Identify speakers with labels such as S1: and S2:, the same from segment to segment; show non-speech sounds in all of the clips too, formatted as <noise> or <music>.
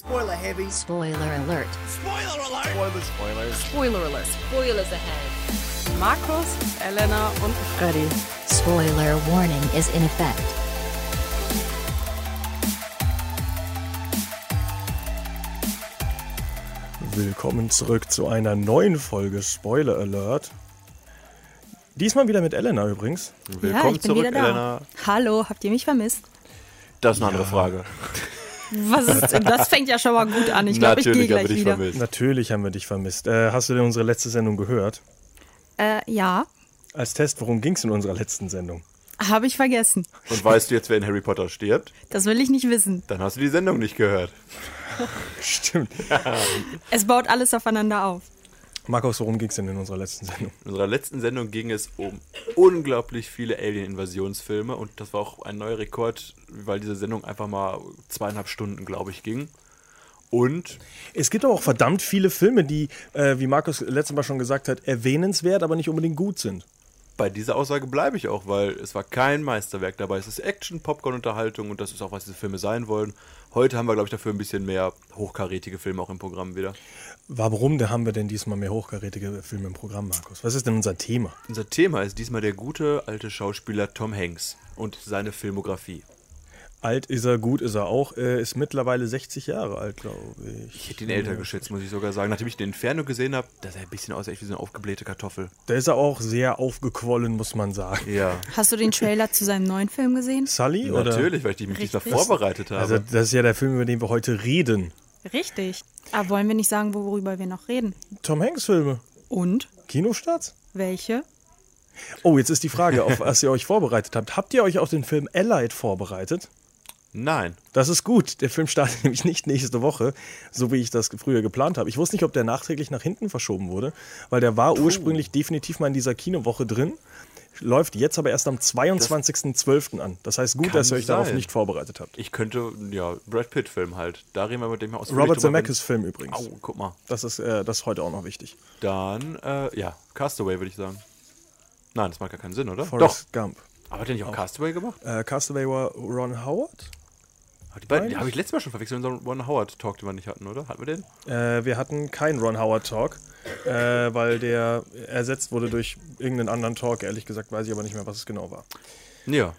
S1: Spoiler heavy.
S2: Spoiler alert.
S1: Spoiler alert. Spoilers, spoilers.
S3: Spoiler alert. Spoilers ahead.
S4: Markus, Elena und Freddy.
S2: Spoiler warning is in effect.
S5: Willkommen zurück zu einer neuen Folge Spoiler Alert. Diesmal wieder mit Elena übrigens.
S4: ja,
S6: Willkommen
S4: ich bin
S6: zurück,
S4: wieder da.
S6: Elena.
S4: Hallo, habt ihr mich vermisst?
S6: Das ist eine andere Frage.
S4: Was ist, das fängt ja schon mal gut an. Ich glaube, ich gehe
S6: Natürlich haben wir
S4: gleich
S6: dich
S4: wieder.
S6: vermisst.
S5: Natürlich haben wir dich vermisst. Äh, hast du denn unsere letzte Sendung gehört?
S4: Äh, ja,
S5: Als Test, worum ging es in unserer letzten Sendung?
S4: habe ich vergessen.
S6: Und weißt du jetzt, wer in Harry Potter stirbt?
S4: Das will ich nicht wissen.
S6: Dann hast du die Sendung nicht gehört. <laughs>
S5: Stimmt. <laughs>
S4: Es baut alles aufeinander auf.
S5: Markus, worum ging es denn in unserer letzten Sendung?
S6: In unserer letzten Sendung ging es um unglaublich viele Alien-Invasionsfilme und das war auch ein neuer Rekord, weil diese Sendung einfach mal zweieinhalb Stunden, glaube ich, ging. Und
S5: Es gibt aber auch verdammt viele Filme, die, äh, wie Markus letztes Mal schon gesagt hat, erwähnenswert, aber nicht unbedingt gut sind.
S6: bei dieser Aussage bleibe ich auch, weil es war kein Meisterwerk dabei. Es ist Action, Popcorn-Unterhaltung und das ist auch, was diese Filme sein wollen. Heute haben wir, glaube ich, dafür ein bisschen mehr hochkarätige Filme auch im Programm wieder.
S5: Warum da haben wir denn diesmal mehr hochkarätige Filme im Programm, Markus? Was ist denn unser Thema?
S6: Unser Thema ist diesmal der gute alte Schauspieler Tom Hanks und seine Filmografie.
S5: Alt ist er, gut ist er auch. Äh, ist mittlerweile 60 Jahre alt, glaube ich.
S6: Ich hätte ihn älter geschätzt, muss ich sogar sagen. Nachdem ich den Inferno gesehen habe, dass er ein bisschen aussieht wie so eine aufgeblähte Kartoffel.
S5: Da ist er auch sehr aufgequollen, muss man sagen.
S6: Ja.
S4: Hast du den Trailer zu seinem neuen Film gesehen?
S5: Sully? Oder?
S6: Natürlich, weil ich mich diesmal
S4: Richtig.
S6: vorbereitet habe.
S5: Also, das ist ja der Film, über den wir heute reden.
S4: Richtig. Aber wollen wir nicht sagen, worüber wir noch reden?
S5: Tom Hanks-Filme.
S4: Und?
S5: Kinostarts?
S4: Welche?
S5: Oh, jetzt ist die Frage, auf <laughs> was ihr euch vorbereitet habt. Habt ihr euch auf den Film Allied vorbereitet?
S6: Nein.
S5: Das ist gut. Der Film startet <laughs> nämlich nicht nächste Woche, so wie ich das früher geplant habe. Ich wusste nicht, ob der nachträglich nach hinten verschoben wurde, weil der war ursprünglich definitiv mal in dieser Kinowoche drin. Läuft jetzt aber erst am 22.12. an. Das heißt, gut, dass ihr euch darauf
S6: sein.
S5: nicht vorbereitet habt.
S6: Ich könnte, ja, Brad Pitt-Film halt. Da reden wir mit dem aus.
S5: Robert Zemeckis Film übrigens.
S6: Au, guck mal.
S5: Das ist, äh, das ist heute auch noch wichtig.
S6: Dann, äh, ja, Castaway würde ich sagen. Nein, das macht gar keinen Sinn, oder?
S5: Forrest Gump.
S6: Doch. Aber hat er nicht auch Castaway gemacht?
S5: Äh, Castaway war Ron Howard.
S6: Die beiden, habe ich letztes Mal schon verwechselt, unseren Ron Howard-Talk, den wir nicht hatten, oder? Hatten wir den?
S5: Äh, wir hatten keinen Ron Howard Talk, äh, weil der ersetzt wurde durch irgendeinen anderen Talk. Ehrlich gesagt weiß ich aber nicht mehr, was es genau war.
S6: Ja.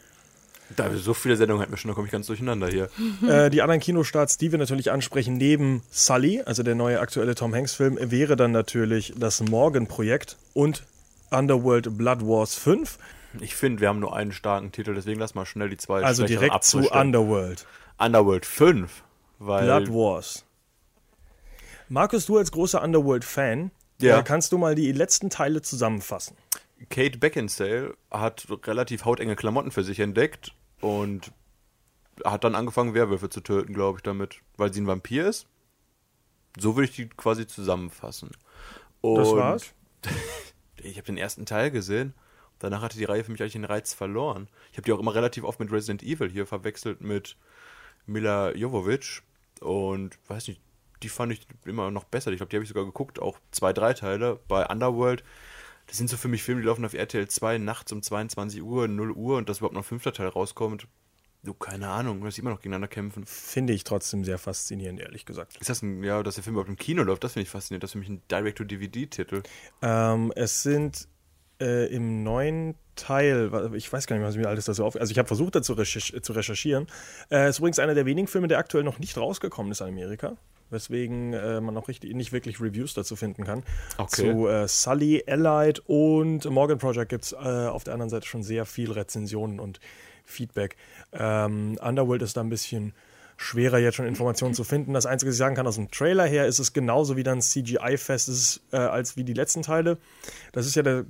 S6: Da wir so viele Sendungen hatten wir schon, da komme ich ganz durcheinander hier. <laughs>
S5: Äh, die anderen Kinostarts, die wir natürlich ansprechen, neben Sully, also der neue aktuelle Tom Hanks-Film, wäre dann natürlich das Morgan-Projekt und Underworld Blood Wars 5.
S6: Ich finde, wir haben nur einen starken Titel, deswegen lass mal schnell die zwei
S5: Also direkt zu. Underworld.
S6: Underworld 5. Weil
S5: Blood Wars. Markus, du als großer Underworld-Fan,
S6: Ja.
S5: äh, kannst du mal die letzten Teile zusammenfassen?
S6: Kate Beckinsale hat relativ hautenge Klamotten für sich entdeckt und hat dann angefangen, Werwölfe zu töten, glaube ich, damit, weil sie ein Vampir ist. So würde ich die quasi zusammenfassen. Und
S5: Das war's? <laughs>
S6: Ich habe den ersten Teil gesehen. Danach hatte die Reihe für mich eigentlich den Reiz verloren. Ich habe die auch immer relativ oft mit Resident Evil hier verwechselt mit Mila Jovovich. Und weiß nicht, die fand ich immer noch besser. Ich glaube, die habe ich sogar geguckt, auch zwei, drei Teile. Bei Underworld, das sind so für mich Filme, die laufen auf RTL 2 nachts um 22 Uhr, 0 Uhr und dass überhaupt noch ein fünfter Teil rauskommt. Du, keine Ahnung, dass sie immer noch gegeneinander kämpfen.
S5: Finde ich trotzdem sehr faszinierend, ehrlich gesagt.
S6: Ist das ein, ja, dass der Film überhaupt im Kino läuft, das finde ich faszinierend. Das ist für mich ein Direct-to-DVD-Titel.
S5: Ähm, es sind äh, im neuen Teil, ich weiß gar nicht, was mir alles da so auf. Also ich habe versucht, da zu, recherch zu recherchieren. Äh, ist übrigens einer der wenigen Filme, der aktuell noch nicht rausgekommen ist in Amerika. Weswegen äh, man noch richtig, nicht wirklich Reviews dazu finden kann.
S6: Okay.
S5: Zu äh, Sully, Allied und Morgan Project gibt es äh, auf der anderen Seite schon sehr viel Rezensionen und Feedback. Ähm, Underworld ist da ein bisschen schwerer, jetzt schon Informationen zu finden. Das Einzige, was ich sagen kann, aus dem Trailer her ist es genauso wie dann CGI-fest ist, äh, als wie die letzten Teile. Das ist ja der,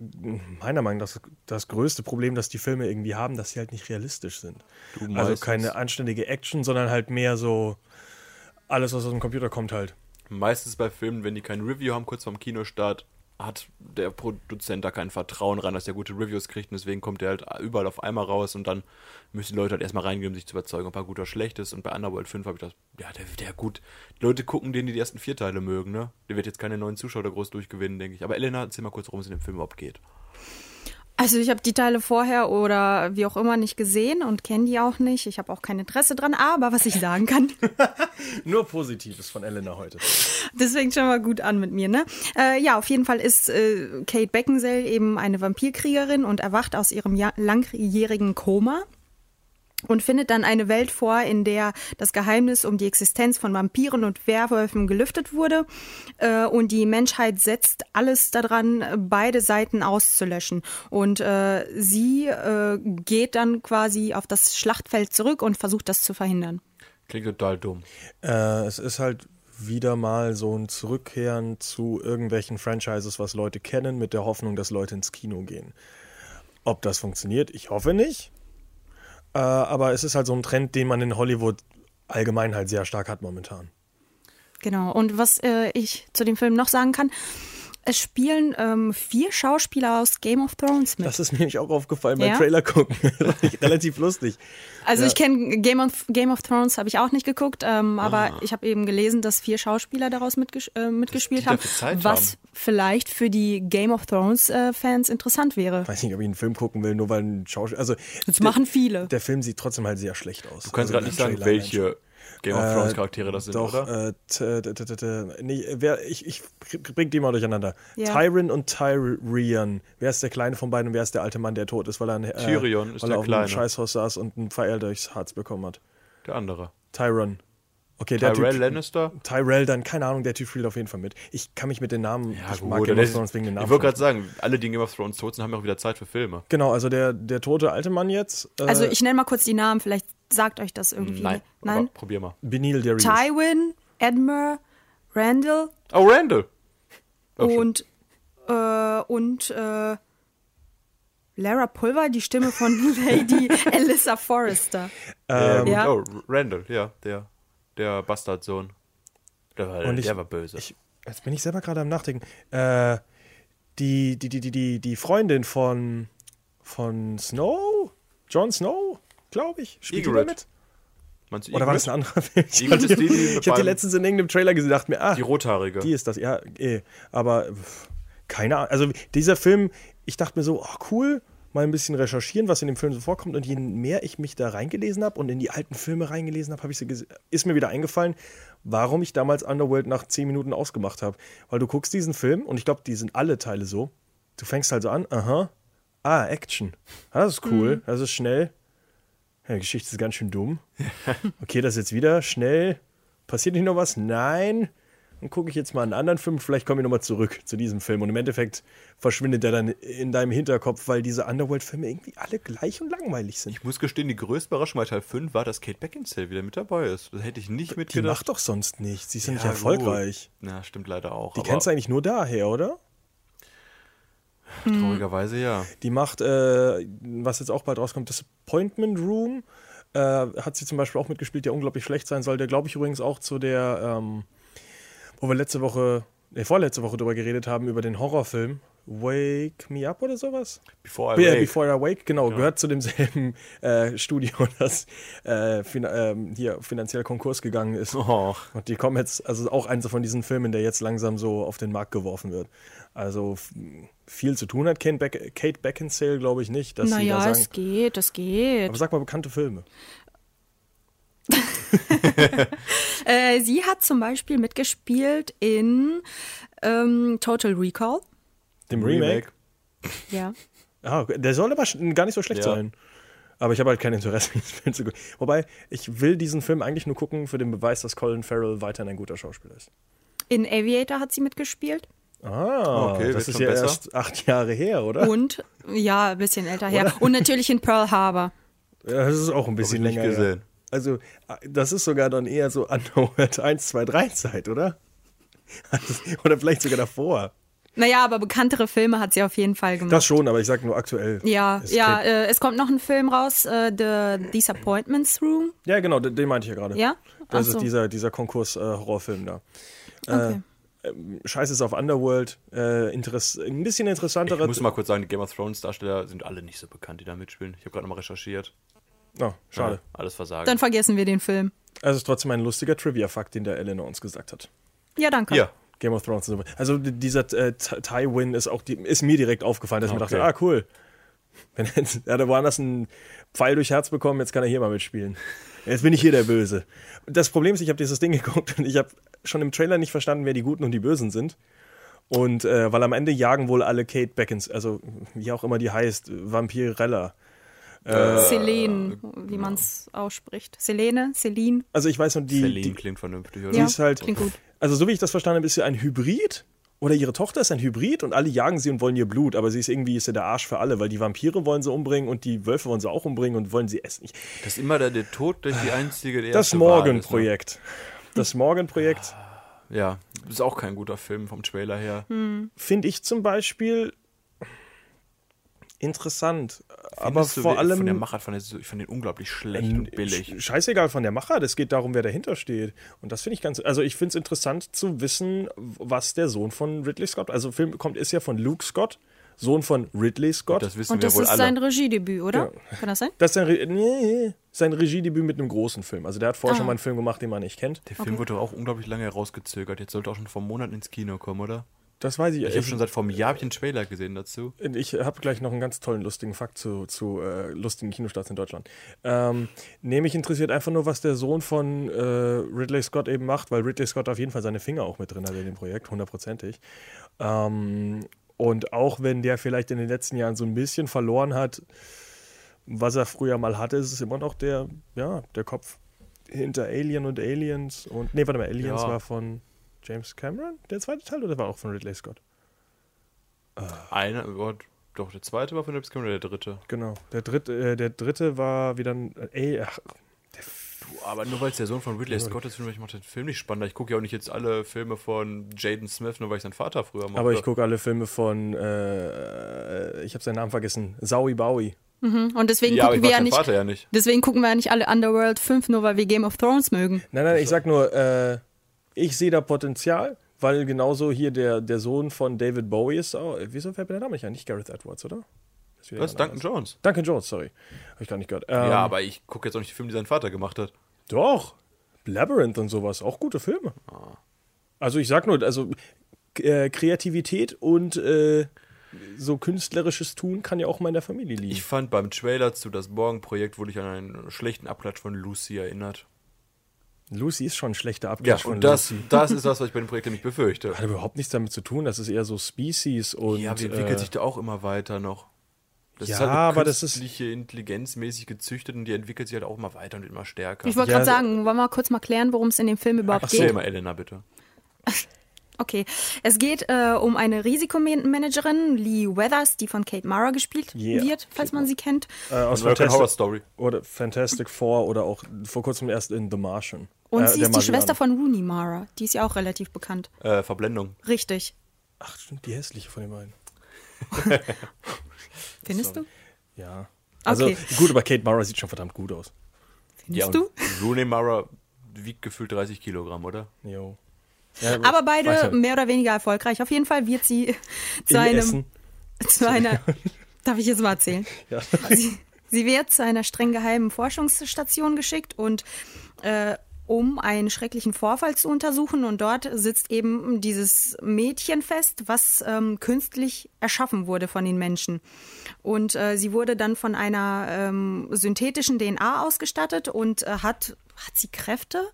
S5: meiner Meinung nach das, das größte Problem, das die Filme irgendwie haben, dass sie halt nicht realistisch sind. Also keine anständige Action, sondern halt mehr so alles, was aus dem Computer kommt halt.
S6: Meistens bei Filmen, wenn die kein Review haben, kurz vorm Kinostart, hat der Produzent da kein Vertrauen rein, dass er gute Reviews kriegt und deswegen kommt er halt überall auf einmal raus und dann müssen die Leute halt erstmal reingehen, um sich zu überzeugen, ob er gut oder schlecht ist. Und bei Underworld 5 habe ich das, ja, der, der gut. Die Leute gucken den, die die ersten vier Teile mögen, ne? Der wird jetzt keine neuen Zuschauer groß durchgewinnen, denke ich. Aber Elena, erzähl mal kurz, worum es in dem Film überhaupt geht.
S4: Also ich habe die Teile vorher oder wie auch immer nicht gesehen und kenne die auch nicht. Ich habe auch kein Interesse dran, aber was ich sagen kann, <laughs>
S5: Nur Positives von Elena heute.
S4: das fängt schon mal gut an mit mir, ne? Äh, ja, auf jeden Fall ist äh, Kate Beckinsale eben eine Vampirkriegerin und erwacht aus ihrem ja langjährigen Koma und findet dann eine Welt vor, in der das Geheimnis um die Existenz von Vampiren und Werwölfen gelüftet wurde äh, und die Menschheit setzt alles daran, beide Seiten auszulöschen. Und äh, sie äh, geht dann quasi auf das Schlachtfeld zurück und versucht das zu verhindern.
S6: Klingt total dumm.
S5: Äh, es ist halt wieder mal so ein Zurückkehren zu irgendwelchen Franchises, was Leute kennen, mit der Hoffnung, dass Leute ins Kino gehen. Ob das funktioniert, ich hoffe nicht. Äh, aber es ist halt so ein Trend, den man in Hollywood allgemein halt sehr stark hat momentan.
S4: Genau. Und was äh, ich zu dem Film noch sagen kann, es spielen ähm, vier Schauspieler aus Game of Thrones mit.
S5: Das ist mir nämlich auch aufgefallen beim
S4: Ja?
S5: Trailer gucken. <laughs> Relativ lustig.
S4: Also
S5: Ja.
S4: ich kenne Game of, Game of Thrones, habe ich auch nicht geguckt, ähm, aber ich habe eben gelesen, dass vier Schauspieler daraus mitges äh, mitgespielt haben, was
S6: haben.
S4: vielleicht für die Game of Thrones äh, Fans interessant wäre.
S5: weiß nicht, ob ich einen Film gucken will, nur weil ein Schauspieler. Also,
S4: Das
S5: der-
S4: machen viele.
S5: Der Film sieht trotzdem halt sehr schlecht aus.
S6: Du kannst
S5: Also
S6: gerade nicht sagen, welche Game of Thrones Charaktere das sind,
S5: Doch,
S6: oder?
S5: äh, t- nee, wer, ich, ich bring die mal durcheinander.
S4: Ja.
S5: Tyrion und Tyrion. Wer ist der Kleine von beiden und wer ist der alte Mann, der tot ist, weil er, ein, äh,
S6: Tyrion ist
S5: weil
S6: der
S5: er auf
S6: Kleine.
S5: einem Scheißhaus saß und einen Pfeil durchs Harz bekommen hat.
S6: Der andere.
S5: Tyrion. Okay, der
S6: Tyrell
S5: Typ,
S6: Lannister?
S5: Tyrell, dann keine Ahnung, der Typ spielt auf jeden Fall mit. Ich kann mich mit den Namen,
S6: Ja,
S5: ich mag
S6: gut.
S5: Game
S6: der
S5: of
S6: ist-
S5: Thrones wegen den Namen.
S6: ich wollte
S5: schon.
S6: gerade sagen, alle, die in Game of Thrones tot sind, haben ja auch wieder Zeit für Filme.
S5: Genau, also der, der tote alte Mann jetzt. Äh,
S4: Also ich nenne mal kurz die Namen, vielleicht sagt euch das irgendwie.
S6: Nein.
S4: Nein?
S6: Aber probier mal.
S5: Benil Darius.
S4: Tywin, Edmure, Randall
S6: Oh, Randall! Oh,
S4: und äh, und äh, Lara Pulver, die Stimme von <laughs> Lady Alyssa Forrester.
S6: Gut.
S4: Ja.
S6: Oh, Randall, ja, der, der Bastardsohn. Der war,
S5: Und ich-
S6: der war böse.
S5: Ich, jetzt bin ich selber gerade am Nachdenken. Äh, die, die, die, die, die, die Freundin von, von Snow? Jon Snow, glaube ich. Spielt
S6: Ygritte.
S5: mit?
S6: Meinst du
S5: Oder war das ein anderer Film? Ich
S6: die, die
S5: die,
S6: mit
S5: ich hab
S6: beiden-
S5: letztens in irgendeinem Trailer gesehen, dachte mir, ah,
S6: Die rothaarige.
S5: die ist das, ja, eh. Aber pff, keine Ahnung. Also dieser Film, ich dachte mir so, ach cool, mal ein bisschen recherchieren, was in dem Film so vorkommt. Und je mehr ich mich da reingelesen habe und in die alten Filme reingelesen habe, so gese- ist mir wieder eingefallen, warum ich damals Underworld nach zehn Minuten ausgemacht habe. Weil du guckst diesen Film und ich glaube, die sind alle Teile so. Du fängst halt so an, aha, ah, Action. Ah, Das ist cool, das ist schnell. Ja, die Geschichte ist ganz schön dumm. <laughs> Okay, das jetzt wieder schnell. Passiert nicht noch was? Nein. Dann gucke ich jetzt mal einen anderen Film, vielleicht komme ich nochmal zurück zu diesem Film. Und im Endeffekt verschwindet der dann in deinem Hinterkopf, weil diese Underworld-Filme irgendwie alle gleich und langweilig sind.
S6: Ich muss gestehen, die größte Überraschung bei Teil 5 war, dass Kate Beckinsale wieder mit dabei ist. Das hätte ich nicht
S5: Die
S6: mitgedacht.
S5: macht doch sonst nichts. Sie ist ja nicht
S6: Ja,
S5: erfolgreich.
S6: Gut. Na, stimmt leider auch.
S5: Die kennst du eigentlich nur daher, oder?
S6: Traurigerweise ja.
S5: Die macht, äh, was jetzt auch bald rauskommt, das Appointment Room. Äh, hat sie zum Beispiel auch mitgespielt, der unglaublich schlecht sein soll. Der glaube ich übrigens auch zu der, ähm, wo wir letzte Woche, nee, vorletzte Woche drüber geredet haben, über den Horrorfilm Wake Me Up oder sowas.
S6: Before I
S5: Ja,
S6: Wake.
S5: Before I Awake, genau, gehört zu demselben <laughs> äh, Studio, <laughs> das äh, fin ähm, hier finanziell Konkurs gegangen ist.
S6: Oh.
S5: Und die kommen jetzt, also auch eins von diesen Filmen, der jetzt langsam so auf den Markt geworfen wird. Also viel zu tun hat Kate, Beck Kate Beckinsale, glaube ich nicht, dass sie da
S4: Naja,
S5: sagen.
S4: es geht, es geht.
S5: Aber sag mal bekannte Filme. <laughs>
S4: Äh, sie hat zum Beispiel mitgespielt in ähm, Total Recall.
S5: Dem Remake.
S4: Ja. <laughs>
S5: Ah, der soll aber gar nicht so schlecht
S6: Ja.
S5: sein. Aber ich habe halt kein Interesse, <laughs> diesen Film zu gucken. Wobei, ich will diesen Film eigentlich nur gucken für den Beweis, dass Colin Farrell weiterhin ein guter Schauspieler ist.
S4: In Aviator hat sie mitgespielt.
S5: Ah,
S6: Okay,
S5: das ist ja
S6: besser.
S5: erst acht Jahre her, oder?
S4: Und, ja, ein bisschen älter her. Und natürlich in Pearl Harbor.
S5: Ja, das ist auch ein bisschen länger
S6: gesehen.
S5: Also, das ist sogar dann eher so Underworld 1, 2, 3 Zeit, oder? Oder vielleicht sogar davor.
S4: Naja, aber bekanntere Filme hat sie auf jeden Fall gemacht.
S5: Das schon, aber ich sag nur aktuell.
S4: ja,
S5: Es
S4: ja, äh, es kommt noch ein Film raus, äh, The Disappointments Room.
S5: Ja, genau, den, den meinte ich ja gerade.
S4: Ja?
S5: Das
S4: Ach so.
S5: ist dieser, dieser Konkurs-Horrorfilm da.
S4: Okay.
S5: Scheiß ist auf Underworld. Äh, interess ein bisschen interessantere.
S6: Ich muss mal kurz sagen, die Game of Thrones Darsteller sind alle nicht so bekannt, die da mitspielen. Ich habe gerade nochmal recherchiert.
S5: Oh, schade.
S6: Ja, alles Versagen.
S4: Dann vergessen wir den Film.
S5: Also, es ist trotzdem ein lustiger Trivia-Fakt, den der Eleanor uns gesagt hat.
S4: Ja, danke.
S6: Hier.
S5: Game of Thrones. und so. Also, dieser äh, Ty- Tywin ist auch die, ist mir direkt aufgefallen, dass ich mir
S6: Okay.
S5: dachte, ah, cool. Wenn er, er hat woanders einen Pfeil durch Herz bekommen, jetzt kann er hier mal mitspielen. Jetzt bin ich hier der Böse. Das Problem ist, ich habe dieses Ding geguckt und ich habe schon im Trailer nicht verstanden, wer die Guten und die Bösen sind. Und äh, weil am Ende jagen wohl alle Kate Beckins, also wie auch immer die heißt, Vampirella.
S4: Selene, wie man es ausspricht. Selene, Celine.
S5: Also ich weiß nur, die,
S6: Celine
S5: die,
S6: klingt vernünftig, oder?
S5: die
S4: Ja,
S5: ist halt,
S4: klingt gut.
S5: also so wie ich das verstanden habe, ist sie ein Hybrid. Oder ihre Tochter ist ein Hybrid und alle jagen sie und wollen ihr Blut, aber sie ist irgendwie ist sie der Arsch für alle, weil die Vampire wollen sie umbringen und die Wölfe wollen sie auch umbringen und wollen sie essen. Ich,
S6: Das ist immer der, der Tod durch die einzige, die
S5: das Morgenprojekt. Das Morgenprojekt
S6: Ne? Ja, ist auch kein guter Film vom Trailer her.
S5: finde ich zum Beispiel interessant. aber
S6: Findest du
S5: vor allem.
S6: Von der Machart fand ich, so- ich fand den unglaublich schlecht und billig.
S5: Sch- Scheißegal von der Macher, das geht darum, wer dahinter steht. Und das finde ich ganz, also ich finde es interessant zu wissen, was der Sohn von Ridley Scott, also Film kommt, ist ja von Luke Scott, Sohn von Ridley Scott.
S6: Das wissen
S4: Und
S6: wir
S4: das
S6: wohl
S4: ist
S6: alle.
S4: sein Regiedebüt, oder? Kann das sein?
S5: Das ist sein, Re nee, sein Regiedebüt mit einem großen Film. Also der hat vorher schon mal einen Film gemacht, den man nicht kennt.
S6: der Film wurde auch unglaublich lange herausgezögert. Jetzt sollte auch schon vor Monaten ins Kino kommen, oder?
S5: Das weiß ich.
S6: Ich habe schon seit vor einem Jahr einen Trailer gesehen dazu.
S5: Ich habe gleich noch einen ganz tollen, lustigen Fakt zu, zu äh, lustigen Kinostarts in Deutschland. Ähm, nee, mich interessiert einfach nur, was der Sohn von äh, Ridley Scott eben macht, weil Ridley Scott auf jeden Fall seine Finger auch mit drin hat in dem Projekt, hundertprozentig. Ähm, und auch wenn der vielleicht in den letzten Jahren so ein bisschen verloren hat, was er früher mal hatte, ist es immer noch der, ja, der Kopf hinter Alien und Aliens und, nee, warte mal, Aliens
S6: Ja.
S5: war von James Cameron, der zweite Teil, oder war auch von Ridley Scott?
S6: Einer, oh, doch, der zweite war von James Cameron oder der dritte?
S5: Genau. Der dritte, äh, der dritte war wieder ein. Ey, ach,
S6: aber nur weil es der Sohn von Ridley Scott ist, finde ich macht den Film nicht spannender. Ich gucke ja auch nicht jetzt alle Filme von Jaden Smith, nur weil ich seinen Vater früher mochte.
S5: aber ich gucke alle Filme von. Äh, ich habe seinen Namen vergessen. Saui Bowie.
S4: Und deswegen
S6: ja,
S4: gucken wir ja nicht.
S6: Vater ja nicht.
S4: Deswegen gucken wir ja nicht alle Underworld 5, nur weil wir Game of Thrones mögen.
S5: Nein, nein, ich sag nur, äh, ich sehe da Potenzial, weil genauso hier der, der Sohn von David Bowie ist. Oh, wieso fällt mir der Name nicht ein? Nicht Gareth Edwards, oder?
S6: Was? Duncan. Jones?
S5: Duncan Jones, sorry. Habe ich gar nicht gehört. Ähm,
S6: ja, aber ich gucke jetzt auch nicht die Filme, die sein Vater gemacht hat.
S5: Doch. Labyrinth und sowas, auch gute Filme. Also ich sag nur, also äh, Kreativität und äh, so künstlerisches Tun kann ja auch mal in der Familie liegen.
S6: Ich fand beim Trailer zu das Morgenprojekt wurde ich an einen schlechten Abklatsch von Lucy erinnert.
S5: Lucy ist schon ein schlechter
S6: Ja,
S5: Abklatsch von
S6: und das,
S5: Lucy.
S6: das ist <laughs> das, was ich bei dem Projekt nämlich befürchte.
S5: Hat überhaupt nichts damit zu tun, das ist eher so Species und
S6: Ja, die entwickelt
S5: äh,
S6: sich da auch immer weiter noch. Das
S5: Ja,
S6: ist halt
S5: aber das ist-
S6: künstliche Intelligenz mäßig gezüchtet und die entwickelt sich halt auch immer weiter und wird immer stärker.
S4: Ich wollte
S5: Ja,
S4: gerade sagen, wollen wir kurz mal klären, worum es in dem Film überhaupt
S6: Erzähl
S4: geht?
S6: mal, Elena, bitte. <laughs>
S4: Okay, es geht äh, um eine Risikomanagerin, Lee Weathers, die von Kate Mara gespielt
S5: Yeah.
S4: wird, falls man sie kennt.
S5: äh, aus
S6: American Horror Story.
S5: oder Fantastic Four oder auch vor kurzem erst in The Martian.
S4: Und
S5: Äh,
S4: sie ist die. Schwester von Rooney Mara. Die ist ja auch relativ bekannt.
S6: Äh, Verblendung.
S4: Richtig.
S5: Ach, stimmt, die hässliche von den beiden. <laughs>
S4: Findest du?
S5: Ja. Also
S4: Okay.
S5: gut, aber Kate Mara sieht schon verdammt gut aus.
S6: Ja,
S4: Findest
S6: und
S4: du?
S6: Rooney Mara wiegt gefühlt 30 Kilogramm, oder?
S5: Jo. Ja,
S4: Aber beide
S5: weiter.
S4: mehr oder weniger erfolgreich. Auf jeden Fall wird sie <laughs> zu
S5: In
S4: einem,
S5: Essen. <laughs>
S4: zu einer, darf ich jetzt mal erzählen?
S5: Ja.
S4: Sie, sie wird zu einer streng geheimen Forschungsstation geschickt und äh, um einen schrecklichen Vorfall zu untersuchen. Und dort sitzt eben dieses Mädchen fest, was ähm, künstlich erschaffen wurde von den Menschen. Und äh, sie wurde dann von einer ähm, synthetischen DNA ausgestattet und äh, hat, hat sie Kräfte?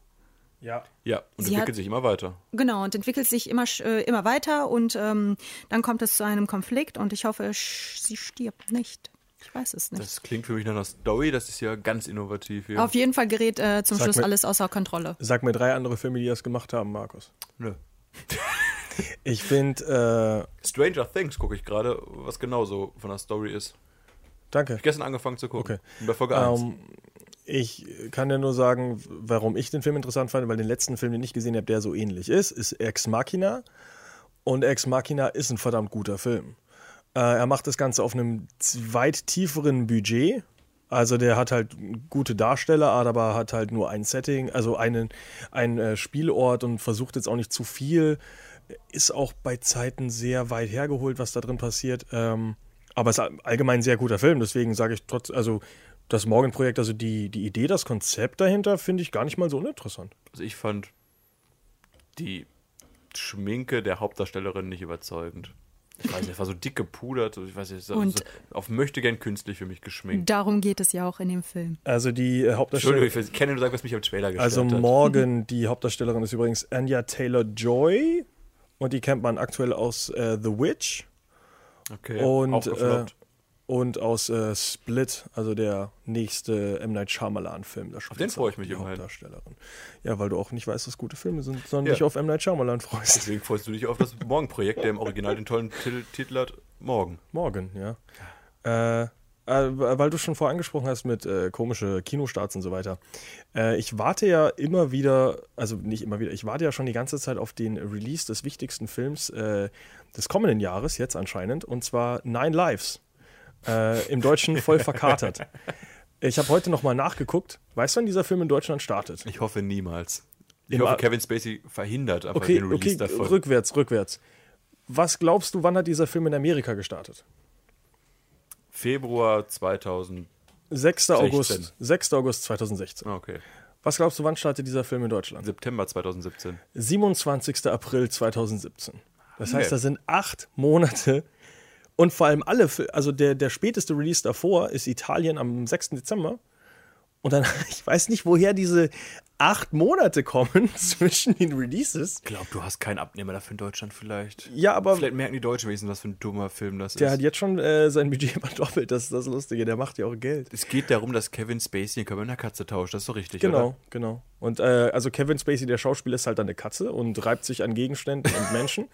S5: Ja.
S6: Ja, und
S4: Sie
S6: entwickelt
S4: hat-
S6: sich immer weiter.
S4: Genau, und entwickelt sich immer, sch- äh, immer weiter und ähm, dann kommt es zu einem Konflikt und ich hoffe, sch- sie stirbt nicht. Ich weiß es nicht.
S6: Das klingt für mich nach einer Story, das ist ja ganz innovativ hier.
S4: Auf jeden Fall gerät äh, zum
S5: Sag
S4: Schluss
S5: mir-
S4: alles außer Kontrolle.
S5: Sag mir drei andere Filme, die das gemacht haben, Markus.
S6: Nö. <laughs>
S5: Ich finde, äh,
S6: Stranger Things gucke ich gerade, was genauso von der Story ist.
S5: danke.
S6: Ich gestern angefangen zu gucken.
S5: Okay.
S6: Bei Folge 1.
S5: Ähm, ich kann dir nur sagen, warum ich den Film interessant fand, weil den letzten Film, den ich gesehen habe, der so ähnlich ist, ist Ex Machina. Und Ex Machina ist ein verdammt guter Film. Äh, er macht das Ganze auf einem weit tieferen Budget. Also der hat halt gute Darsteller, aber hat halt nur ein Setting, also einen, einen äh, Spielort und versucht jetzt auch nicht zu viel. Ist auch bei Zeiten sehr weit hergeholt, was da drin passiert. Ähm, aber es ist allgemein ein sehr guter Film, deswegen sage ich trotz, also das Morgenprojekt, also die, die Idee, das Konzept dahinter, finde ich gar nicht mal so uninteressant.
S6: Also ich fand die Schminke der Hauptdarstellerin nicht überzeugend. Ich weiß nicht, es war so dick gepudert, so, ich weiß nicht, so,
S4: Und-
S6: so auf möchte gern künstlich für mich geschminkt.
S4: Darum geht es ja auch in dem Film.
S5: Also die äh, Hauptdarstellerin.
S6: Entschuldigung, ich kenne nur sagen, was mich am Trailer gestört
S5: Also
S6: hat.
S5: Morgan, die Hauptdarstellerin, ist übrigens Anya Taylor-Joy und die kennt man aktuell aus äh, The Witch
S6: Okay,
S5: und,
S6: auch gefloppt.
S5: Und aus äh, Split, also der nächste M. Night Shyamalan-Film. Da spielt
S6: den freue ich mich
S5: die
S6: immerhin.
S5: Hauptdarstellerin. Ja, weil du auch nicht weißt, was gute Filme sind, sondern
S6: Ja.
S5: dich auf M. Night Shyamalan freust.
S6: Deswegen freust du dich auf das Morgen-Projekt, der im Original den tollen Titel, Titel hat, Morgen.
S5: Morgen, ja. Äh, äh, weil du schon vorher angesprochen hast mit äh, komische Kinostarts und so weiter. Äh, ich warte ja immer wieder, also nicht immer wieder, ich warte ja schon die ganze Zeit auf den Release des wichtigsten Films äh, des kommenden Jahres, jetzt anscheinend, und zwar Nine Lives. Äh, Im Deutschen voll verkatert. Ich habe heute nochmal nachgeguckt. Weißt du, wann dieser Film in Deutschland startet?
S6: Ich hoffe niemals. Ich
S5: Im
S6: hoffe,
S5: A-
S6: Kevin Spacey verhindert einfach
S5: Okay,
S6: den Release
S5: okay,
S6: davon.
S5: rückwärts, rückwärts. Was glaubst du, wann hat dieser Film in Amerika gestartet?
S6: Februar 2000.
S5: 6.
S6: 16.
S5: August, 6. August 2016.
S6: Ah, Okay.
S5: Was glaubst du, wann startet dieser Film in Deutschland?
S6: September 2017.
S5: 27. April 2017. Das heißt,
S6: Nee.
S5: da sind acht Monate und vor allem alle, also der, der späteste Release davor ist Italien am 6. Dezember. Und dann, <laughs> ich weiß nicht, woher diese acht Monate kommen <laughs> zwischen den Releases.
S6: Ich glaube, du hast keinen Abnehmer dafür in Deutschland vielleicht.
S5: Ja, aber
S6: Vielleicht merken die Deutschen wenigstens, was für ein dummer Film das
S5: der
S6: ist.
S5: hat jetzt schon äh, sein Budget <laughs> verdoppelt. Das ist das Lustige. Der macht ja auch Geld.
S6: es geht darum, dass Kevin Spacey den Körper mit einer Katze tauscht. Das ist doch richtig,
S5: Genau,
S6: oder?
S5: genau. Und äh, also Kevin Spacey, der Schauspieler, ist halt eine Katze und reibt sich an Gegenständen und Menschen.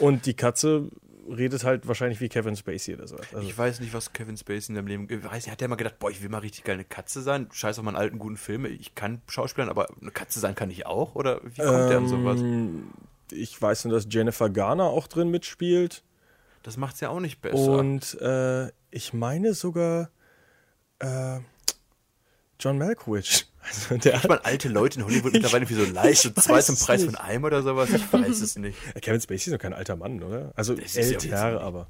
S5: Und die Katze redet halt wahrscheinlich wie Kevin Spacey oder so. Also,
S6: Ich weiß nicht, was Kevin Spacey in seinem Leben. Ich weiß, nicht, hat der mal gedacht, boah, ich will mal richtig geil eine Katze sein? Scheiß auf meinen alten guten Filme. Ich kann Schauspielern, aber eine Katze sein kann ich auch? Oder wie kommt der an sowas?
S5: Ähm, ich weiß nur, dass Jennifer Garner auch drin mitspielt.
S6: Das macht's ja auch nicht besser.
S5: Und äh, ich meine sogar äh, John Malkovich. <laughs> Also der
S6: Kriegt man alte Leute in Hollywood <laughs> mittlerweile wie so leicht, so zwei zum Preis
S5: nicht.
S6: von einem oder sowas? Ich weiß es nicht. <laughs>
S5: Kevin Spacey ist doch kein alter Mann, oder? Also
S6: ist ja
S5: älter,
S6: jetzt-
S5: aber.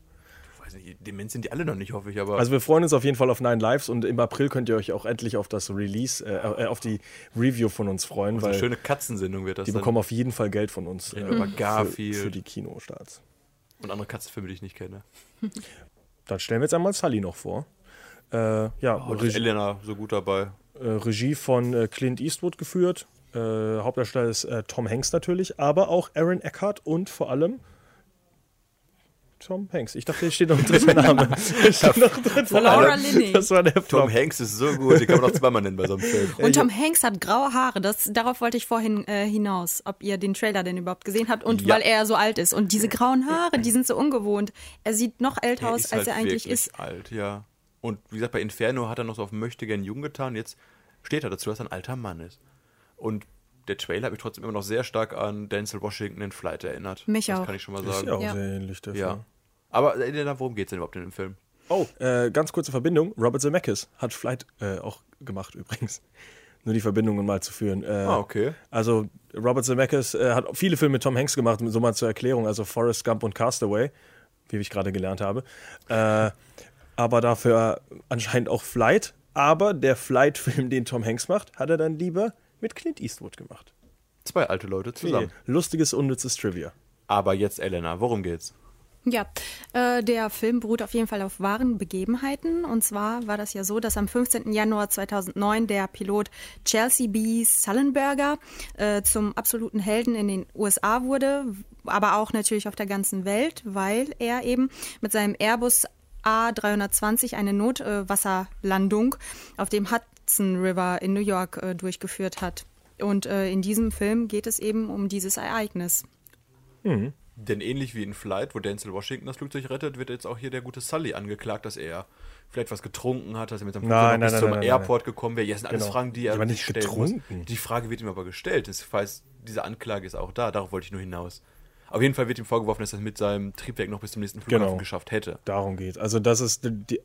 S6: Ich weiß nicht, Demenz sind die alle noch nicht, hoffe ich, aber.
S5: Also wir freuen uns auf jeden Fall auf Nine Lives und im April könnt ihr euch auch endlich auf das Release, äh, äh, auf die Review von uns freuen,
S6: so eine
S5: weil
S6: schöne Katzensendung wird das
S5: die
S6: dann.
S5: bekommen auf jeden Fall Geld von uns
S6: wir über
S5: für,
S6: Garfield.
S5: für die Kinostarts.
S6: und andere Katzenfilme, die ich nicht kenne.
S5: Dann stellen wir jetzt einmal Sully noch vor. Äh, ja,
S6: Oh, ist
S5: Regie,
S6: Elena so gut dabei.
S5: äh, Regie von äh, Clint Eastwood geführt. Äh, Hauptdarsteller ist äh, Tom Hanks natürlich, aber auch Aaron Eckhart und vor allem Tom Hanks. Ich dachte, hier steht noch ein dritter <laughs> Name. Steht noch ein dritter
S3: Laura
S5: Name.
S3: Linney.
S5: Das war der
S6: Tom. Hanks ist so gut, den kann man auch zweimal nennen bei so einem Film. <laughs>
S4: Und Tom Hanks hat graue Haare. Das, darauf wollte ich vorhin äh, hinaus, ob ihr den Trailer denn überhaupt gesehen habt und
S6: Ja.
S4: weil er so alt ist. Und diese grauen Haare, die sind so ungewohnt. Er sieht noch älter aus,
S6: ist
S4: als
S6: halt
S4: er eigentlich
S6: wirklich
S4: ist.
S6: alt, ja. Und wie gesagt, bei Inferno hat er noch so auf möchte gern jung getan. Jetzt steht er dazu, dass er ein alter Mann ist. Und der Trailer hat mich trotzdem immer noch sehr stark an Denzel Washington in Flight erinnert.
S4: Mich
S6: das
S4: auch.
S6: kann ich schon mal
S5: Ist
S6: sagen.
S5: ja auch
S4: Ja.
S5: sehr ähnlich, der
S6: Ja. Aber Elena, worum geht's denn überhaupt in dem Film?
S5: Oh, äh, ganz kurze Verbindung. Robert Zemeckis hat Flight äh, auch gemacht <laughs> übrigens. Nur die Verbindungen mal zu führen. Äh,
S6: Ah, okay.
S5: Also Robert Zemeckis äh, hat viele Filme mit Tom Hanks gemacht, so mal zur Erklärung. Also Forrest Gump und Castaway, wie ich gerade gelernt habe. Aber dafür anscheinend auch Flight. Aber der Flight-Film, den Tom Hanks macht, hat er dann lieber mit Clint Eastwood gemacht.
S6: Zwei alte Leute zusammen.
S5: Nee, lustiges, unnützes Trivia.
S6: Aber jetzt, Elena, worum geht's?
S4: Ja, äh, der Film beruht auf jeden Fall auf wahren Begebenheiten. Und zwar war das ja so, dass am 15. Januar 2009 der Pilot Chelsea B. Sullenberger äh, zum absoluten Helden in den USA wurde, aber auch natürlich auf der ganzen Welt, weil er eben mit seinem Airbus A320 eine Notwasserlandung auf dem Hudson River in New York äh, durchgeführt hat. Und äh, in diesem Film geht es eben um dieses Ereignis.
S6: Denn ähnlich wie in Flight, wo Denzel Washington das Flugzeug rettet, wird jetzt auch hier der gute Sully angeklagt, dass er vielleicht was getrunken hat, dass er mit seinem Flugzeug
S5: Nein,
S6: noch bis
S5: nein,
S6: zum
S5: nein, nein,
S6: Airport gekommen wäre. Ja, das sind alles
S5: Genau.
S6: Fragen, die er
S5: Aber nicht
S6: stellen muss.
S5: getrunken.
S6: Die Frage wird ihm aber gestellt. Das heißt, diese Anklage ist auch da. Darauf wollte ich nur hinaus. Auf jeden Fall wird ihm vorgeworfen, dass er es mit seinem Triebwerk noch bis zum nächsten Flughafen
S5: Genau.
S6: geschafft hätte.
S5: Darum geht. Also das ist die, die,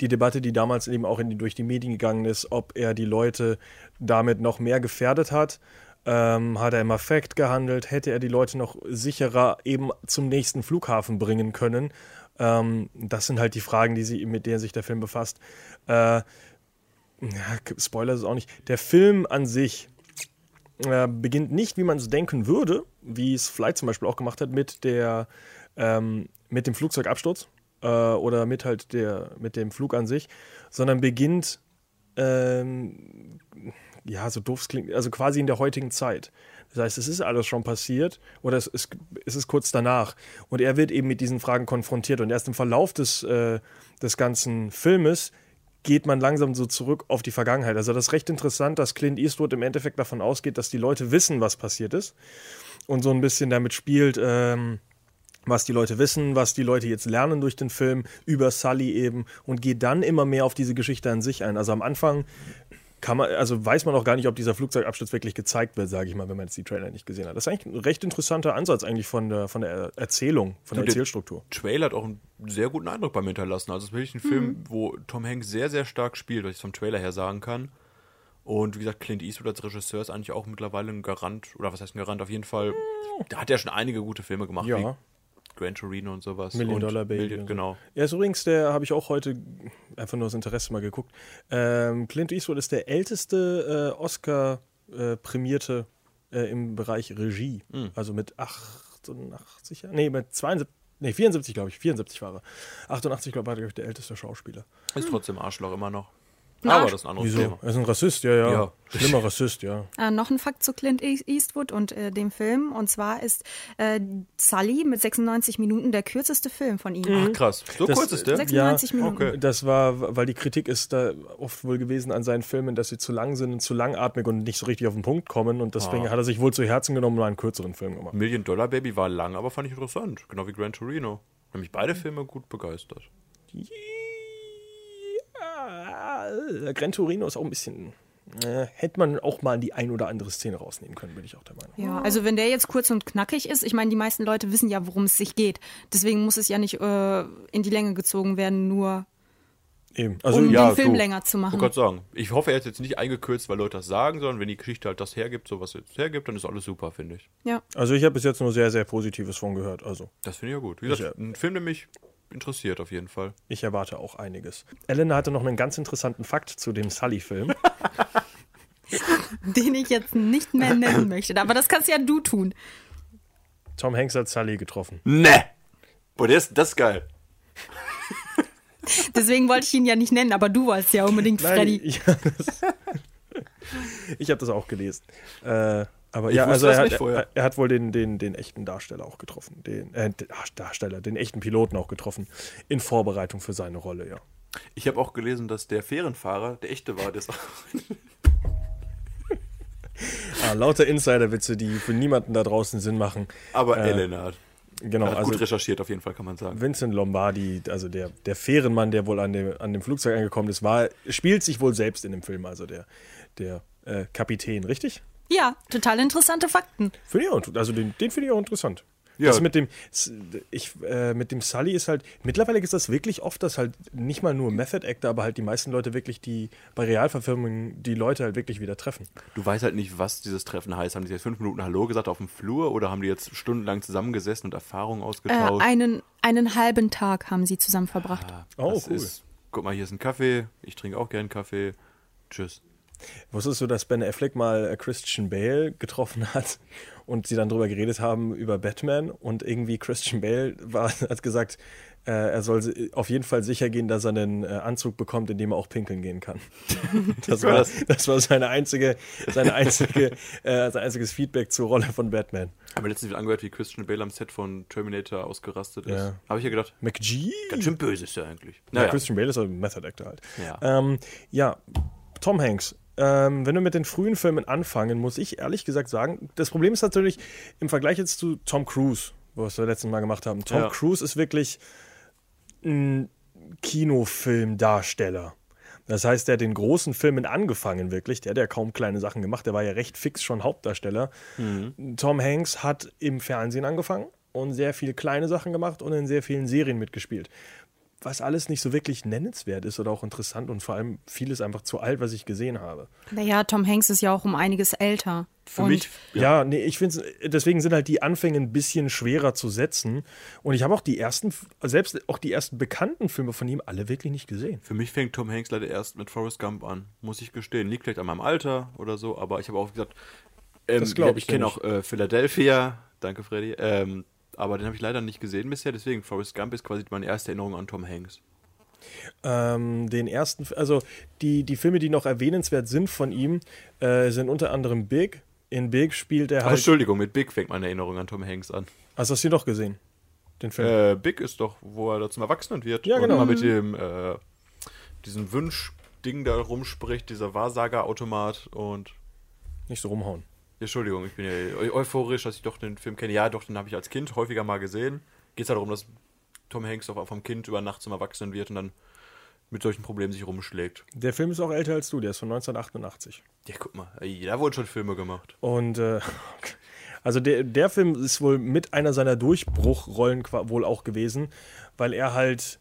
S5: die Debatte, die damals eben auch in die, durch die Medien gegangen ist, ob er die Leute damit noch mehr gefährdet hat. Ähm, hat er im Affekt gehandelt? Hätte er die Leute noch sicherer eben zum nächsten Flughafen bringen können? Ähm, das sind halt die Fragen, die sie, mit denen sich der Film befasst. Äh, ja, Spoiler ist es auch nicht. Der Film an sich äh, beginnt nicht, wie man es denken würde, wie es Flight zum Beispiel auch gemacht hat, mit der ähm, mit dem Flugzeugabsturz äh, oder mit halt der mit dem Flug an sich, sondern beginnt ähm, ja so doof es klingt, also quasi in der heutigen Zeit. Das heißt, es ist alles schon passiert oder es ist, es ist kurz danach. Und er wird eben mit diesen Fragen konfrontiert. Und erst im Verlauf des, äh, des ganzen Filmes geht man langsam so zurück auf die Vergangenheit. Also das ist recht interessant, dass Clint Eastwood im Endeffekt davon ausgeht, dass die Leute wissen, was passiert ist. Und so ein bisschen damit spielt, ähm, was die Leute wissen, was die Leute jetzt lernen durch den Film, über Sully eben und geht dann immer mehr auf diese Geschichte an sich ein. Also am Anfang kann man, also weiß man auch gar nicht, ob dieser Flugzeugabsturz wirklich gezeigt wird, sage ich mal, wenn man jetzt die Trailer nicht gesehen hat. Das ist eigentlich ein recht interessanter Ansatz eigentlich von der, von der Erzählung, von der
S6: Du, der-
S5: Erzählstruktur.
S6: Trailer hat auch einen sehr guten Eindruck bei mir hinterlassen. Also es ist wirklich ein Film, wo Tom Hanks sehr, sehr stark spielt, was ich vom Trailer her sagen kann. Und wie gesagt, Clint Eastwood als Regisseur ist eigentlich auch mittlerweile ein Garant, oder was heißt ein Garant? Auf jeden Fall, da hat er schon einige gute Filme gemacht,
S5: Ja.
S6: wie Gran Torino und sowas.
S5: Million
S6: und
S5: Dollar Baby.
S6: Million, genau.
S5: Er ist übrigens der, habe ich auch heute einfach nur aus Interesse mal geguckt. Ähm, Clint Eastwood ist der älteste äh, Oscar-prämierte äh, im Bereich Regie.
S6: Hm.
S5: Also mit 88, Jahren- nee, mit 72, nee, 74, glaube ich. 74 war er. 88, glaube ich, war er der älteste Schauspieler.
S6: Ist trotzdem Arschloch immer noch.
S4: Ein
S6: Aber
S4: Arsch-
S6: das ist ein anderes
S5: Wieso?
S6: Thema.
S5: Er ist ein Rassist, ja, ja.
S6: Ja.
S5: Schlimmer Rassist, ja. <laughs>
S4: Äh, noch ein Fakt zu Clint E- Eastwood und äh, dem Film. Und zwar ist äh, Sully mit 96 Minuten der kürzeste Film von ihm.
S6: Ach krass. So
S5: Das-
S6: kurz ist der?
S4: 96
S5: ja,
S4: Minuten.
S6: Okay.
S5: Das war, weil die Kritik ist da oft wohl gewesen an seinen Filmen, dass sie zu lang sind und zu langatmig und nicht so richtig auf den Punkt kommen. Und deswegen
S6: Ah.
S5: hat er sich wohl zu Herzen genommen und einen kürzeren Film gemacht.
S6: Million Dollar Baby war lang, aber fand ich interessant. Genau wie Gran Torino. Haben mich beide Filme gut begeistert.
S5: Ja, äh, Gran Torino ist auch ein bisschen. Äh, hätte man auch mal die ein oder andere Szene rausnehmen können, bin ich auch der Meinung.
S4: Ja, also wenn der jetzt kurz und knackig ist, ich meine, die meisten Leute wissen ja, worum es sich geht. Deswegen muss es ja nicht äh, in die Länge gezogen werden, nur
S5: Eben. Also,
S4: um
S5: ja,
S4: den Film
S6: du,
S4: länger zu
S6: Ich
S4: machen.
S6: wollte gerade sagen, ich hoffe, er hat jetzt nicht eingekürzt, weil Leute das sagen, sondern wenn die Geschichte halt das hergibt, so was jetzt hergibt, dann ist alles super, finde ich.
S4: Ja.
S5: also ich habe bis jetzt nur sehr, sehr Positives von gehört. Also
S6: Das finde ich ja gut. Wie gesagt,
S5: Ich,
S6: ein Film, der mich interessiert auf jeden Fall.
S5: ich erwarte auch einiges. Elena hatte noch einen ganz interessanten Fakt zu dem Sully-Film. <laughs>
S4: Den ich jetzt nicht mehr nennen möchte. Aber das kannst ja du tun.
S5: Tom Hanks hat Sully getroffen.
S6: Ne! Boah, der ist, das ist geil. <laughs>
S4: Deswegen wollte ich ihn ja nicht nennen, aber du wolltest ja unbedingt Freddy.
S5: ich, das, <laughs> ich habe das auch gelesen. Äh, aber
S6: Ich
S5: ja,
S6: wusste
S5: also
S6: das
S5: er
S6: nicht
S5: hat,
S6: vorher.
S5: er, er hat wohl den, den, den echten Darsteller auch getroffen. Den äh, den- Darsteller, den echten Piloten auch getroffen. In Vorbereitung für seine Rolle, ja.
S6: Ich habe auch gelesen, dass der Fährenfahrer der echte war. Der ist auch <laughs>
S5: Ah, lauter Insiderwitze, die für niemanden da draußen Sinn machen.
S6: aber
S5: Äh,
S6: Elena hat,
S5: Genau,
S6: hat
S5: also
S6: gut recherchiert, auf jeden Fall, kann man sagen.
S5: Vincent Lombardi, also der, der Fährenmann, der wohl an dem, an dem Flugzeug angekommen ist, war, spielt sich wohl selbst in dem Film, also der, der äh, Kapitän, richtig?
S4: Ja, total interessante Fakten.
S5: Finde ich auch, also den, den finde ich auch interessant.
S6: Ja.
S5: Das mit dem, ich, äh, mit dem Sully ist halt, mittlerweile ist das wirklich oft, dass halt nicht mal nur Method Actor, aber halt die meisten Leute wirklich, die bei Realverfilmungen die Leute halt wirklich wieder treffen.
S6: Du weißt halt nicht, was dieses Treffen heißt. Haben die jetzt fünf Minuten Hallo gesagt auf dem Flur oder haben die jetzt stundenlang zusammengesessen und Erfahrungen
S4: Äh,
S6: ausgetauscht?
S4: einen, einen halben Tag haben sie zusammen verbracht.
S5: Oh,
S6: das
S5: cool.
S6: ist, guck mal, hier ist ein Kaffee. Ich trinke auch gern Kaffee. Tschüss.
S5: Wusstest du, dass Ben Affleck mal äh, Christian Bale getroffen hat <laughs> und sie dann drüber geredet haben über Batman und irgendwie Christian Bale war, <laughs> hat gesagt, äh, er soll auf jeden Fall sicher gehen, dass er einen äh, Anzug bekommt, in dem er auch pinkeln gehen kann. <laughs> Das war,
S6: das?
S5: das war seine einzige, seine einzige, äh, sein einziges Feedback zur Rolle von Batman.
S6: Haben wir letztens wieder angehört, wie Christian Bale am Set von Terminator ausgerastet ist.
S5: Ja.
S6: Habe ich ja gedacht,
S5: McGee?
S6: ganz schön böse ist er eigentlich.
S5: Ja,
S6: Naja,
S5: Christian Bale ist ein Method Actor halt.
S6: Ja.
S5: Ähm, ja, Tom Hanks. Ähm, wenn wir mit den frühen Filmen anfangen, muss ich ehrlich gesagt sagen, das Problem ist natürlich im Vergleich jetzt zu Tom Cruise, was wir letztes Mal gemacht haben. Tom
S6: Ja.
S5: Cruise ist wirklich ein Kinofilmdarsteller. Das heißt, der hat den großen Filmen angefangen, wirklich. Der hat ja kaum kleine Sachen gemacht. Der war ja recht fix schon Hauptdarsteller. Tom Hanks hat im Fernsehen angefangen und sehr viele kleine Sachen gemacht und in sehr vielen Serien mitgespielt. Was alles nicht so wirklich nennenswert ist oder auch interessant und vor allem vieles einfach zu alt, was ich gesehen habe.
S4: Naja, Tom Hanks ist ja auch um einiges älter.
S6: für
S4: Und
S6: mich,
S5: Ja, nee, ich finde deswegen sind halt die Anfänge ein bisschen schwerer zu setzen. Und ich habe auch die ersten, selbst auch die ersten bekannten Filme von ihm alle wirklich nicht gesehen.
S6: für mich fängt Tom Hanks leider erst mit Forrest Gump an, muss ich gestehen. Liegt vielleicht an meinem Alter oder so, aber ich habe auch gesagt, Ähm,
S5: Das
S6: ja,
S5: ich
S6: Ich kenne auch äh, Philadelphia. Danke, Freddy. Ähm, aber den habe ich leider nicht gesehen bisher. Deswegen, Forrest Gump ist quasi meine erste Erinnerung an Tom Hanks.
S5: Ähm, den ersten, also die, die Filme, die noch erwähnenswert sind von ihm, äh, sind unter anderem Big. In Big spielt er
S6: Ach,
S5: halt.
S6: Entschuldigung, mit Big fängt meine Erinnerung an Tom Hanks an.
S5: Also hast du ihn doch gesehen? Den Film.
S6: Äh, Big ist doch, wo er da zum Erwachsenen wird.
S5: Ja, genau.
S6: Und mit dem, äh, diesen Wunschding da rumspricht, dieser Wahrsagerautomat und.
S5: Nicht so rumhauen.
S6: Entschuldigung, ich bin ja eu- euphorisch, dass ich doch den Film kenne. Ja, doch, den habe ich als Kind häufiger mal gesehen. Geht es halt darum, dass Tom Hanks auch vom Kind über Nacht zum Erwachsenen wird und dann mit solchen Problemen sich rumschlägt.
S5: Der Film ist auch älter als du, der ist von 1988.
S6: Ja, guck mal, da wurden schon Filme gemacht.
S5: Und äh, <laughs> also der, der Film ist wohl mit einer seiner Durchbruchrollen wohl auch gewesen, weil er halt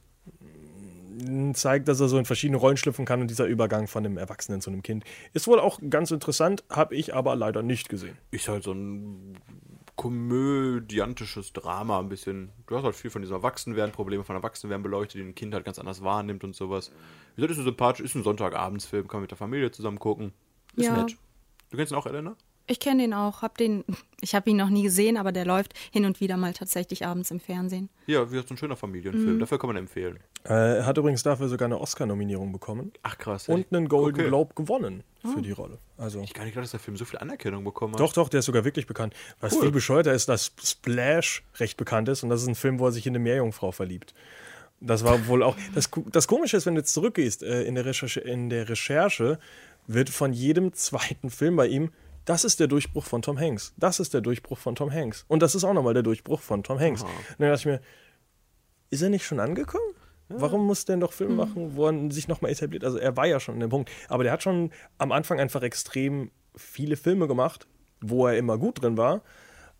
S5: zeigt, dass er so in verschiedene Rollen schlüpfen kann und dieser Übergang von einem Erwachsenen zu einem Kind ist wohl auch ganz interessant, habe ich aber leider nicht gesehen.
S6: Ist halt so ein komödiantisches Drama ein bisschen. Du hast halt viel von diesem Erwachsenwerden, Probleme von Erwachsenwerden beleuchtet, die ein Kind halt ganz anders wahrnimmt und sowas. Wie gesagt, ist ein sympathisch, ist ein Sonntagabendsfilm, kann man mit der Familie zusammen gucken. Ist
S4: Ja.
S6: nett. Du kennst ihn auch, Elena?
S4: Ich kenne den auch, hab den, <laughs> ich habe ihn noch nie gesehen, aber der läuft hin und wieder mal tatsächlich abends im Fernsehen.
S6: Ja, wie gesagt, so ein schöner Familienfilm. Dafür kann man empfehlen.
S5: Äh, er hat übrigens dafür sogar eine Oscar-Nominierung bekommen
S6: Ach krass.
S5: und einen Golden
S6: Okay.
S5: Globe gewonnen für die Rolle. Also
S6: Ich gar nicht gedacht, dass der Film so viel Anerkennung bekommen hat.
S5: Doch, doch, der ist sogar wirklich bekannt. Was
S6: Cool.
S5: viel bescheuerter ist, dass Splash recht bekannt ist und das ist ein Film, wo er sich in eine Meerjungfrau verliebt. Das war wohl auch. Das, das Komische ist, wenn du jetzt zurückgehst, äh, in, der Recherche, in der Recherche wird von jedem zweiten Film bei ihm, das ist der Durchbruch von Tom Hanks. Das ist der Durchbruch von Tom Hanks. Und das ist auch nochmal der Durchbruch von Tom Hanks. Und dann dachte ich mir, ist er nicht schon angekommen? Warum muss der denn doch Filme machen, wo er sich nochmal etabliert? Also er war ja schon an dem Punkt. Aber der hat schon am Anfang einfach extrem viele Filme gemacht, wo er immer gut drin war.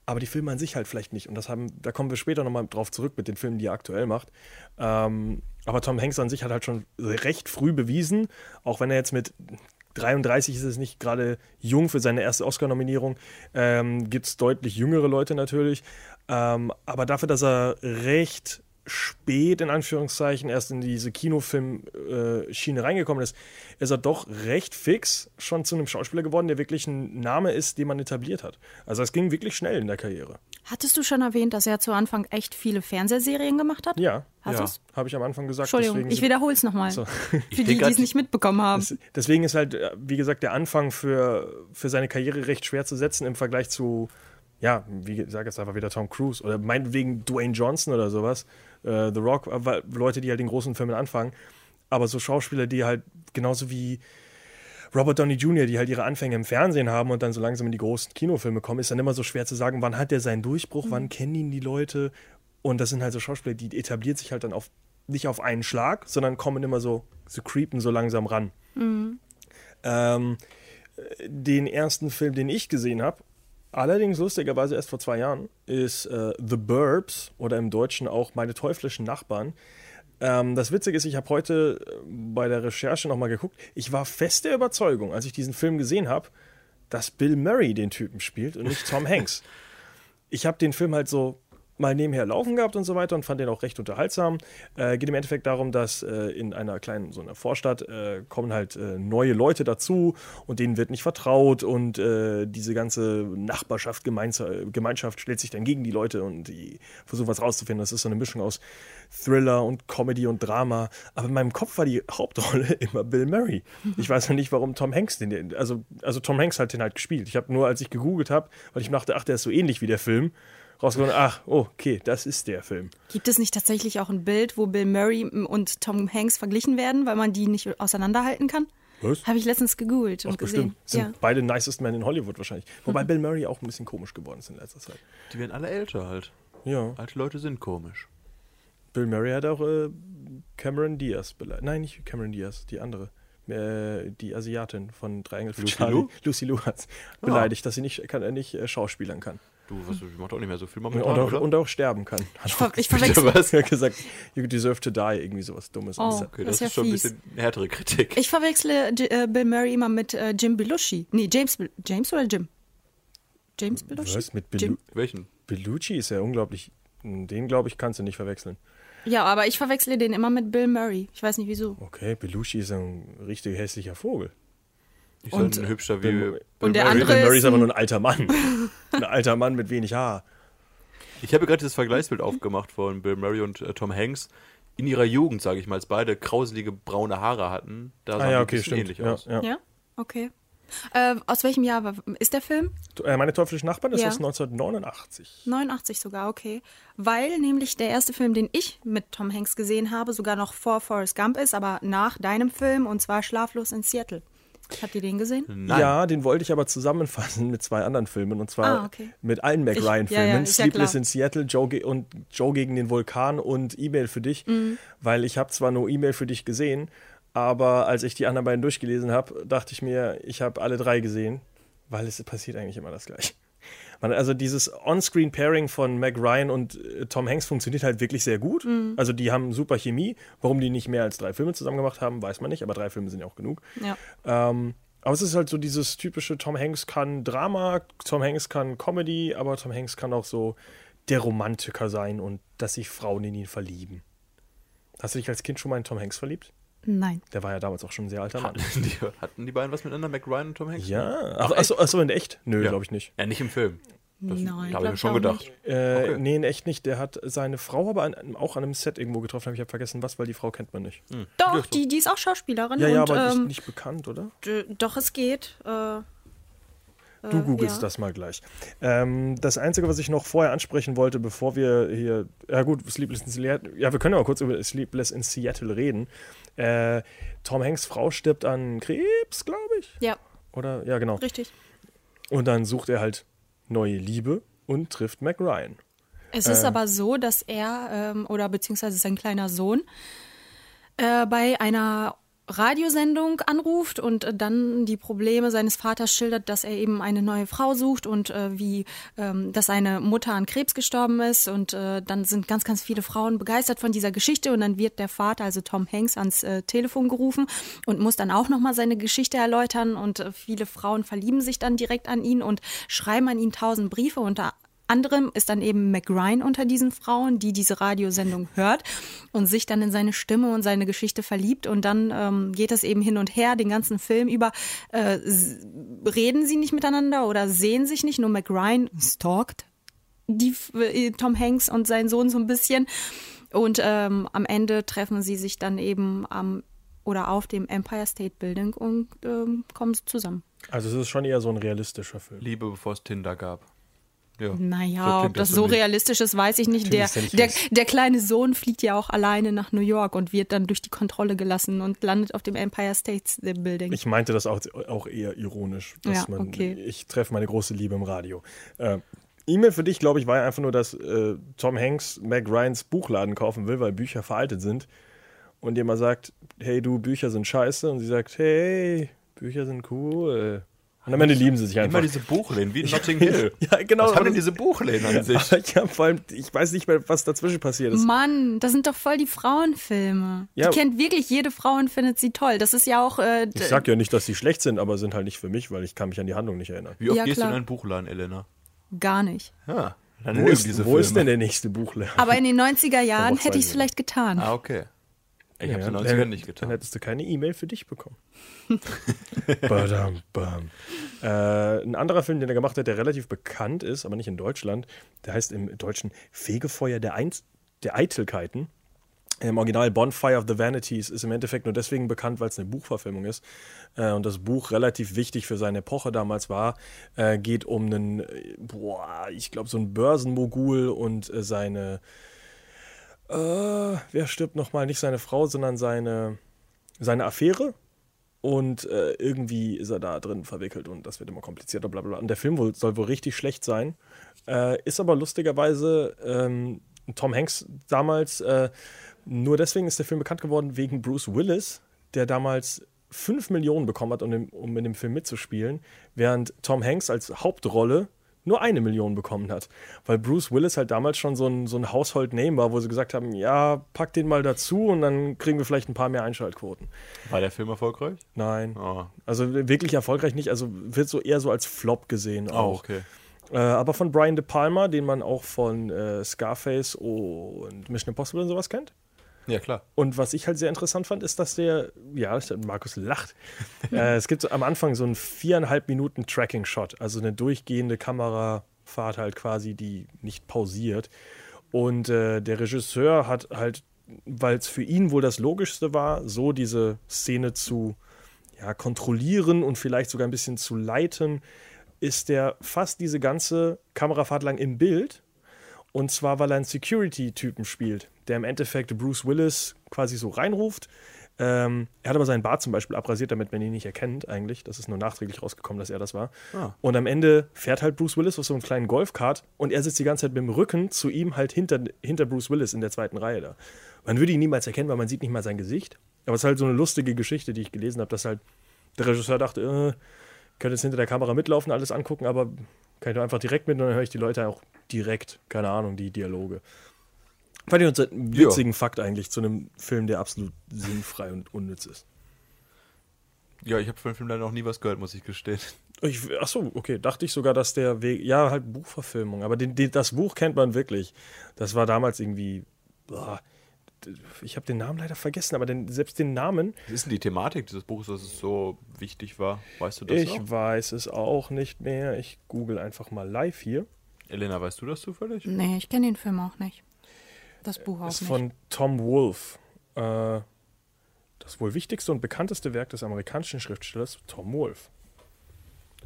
S5: Aber die Filme an sich halt vielleicht nicht. Und das haben, da kommen wir später nochmal drauf zurück mit den Filmen, die er aktuell macht. Ähm, aber Tom Hanks an sich hat halt schon recht früh bewiesen, auch wenn er jetzt mit 33 ist es nicht gerade jung für seine erste Oscar-Nominierung. Ähm, Gibt es deutlich jüngere Leute natürlich. Ähm, aber dafür, dass er recht spät, in Anführungszeichen, erst in diese Kinofilm-Schiene reingekommen ist, ist er doch recht fix schon zu einem Schauspieler geworden, der wirklich ein Name ist, den man etabliert hat. Also es ging wirklich schnell in der Karriere.
S4: Hattest du schon erwähnt, dass er zu Anfang echt viele Fernsehserien gemacht hat?
S5: Ja,
S4: Hast
S6: Ja.
S5: habe ich am Anfang gesagt.
S4: Entschuldigung, ich wiederhole es nochmal.
S5: So.
S4: Für <laughs> die, die es nicht mitbekommen haben.
S5: Das, deswegen ist halt, wie gesagt, der Anfang für, für seine Karriere recht schwer zu setzen im Vergleich zu, ja, wie gesagt, jetzt einfach wieder Tom Cruise oder meinetwegen Dwayne Johnson oder sowas, äh, The Rock, aber Leute, die halt in großen Filmen anfangen. Aber so Schauspieler, die halt genauso wie Robert Downey Jr., die halt ihre Anfänge im Fernsehen haben und dann so langsam in die großen Kinofilme kommen, ist dann immer so schwer zu sagen, wann hat der seinen Durchbruch, wann kennen ihn die Leute. Und das sind halt so Schauspieler, die etabliert sich halt dann auf, nicht auf einen Schlag, sondern kommen immer so, so creepen so langsam ran. Ähm, den ersten Film, den ich gesehen habe, allerdings lustigerweise erst vor zwei Jahren, ist äh, The Burbs oder im Deutschen auch Meine teuflischen Nachbarn. Ähm, das Witzige ist, ich habe heute äh, bei der Recherche nochmal geguckt. Ich war fest der Überzeugung, als ich diesen Film gesehen habe, dass Bill Murray den Typen spielt und nicht Tom Hanks. <laughs> Ich habe den Film halt so mal nebenher laufen gehabt und so weiter und fand den auch recht unterhaltsam. Äh, geht im Endeffekt darum, dass äh, in einer kleinen so einer Vorstadt äh, kommen halt äh, neue Leute dazu und denen wird nicht vertraut und äh, diese ganze Nachbarschaft, Gemeins Gemeinschaft stellt sich dann gegen die Leute und die versuchen was rauszufinden. Das ist so eine Mischung aus Thriller und Comedy und Drama. Aber in meinem Kopf war die Hauptrolle <laughs> immer Bill Murray. Ich weiß noch nicht, warum Tom Hanks den, also, also Tom Hanks hat den halt gespielt. Ich habe nur, als ich gegoogelt habe, weil ich dachte, ach, der ist so ähnlich wie der Film, rausgefunden, ach, oh, okay, das ist der Film.
S4: Gibt es nicht tatsächlich auch ein Bild, wo Bill Murray und Tom Hanks verglichen werden, weil man die nicht auseinanderhalten kann?
S5: Was?
S4: Habe ich letztens gegoogelt und
S5: Ach,
S4: gesehen.
S5: bestimmt. Sind
S4: Ja.
S5: beide nicest Men in Hollywood wahrscheinlich. Wobei Bill Murray auch ein bisschen komisch geworden ist in letzter Zeit.
S6: Die werden alle älter halt.
S5: Ja.
S6: Alte Leute sind komisch.
S5: Bill Murray hat auch äh, Cameron Diaz beleidigt. Nein, nicht Cameron Diaz, die andere. Äh, die Asiatin von Drei Engel für
S6: Lucy
S5: Charlie.
S6: Liu?
S5: Lucy Liu hat beleidigt, dass sie nicht, kann, äh, nicht äh, schauspielern kann.
S6: Du, was, die macht auch nicht mehr so viel
S5: Und
S6: momentan,
S5: auch,
S6: oder?
S5: und auch sterben kann. Hat
S4: Ich, ver ich verwechsel. <laughs>
S6: was?
S5: Er hat gesagt, you deserve to die, irgendwie sowas Dummes.
S4: Oh.
S6: Okay,
S4: Das
S6: das,
S4: ist ja
S6: ist schon ein bisschen härtere Kritik.
S4: Ich verwechsle J äh, Bill Murray immer mit äh, Jim Belushi. Nee, James, James oder Jim? James Belushi?
S5: Was? Mit Belu
S4: Jim?
S6: Welchen?
S5: Bellucci ist ja unglaublich. Den, glaube ich, kannst du nicht verwechseln.
S4: Ja, aber ich verwechsle den immer mit Bill Murray. Ich weiß nicht wieso.
S5: Okay, Belushi ist ein richtig hässlicher Vogel.
S6: Nicht
S4: Und-
S6: ein hübscher wie
S5: Bill-
S6: Bill
S4: und der
S6: Murray.
S4: andere
S5: Bill Murray
S4: ist
S5: ist aber
S4: ein-
S5: nur ein alter Mann. <laughs> ein alter Mann mit wenig Haar.
S6: Ich habe gerade das Vergleichsbild aufgemacht von Bill Murray und äh, Tom Hanks. In ihrer Jugend, sage ich mal, als beide krauselige braune Haare hatten. Da sahen
S5: Ah ja,
S6: ein
S5: okay,
S6: bisschen
S5: stimmt.
S6: ähnlich
S5: Ja,
S6: aus.
S5: ja.
S4: Ja, okay. Äh, aus welchem Jahr war- ist der Film?
S5: Äh, Meine teuflischen Nachbarn ist
S4: Ja.
S5: aus 1989.
S4: 89 sogar, okay. Weil nämlich der erste Film, den ich mit Tom Hanks gesehen habe, sogar noch vor Forrest Gump ist, aber nach deinem Film und zwar Schlaflos in Seattle. Habt ihr den gesehen?
S6: Nein.
S5: Ja, den wollte ich aber zusammenfassen mit zwei anderen Filmen und zwar
S4: Ah, okay.
S5: mit allen Mac
S4: Ich-
S5: Ryan-Filmen.
S4: ja, ja, ja
S5: Sleepless
S4: klar.
S5: in Seattle, Joe und Joe gegen den Vulkan und E-Mail für dich,
S4: Mhm.
S5: weil ich habe zwar nur E-Mail für dich gesehen, aber als ich die anderen beiden durchgelesen habe, dachte ich mir, ich habe alle drei gesehen, weil es passiert eigentlich immer das Gleiche. Man, also dieses On-Screen-Pairing von Mac Ryan und äh, Tom Hanks funktioniert halt wirklich sehr gut.
S4: Mhm.
S5: Also die haben super Chemie. Warum die nicht mehr als drei Filme zusammen gemacht haben, weiß man nicht, aber drei Filme sind ja auch genug.
S4: Ja.
S5: Ähm, aber es ist halt so dieses typische, Tom Hanks kann Drama, Tom Hanks kann Comedy, aber Tom Hanks kann auch so der Romantiker sein und dass sich Frauen in ihn verlieben. Hast du dich als Kind schon mal in Tom Hanks verliebt?
S4: Nein.
S5: Der war ja damals auch schon ein sehr alter Mann.
S6: Hatten die, hatten die beiden was miteinander, Mac Ryan und Tom Hanks?
S5: Ja, ach, achso, achso, in echt? Nö,
S6: Ja.
S5: glaube ich nicht.
S6: Ja, nicht im Film. Das
S4: Nein,
S6: habe ich mir schon
S4: auch
S6: gedacht.
S4: nicht.
S5: Äh,
S6: Okay.
S5: Nee, in echt nicht. Der hat seine Frau aber an, auch an einem Set irgendwo getroffen, habe ich hab vergessen was, weil die Frau kennt man nicht.
S4: Doch, die, die ist auch Schauspielerin.
S5: Ja, ja,
S4: und,
S5: aber
S4: ähm,
S5: nicht, nicht bekannt, oder?
S4: doch, es geht. Äh,
S5: Du googelst
S4: ja.
S5: das mal gleich. Ähm, das Einzige, was ich noch vorher ansprechen wollte, bevor wir hier, ja gut, Sleepless in Seattle, ja, wir können ja mal kurz über Sleepless in Seattle reden. Äh, Tom Hanks Frau stirbt an Krebs, glaube ich.
S4: ja,
S5: Oder, ja, genau.
S4: richtig.
S5: Und dann sucht er halt neue Liebe und trifft Mac Ryan.
S4: Es ist
S5: Äh.
S4: aber so, dass er ähm, oder beziehungsweise sein kleiner Sohn äh, bei einer Radiosendung anruft und äh, dann die Probleme seines Vaters schildert, dass er eben eine neue Frau sucht und äh, wie, ähm, dass seine Mutter an Krebs gestorben ist. Und äh, dann sind ganz, ganz viele Frauen begeistert von dieser Geschichte. Und dann wird der Vater, also Tom Hanks, ans äh, Telefon gerufen und muss dann auch nochmal seine Geschichte erläutern. Und äh, viele Frauen verlieben sich dann direkt an ihn und schreiben an ihn tausend Briefe unter anderem ist dann eben Ryan unter diesen Frauen, die diese Radiosendung hört und sich dann in seine Stimme und seine Geschichte verliebt. Und dann ähm, geht es eben hin und her, den ganzen Film über. Äh, reden sie nicht miteinander oder sehen sich nicht, nur Ryan stalkt die, äh, Tom Hanks und sein Sohn so ein bisschen. Und ähm, am Ende treffen sie sich dann eben am oder auf dem Empire State Building und ähm, kommen zusammen.
S5: Also es ist schon eher so ein realistischer Film.
S6: Liebe, bevor es Tinder gab. Ja,
S4: Naja, ob das
S6: für
S4: so realistisch ist, weiß ich nicht. Der,
S5: er
S4: der, der kleine Sohn fliegt ja auch alleine nach New York und wird dann durch die Kontrolle gelassen und landet auf dem Empire State Building.
S5: Ich meinte das auch, auch eher ironisch, dass
S4: Ja,
S5: man,
S4: okay.
S5: ich treffe meine große Liebe im Radio. Äh, E-Mail für dich, glaube ich, war ja einfach nur, dass äh, Tom Hanks Mac Ryans Buchladen kaufen will, weil Bücher veraltet sind. Und ihr mal sagt, hey du, Bücher sind scheiße. Und sie sagt, hey, Bücher sind cool. Und am Ende lieben sie sich einfach.
S6: Immer diese Buchläden, wie in <laughs> Notting Hill.
S5: Ja, genau.
S6: Was haben denn diese Buchläden an <laughs> sich?
S5: Ja, vor allem, ich weiß nicht mehr, was dazwischen passiert ist.
S4: Mann, das sind doch voll die Frauenfilme.
S5: Ja.
S4: Die kennt wirklich jede Frau und findet sie toll. Das ist ja auch. Äh,
S5: Ich sag ja nicht, dass die schlecht sind, aber sind halt nicht für mich, weil ich kann mich an die Handlung nicht erinnern.
S6: Wie oft
S4: Ja,
S6: gehst
S4: klar.
S6: du in einen Buchladen, Elena?
S4: gar nicht.
S6: Ja, dann
S5: Wo, ist, wo ist denn der nächste Buchladen?
S4: Aber in den 90er <laughs> Jahren hätte ich es vielleicht getan.
S6: Ah, okay. Ich habe
S5: Ja,
S6: es in den
S5: dann-
S6: 90ern nicht
S5: Dann
S6: getan.
S5: hättest du keine E-Mail für dich bekommen. <laughs> Badam, bam. Äh, ein anderer Film, den er gemacht hat, der relativ bekannt ist, aber nicht in Deutschland, der heißt im Deutschen Fegefeuer der, Einz der Eitelkeiten. Im Original Bonfire of the Vanities ist im Endeffekt nur deswegen bekannt, weil es eine Buchverfilmung ist. Äh, und das Buch relativ wichtig für seine Epoche damals war. Äh, geht um einen, äh, boah, ich glaube, so einen Börsenmogul und äh, seine äh, wer stirbt nochmal? Nicht seine Frau, sondern seine, seine Affäre. Und äh, irgendwie ist er da drin verwickelt und das wird immer komplizierter, bla bla. Und der Film wohl, soll wohl richtig schlecht sein. Äh, ist aber lustigerweise ähm, Tom Hanks damals, äh, nur deswegen ist der Film bekannt geworden wegen Bruce Willis, der damals 5 Millionen bekommen hat, um, um in dem Film mitzuspielen, während Tom Hanks als Hauptrolle nur eine Million bekommen hat. Weil Bruce Willis halt damals schon so ein, so ein Household Name war, wo sie gesagt haben, ja, pack den mal dazu und dann kriegen wir vielleicht ein paar mehr Einschaltquoten.
S6: War der Film erfolgreich?
S5: Nein.
S6: Ah,
S5: Also wirklich erfolgreich nicht, also wird so eher so als Flop gesehen
S6: oh,
S5: auch.
S6: okay.
S5: Äh, aber von Brian De Palma, den man auch von äh, Scarface und Mission Impossible und sowas kennt.
S6: Ja, klar.
S5: Und was ich halt sehr interessant fand, ist, dass der, ja, Markus lacht. <laughs> äh, es gibt so am Anfang so einen viereinhalb Minuten Tracking-Shot, also eine durchgehende Kamerafahrt halt quasi, die nicht pausiert. Und äh, der Regisseur hat halt, weil es für ihn wohl das Logischste war, so diese Szene zu ja, kontrollieren und vielleicht sogar ein bisschen zu leiten, ist der fast diese ganze Kamerafahrt lang im Bild. Und zwar, weil er einen Security-Typen spielt, der im Endeffekt Bruce Willis quasi so reinruft. Ähm, er hat aber seinen Bart zum Beispiel abrasiert, damit man ihn nicht erkennt, eigentlich. Das ist nur nachträglich rausgekommen, dass er das war.
S6: Ah.
S5: Und am Ende fährt halt Bruce Willis auf so einem kleinen Golfkart und er sitzt die ganze Zeit mit dem Rücken zu ihm halt hinter, hinter Bruce Willis in der zweiten Reihe da. Man würde ihn niemals erkennen, weil man sieht nicht mal sein Gesicht. Aber es ist halt so eine lustige Geschichte, die ich gelesen habe, dass halt der Regisseur dachte, äh, könnte jetzt hinter der Kamera mitlaufen, alles angucken, aber kann ich doch einfach direkt mit und dann höre ich die Leute auch direkt, keine Ahnung, die Dialoge. Fand ich uns einen
S6: Ja.
S5: witzigen Fakt eigentlich zu einem Film, der absolut sinnfrei und unnütz ist.
S6: Ja, ich habe von dem Film leider noch nie was gehört, muss ich gestehen.
S5: Ich, ach so, okay, dachte ich sogar, dass der Weg, ja, halt Buchverfilmung, aber den, den, das Buch kennt man wirklich. Das war damals irgendwie, boah, ich habe den Namen leider vergessen, aber den, selbst den Namen,
S6: Was ist denn die Thematik dieses Buches, dass es so wichtig war? Weißt du das
S5: ich
S6: auch?
S5: weiß es auch nicht mehr. Ich google einfach mal live hier.
S6: Elena, weißt du das zufällig?
S4: Nee, ich kenne den Film auch nicht. Das Buch auch
S5: ist
S4: nicht.
S5: von Tom Wolfe. Äh, das wohl wichtigste und bekannteste Werk des amerikanischen Schriftstellers Tom Wolfe.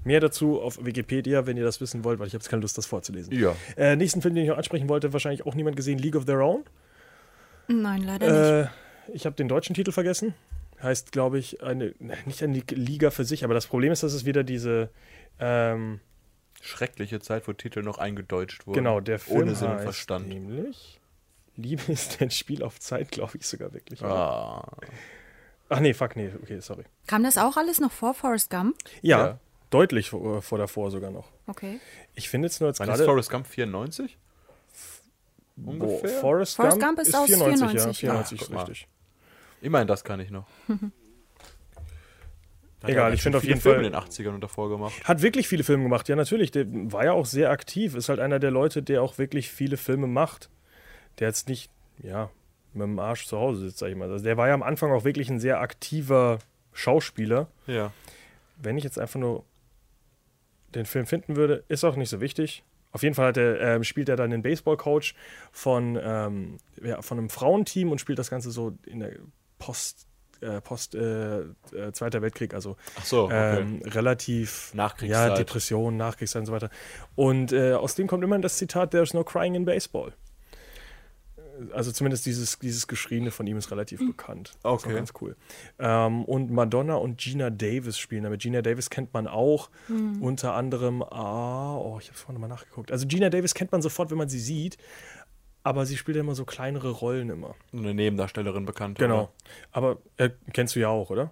S5: Mehr dazu auf Wikipedia, wenn ihr das wissen wollt, weil ich habe jetzt keine Lust, das vorzulesen.
S6: Ja.
S5: Äh, nächsten Film, den ich noch ansprechen wollte, wahrscheinlich auch niemand gesehen, League of Their Own.
S4: Nein, leider nicht.
S5: Äh, ich habe den deutschen Titel vergessen. Heißt, glaube ich, eine, <laughs> nicht eine Liga für sich, aber das Problem ist, dass es wieder diese, ähm,
S6: Schreckliche Zeit, wo Titel noch eingedeutscht wurden.
S5: genau, der Film
S6: Ohne Sinn und
S5: heißt
S6: Verstand.
S5: nämlich Liebe <laughs> ist ein Spiel auf Zeit, glaube ich sogar wirklich.
S6: Ah.
S5: Ach nee, fuck, nee, okay, sorry.
S4: Kam das auch alles noch vor Forrest Gump?
S5: Ja,
S6: Ja.
S5: deutlich vor, vor davor sogar noch.
S4: Okay.
S5: Ich finde es nur jetzt gerade.
S6: Forrest Gump 94?
S5: Boah,
S6: ungefähr?
S5: Forrest,
S4: Forrest
S5: Gump,
S4: Gump ist aus 94,
S5: ja.
S4: ja.
S5: 94
S6: Ah,
S5: ist
S6: mal.
S5: richtig.
S6: Immerhin, das kann ich noch. <laughs> Hat
S5: Egal, ich finde auf jeden
S6: Filme
S5: Fall-
S6: in den 80ern und davor gemacht.
S5: Hat wirklich viele Filme gemacht, ja, natürlich. Der war ja auch sehr aktiv. Ist halt einer der Leute, der auch wirklich viele Filme macht. Der jetzt nicht, ja, mit dem Arsch zu Hause sitzt, sag ich mal. Also der war ja am Anfang auch wirklich ein sehr aktiver Schauspieler.
S6: Ja.
S5: Wenn ich jetzt einfach nur den Film finden würde, ist auch nicht so wichtig. Auf jeden Fall hat er, ähm, spielt er dann den Baseball-Coach von, ähm, ja, von einem Frauenteam und spielt das Ganze so in der Post, äh, Post äh, äh, Zweiter Weltkrieg, also
S6: Ach so, okay.
S5: ähm, relativ
S6: Nachkriegszeit.
S5: ja, Depression, Nachkriegszeit und so weiter. Und äh, aus dem kommt immer das Zitat, There's no crying in baseball. Also zumindest dieses, dieses Geschrieene von ihm ist relativ bekannt. Das ist
S6: Okay.
S5: auch ganz cool. Ähm, und Madonna und Gina Davis spielen damit. Gina Davis kennt man auch. Unter anderem, ah, oh, ich habe es vorhin mal nachgeguckt. Also Gina Davis kennt man sofort, wenn man sie sieht. Aber sie spielt ja immer so kleinere Rollen immer.
S6: Eine Nebendarstellerin bekannt.
S5: Genau. Aber äh, kennst du ja auch, oder?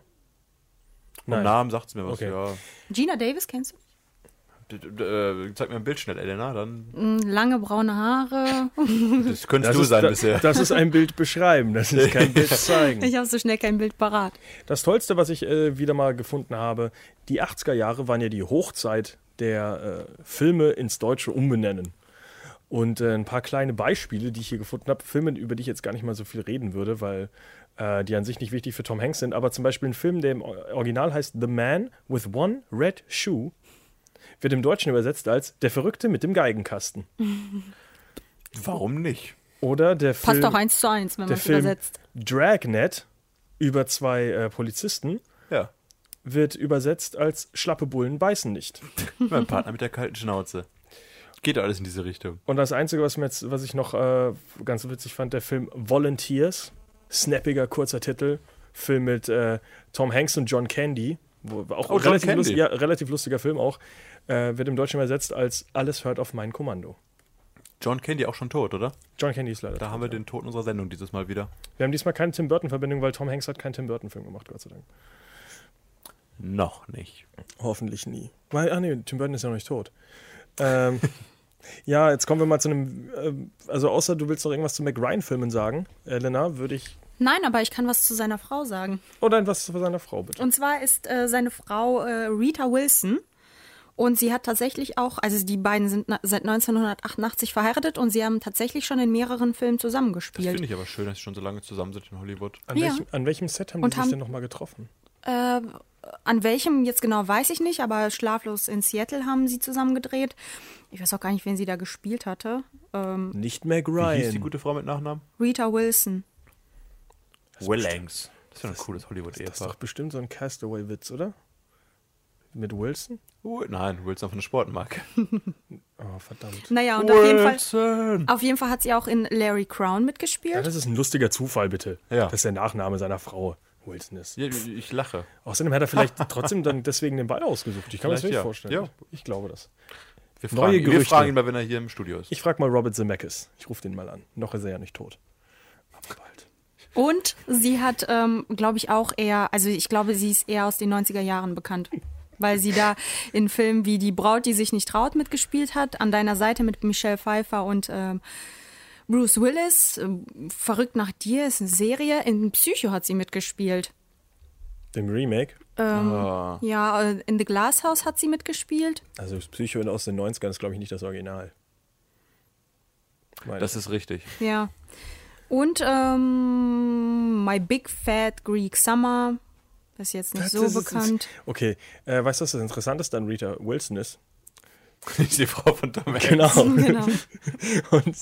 S6: Vom Namen sagt es mir was,
S5: Okay.
S6: ja.
S4: Gina Davis kennst du?
S6: Äh, zeig mir ein Bild schnell, Elena, dann.
S4: Mm, Lange braune Haare. <laughs>
S6: Das könntest
S5: Das
S6: du
S5: ist,
S6: sein
S5: da-
S6: bisher.
S5: das ist ein Bild beschreiben, das ist kein Bild <laughs> zeigen.
S4: Ich habe so schnell kein Bild parat.
S5: Das Tollste, was ich äh, wieder mal gefunden habe, die 80er Jahre waren ja die Hochzeit der äh, Filme ins Deutsche umbenennen. Und äh, ein paar kleine Beispiele, die ich hier gefunden habe, Filme, über die ich jetzt gar nicht mal so viel reden würde, weil äh, die an sich nicht wichtig für Tom Hanks sind, aber zum Beispiel ein Film, der im Original heißt The Man with One Red Shoe, wird im Deutschen übersetzt als Der Verrückte mit dem Geigenkasten. <laughs>
S6: Warum nicht?
S5: Oder der
S4: Passt
S5: Film,
S4: doch eins zu eins, wenn man
S5: der
S4: es
S5: Film
S4: übersetzt.
S5: Dragnet über zwei äh, Polizisten
S6: Ja.
S5: wird übersetzt als Schlappe Bullen beißen nicht. <laughs>
S6: Mein Partner mit der kalten Schnauze. Geht alles in diese Richtung.
S5: Und das Einzige, was, mir jetzt, was ich noch äh, ganz witzig fand, der Film Volunteers, snappiger, kurzer Titel, Film mit äh, Tom Hanks und John Candy, wo, auch
S6: Oh, John
S5: relativ,
S6: Candy.
S5: lust, ja, relativ lustiger Film auch, äh, wird im Deutschen übersetzt als Alles hört auf mein Kommando.
S6: John Candy auch schon tot, oder?
S5: John Candy ist leider
S6: Da
S5: tot,
S6: haben wir
S5: ja.
S6: den Tod unserer Sendung dieses Mal wieder.
S5: Wir haben diesmal keine Tim Burton-Verbindung, weil Tom Hanks hat keinen Tim Burton-Film gemacht, Gott sei Dank.
S6: Noch nicht.
S5: Hoffentlich nie. Weil, ah nee, Tim Burton ist ja noch nicht tot. Ähm, <laughs> ja, jetzt kommen wir mal zu einem, ähm, also außer du willst noch irgendwas zu Mac Ryan-Filmen sagen, Elena, würde ich,
S4: Nein, aber ich kann was zu seiner Frau sagen.
S5: oder etwas zu seiner Frau, bitte.
S4: Und zwar ist äh, seine Frau äh, Rita Wilson. Und sie hat tatsächlich auch, also die beiden sind seit 1988 verheiratet und sie haben tatsächlich schon in mehreren Filmen
S6: Das
S4: zusammengespielt.
S6: finde ich aber schön, dass sie schon so lange zusammen sind in Hollywood.
S5: An,
S4: Ja.
S5: welchem, an welchem Set haben
S4: Und
S5: die sich
S4: haben-
S5: denn nochmal getroffen?
S4: Äh, an welchem jetzt genau weiß ich nicht, aber Schlaflos in Seattle haben sie zusammen gedreht. Ich weiß auch gar nicht, wen sie da gespielt hatte. Ähm,
S5: Nicht Meg
S6: Wie hieß die
S5: Ryan.
S6: gute Frau mit Nachnamen?
S4: Rita Wilson.
S6: Willangs. Das ist ja ein cooles
S5: Das ist
S6: Hollywood-Ehepaar.
S5: doch bestimmt so ein Castaway-Witz, oder? Mit Wilson?
S6: Uh, nein, Wilson von der Sportmarke. <laughs>
S5: Oh, verdammt.
S4: Naja, und auf jeden, Fall,
S6: Wilson.
S4: auf jeden Fall hat sie auch in Larry Crown
S5: Ja,
S4: mitgespielt.
S5: das ist ein lustiger Zufall, bitte.
S6: Ja.
S5: Dass der Nachname seiner Frau Wilson ist.
S6: Ja, ich lache.
S5: Außerdem hat er vielleicht <laughs> trotzdem dann deswegen den Ball ausgesucht. Ich kann mir das nicht
S6: ja.
S5: vorstellen.
S6: Ja.
S5: Ich glaube das.
S6: Wir
S5: Neue
S6: fragen, wir
S5: Gerüchte.
S6: fragen ihn mal, wenn er hier im Studio ist.
S5: Ich frage mal Robert Zemeckis. Ich rufe den mal an. Noch ist er ja nicht tot. Aber bald.
S4: Und sie hat, ähm, glaube ich, auch eher, also ich glaube, sie ist eher aus den 90er Jahren bekannt. Weil sie da in Filmen wie Die Braut, die sich nicht traut, mitgespielt hat. An deiner Seite mit Michelle Pfeiffer und ähm, Bruce Willis. Ähm, Verrückt nach dir ist eine Serie. In Psycho hat sie mitgespielt.
S5: Dem Remake.
S6: Ah,
S4: Ja, äh, in The Glass House hat sie mitgespielt.
S5: Also Psycho aus den 90ern ist, glaube ich, nicht das Original. Meine
S6: das ist richtig.
S4: Ja. Und ähm, My Big Fat Greek Summer. Das ist jetzt nicht
S5: Das
S4: so bekannt.
S5: Okay, äh, weißt du, was das Interessanteste an Rita Wilson ist? <laughs>
S6: die Frau von Tom Hanks.
S5: Genau. <laughs>
S4: Genau. <laughs>
S5: Und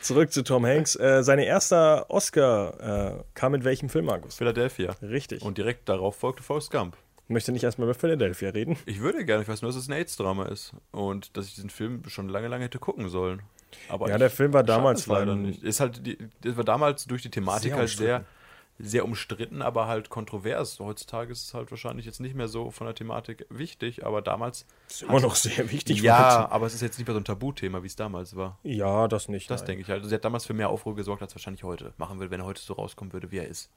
S5: zurück zu Tom Hanks. Äh, sein erster Oscar äh, kam mit welchem Film, Markus?
S6: Philadelphia.
S5: Richtig.
S6: Und direkt darauf folgte Forrest Gump.
S5: möchte nicht erstmal über Philadelphia reden.
S6: Ich würde gerne, ich weiß nur, dass es ein AIDS-Drama ist. Und dass ich diesen Film schon lange, lange hätte gucken sollen. Aber
S5: Ja, der Film war damals
S6: leider
S5: leider
S6: nicht. Ist halt die, das war damals durch die Thematik
S5: Sehr
S6: halt sehr,
S5: umstritten.
S6: Sehr umstritten, aber halt kontrovers. Heutzutage ist es halt wahrscheinlich jetzt nicht mehr so von der Thematik wichtig, aber damals.
S5: Ist immer noch sehr wichtig.
S6: ja, aber es ist jetzt nicht mehr so ein Tabuthema, wie es damals war.
S5: Ja, das nicht.
S6: Das
S5: nein.
S6: denke ich halt. Also sie hat damals für mehr Aufruhr gesorgt, als wahrscheinlich heute machen würde, wenn er heute so rauskommen würde, wie er ist.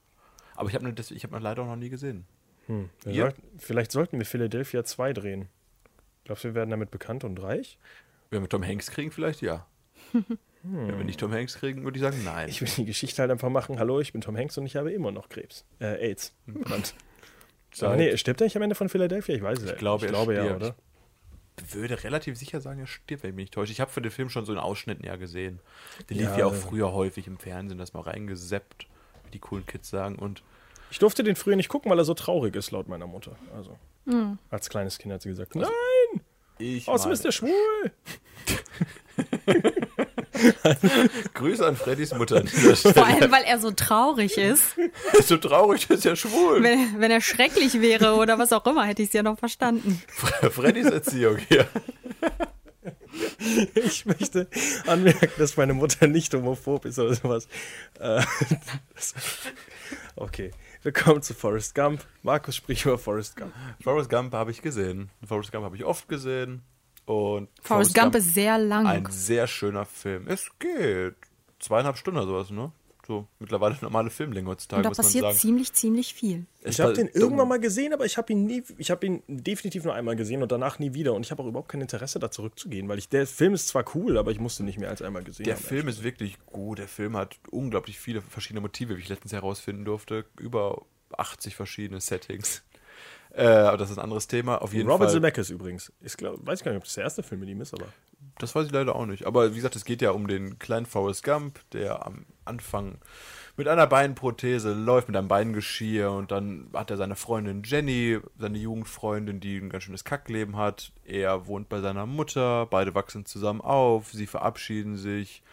S6: Aber ich habe ihn ich hab leider auch noch nie gesehen.
S5: Wir
S6: Ihr?
S5: sollten, vielleicht sollten wir Philadelphia 2 drehen. Glaubst du, wir werden damit bekannt und reich?
S6: Wenn wir Tom Hanks kriegen, vielleicht ja. <laughs> Wenn wir nicht Tom Hanks kriegen, würde ich sagen, nein.
S5: Ich will die Geschichte halt einfach machen. Hallo, ich bin Tom Hanks und ich habe immer noch Krebs. Äh, AIDS. Brand. <laughs> Aber nee, stirbt er nicht am Ende von Philadelphia? Ich weiß es
S6: Ich
S5: nicht.
S6: glaube,
S5: ich
S6: er
S5: glaube ja, oder?
S6: Ich würde relativ sicher sagen, er stirbt, wenn ich mich nicht täusche. Ich habe für den Film schon so einen Ausschnitt ja gesehen. Der
S5: Ja,
S6: lief ja auch
S5: also-
S6: früher häufig im Fernsehen, das mal reingeseppt, wie die coolen Kids sagen. Und
S5: Ich durfte den früher nicht gucken, weil er so traurig ist, laut meiner Mutter. Also, als kleines Kind hat sie gesagt, nein,
S6: ich
S5: außerdem
S6: meine-
S5: ist der schwul. <laughs> <laughs> <laughs>
S6: Grüße an Freddys Mutter
S4: Vor allem, weil er so traurig ist.
S6: ist <laughs> so traurig, ist ja schwul.
S4: Wenn, wenn er schrecklich wäre oder was auch immer, hätte ich es ja noch verstanden.
S6: Freddys Erziehung hier.
S5: Ich möchte anmerken, dass meine Mutter nicht homophob ist oder sowas. Äh, <laughs> okay, wir kommen zu Forrest Gump. Markus spricht über Forrest Gump.
S6: Forrest Gump habe ich gesehen. Forrest Gump habe ich oft gesehen. Und
S4: Forrest Gump ist sehr lang.
S6: ein sehr schöner Film. Es geht. Zweieinhalb Stunden oder sowas, ne? So mittlerweile normale Filmlänge heutzutage,
S4: Und da
S6: muss man
S4: passiert
S6: sagen.
S4: ziemlich, ziemlich viel.
S6: Es
S5: Ich habe den
S6: dumm.
S5: irgendwann mal gesehen, aber ich habe ihn nie, ich habe ihn definitiv nur einmal gesehen und danach nie wieder. Und ich habe auch überhaupt kein Interesse, da zurückzugehen, weil ich der Film ist zwar cool, aber ich musste nicht mehr als einmal gesehen
S6: Der
S5: haben.
S6: Film ist wirklich gut. Der Film hat unglaublich viele verschiedene Motive, wie ich letztens herausfinden durfte. Über 80 verschiedene Settings. Äh, aber das ist ein anderes Thema. Auf jeden
S5: Robert
S6: Fall.
S5: Zemeckis übrigens. Ich glaub, weiß gar nicht, ob das der erste Film mit ihm ist, aber
S6: Das weiß ich leider auch nicht. Aber wie gesagt, es geht ja um den kleinen Forrest Gump, der am Anfang mit einer Beinprothese läuft, mit einem Beingeschirr und dann hat er seine Freundin Jenny, seine Jugendfreundin, die ein ganz schönes Kackleben hat. Er wohnt bei seiner Mutter, beide wachsen zusammen auf, sie verabschieden sich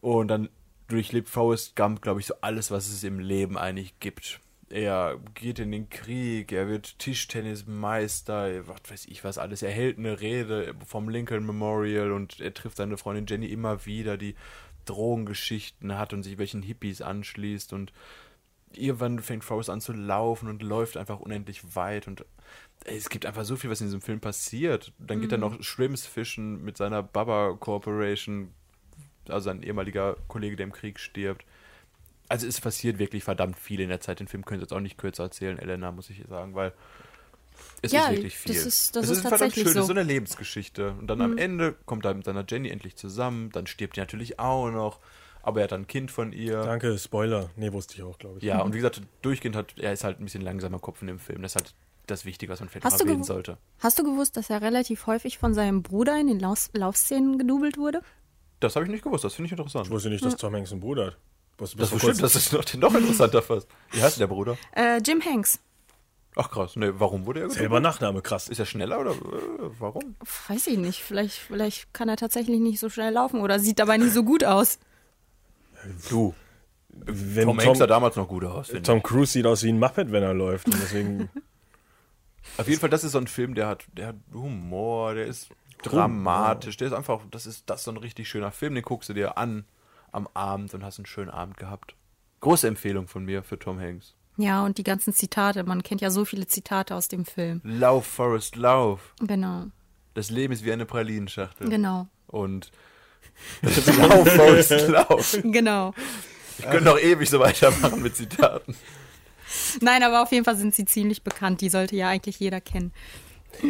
S6: und dann durchlebt Forrest Gump, glaube ich, so alles, was es im Leben eigentlich gibt. Er geht in den Krieg, er wird Tischtennismeister, was weiß ich was alles. Er hält eine Rede vom Lincoln Memorial und er trifft seine Freundin Jenny immer wieder, die Drogengeschichten hat und sich welchen Hippies anschließt und irgendwann fängt Forrest an zu laufen und läuft einfach unendlich weit und es gibt einfach so viel, was in diesem Film passiert. Dann geht er noch Shrimps fischen mit seiner Baba Corporation, also sein ehemaliger Kollege, der im Krieg stirbt. Also es passiert wirklich verdammt viel in der Zeit. Den Film können Sie jetzt auch nicht kürzer erzählen, Elena, muss ich sagen, weil es
S4: Ja,
S6: ist wirklich viel.
S4: das ist- das
S6: es
S4: ist
S6: verdammt
S4: tatsächlich
S6: schön, es ist
S4: so. Mhm.
S6: so eine Lebensgeschichte. Und dann am Ende kommt er mit seiner Jenny endlich zusammen, dann stirbt die natürlich auch noch, aber er hat ein Kind von ihr.
S5: danke, Spoiler. Nee, wusste ich auch, glaube ich.
S6: Ja, und <laughs> wie gesagt, durchgehend hat, er ist halt ein bisschen langsamer Kopf in dem Film. Das ist halt das Wichtige, was man vielleicht
S4: Hast
S6: erwähnen sollte.
S4: Hast du gewusst, dass er relativ häufig von seinem Bruder in den Lauf Laufszenen gedoubelt wurde?
S6: Das habe ich nicht gewusst, das finde ich interessant.
S5: Ich wusste nicht, dass Tom Hanks einen Bruder hat. Was,
S6: das bestimmt, das ist noch, noch interessanter fast. Wie heißt der Bruder?
S4: Äh, Jim Hanks.
S6: Ach krass, ne, warum wurde er?
S5: Selber Nachname, krass.
S6: Ist er schneller oder äh, warum?
S4: Weiß ich nicht. Vielleicht, vielleicht kann er tatsächlich nicht so schnell laufen oder sieht dabei nicht so gut aus.
S6: Du,
S5: Wenn
S6: Tom
S5: Tom,
S6: Hanks sah damals noch gut aus,
S5: Tom Cruise sieht aus wie ein Muppet, wenn er läuft. Und deswegen
S6: ich. <laughs> Auf jeden Fall, das ist so ein Film, der hat, der hat Humor, der ist dramatisch, der ist einfach, das ist das ist so ein richtig schöner Film, den guckst du dir an am Abend und hast einen schönen Abend gehabt. Große Empfehlung von mir für Tom Hanks.
S4: Ja, und die ganzen Zitate. Man kennt ja so viele Zitate aus dem Film.
S6: Lauf, Forrest, lauf.
S4: Genau,
S6: Das Leben ist wie eine Pralinenschachtel.
S4: genau,
S6: Und <laughs> lauf, Forrest, lauf.
S4: genau.
S6: Ich könnte noch ewig so weitermachen mit Zitaten.
S4: Nein, aber auf jeden Fall sind sie ziemlich bekannt. Die sollte ja eigentlich jeder kennen.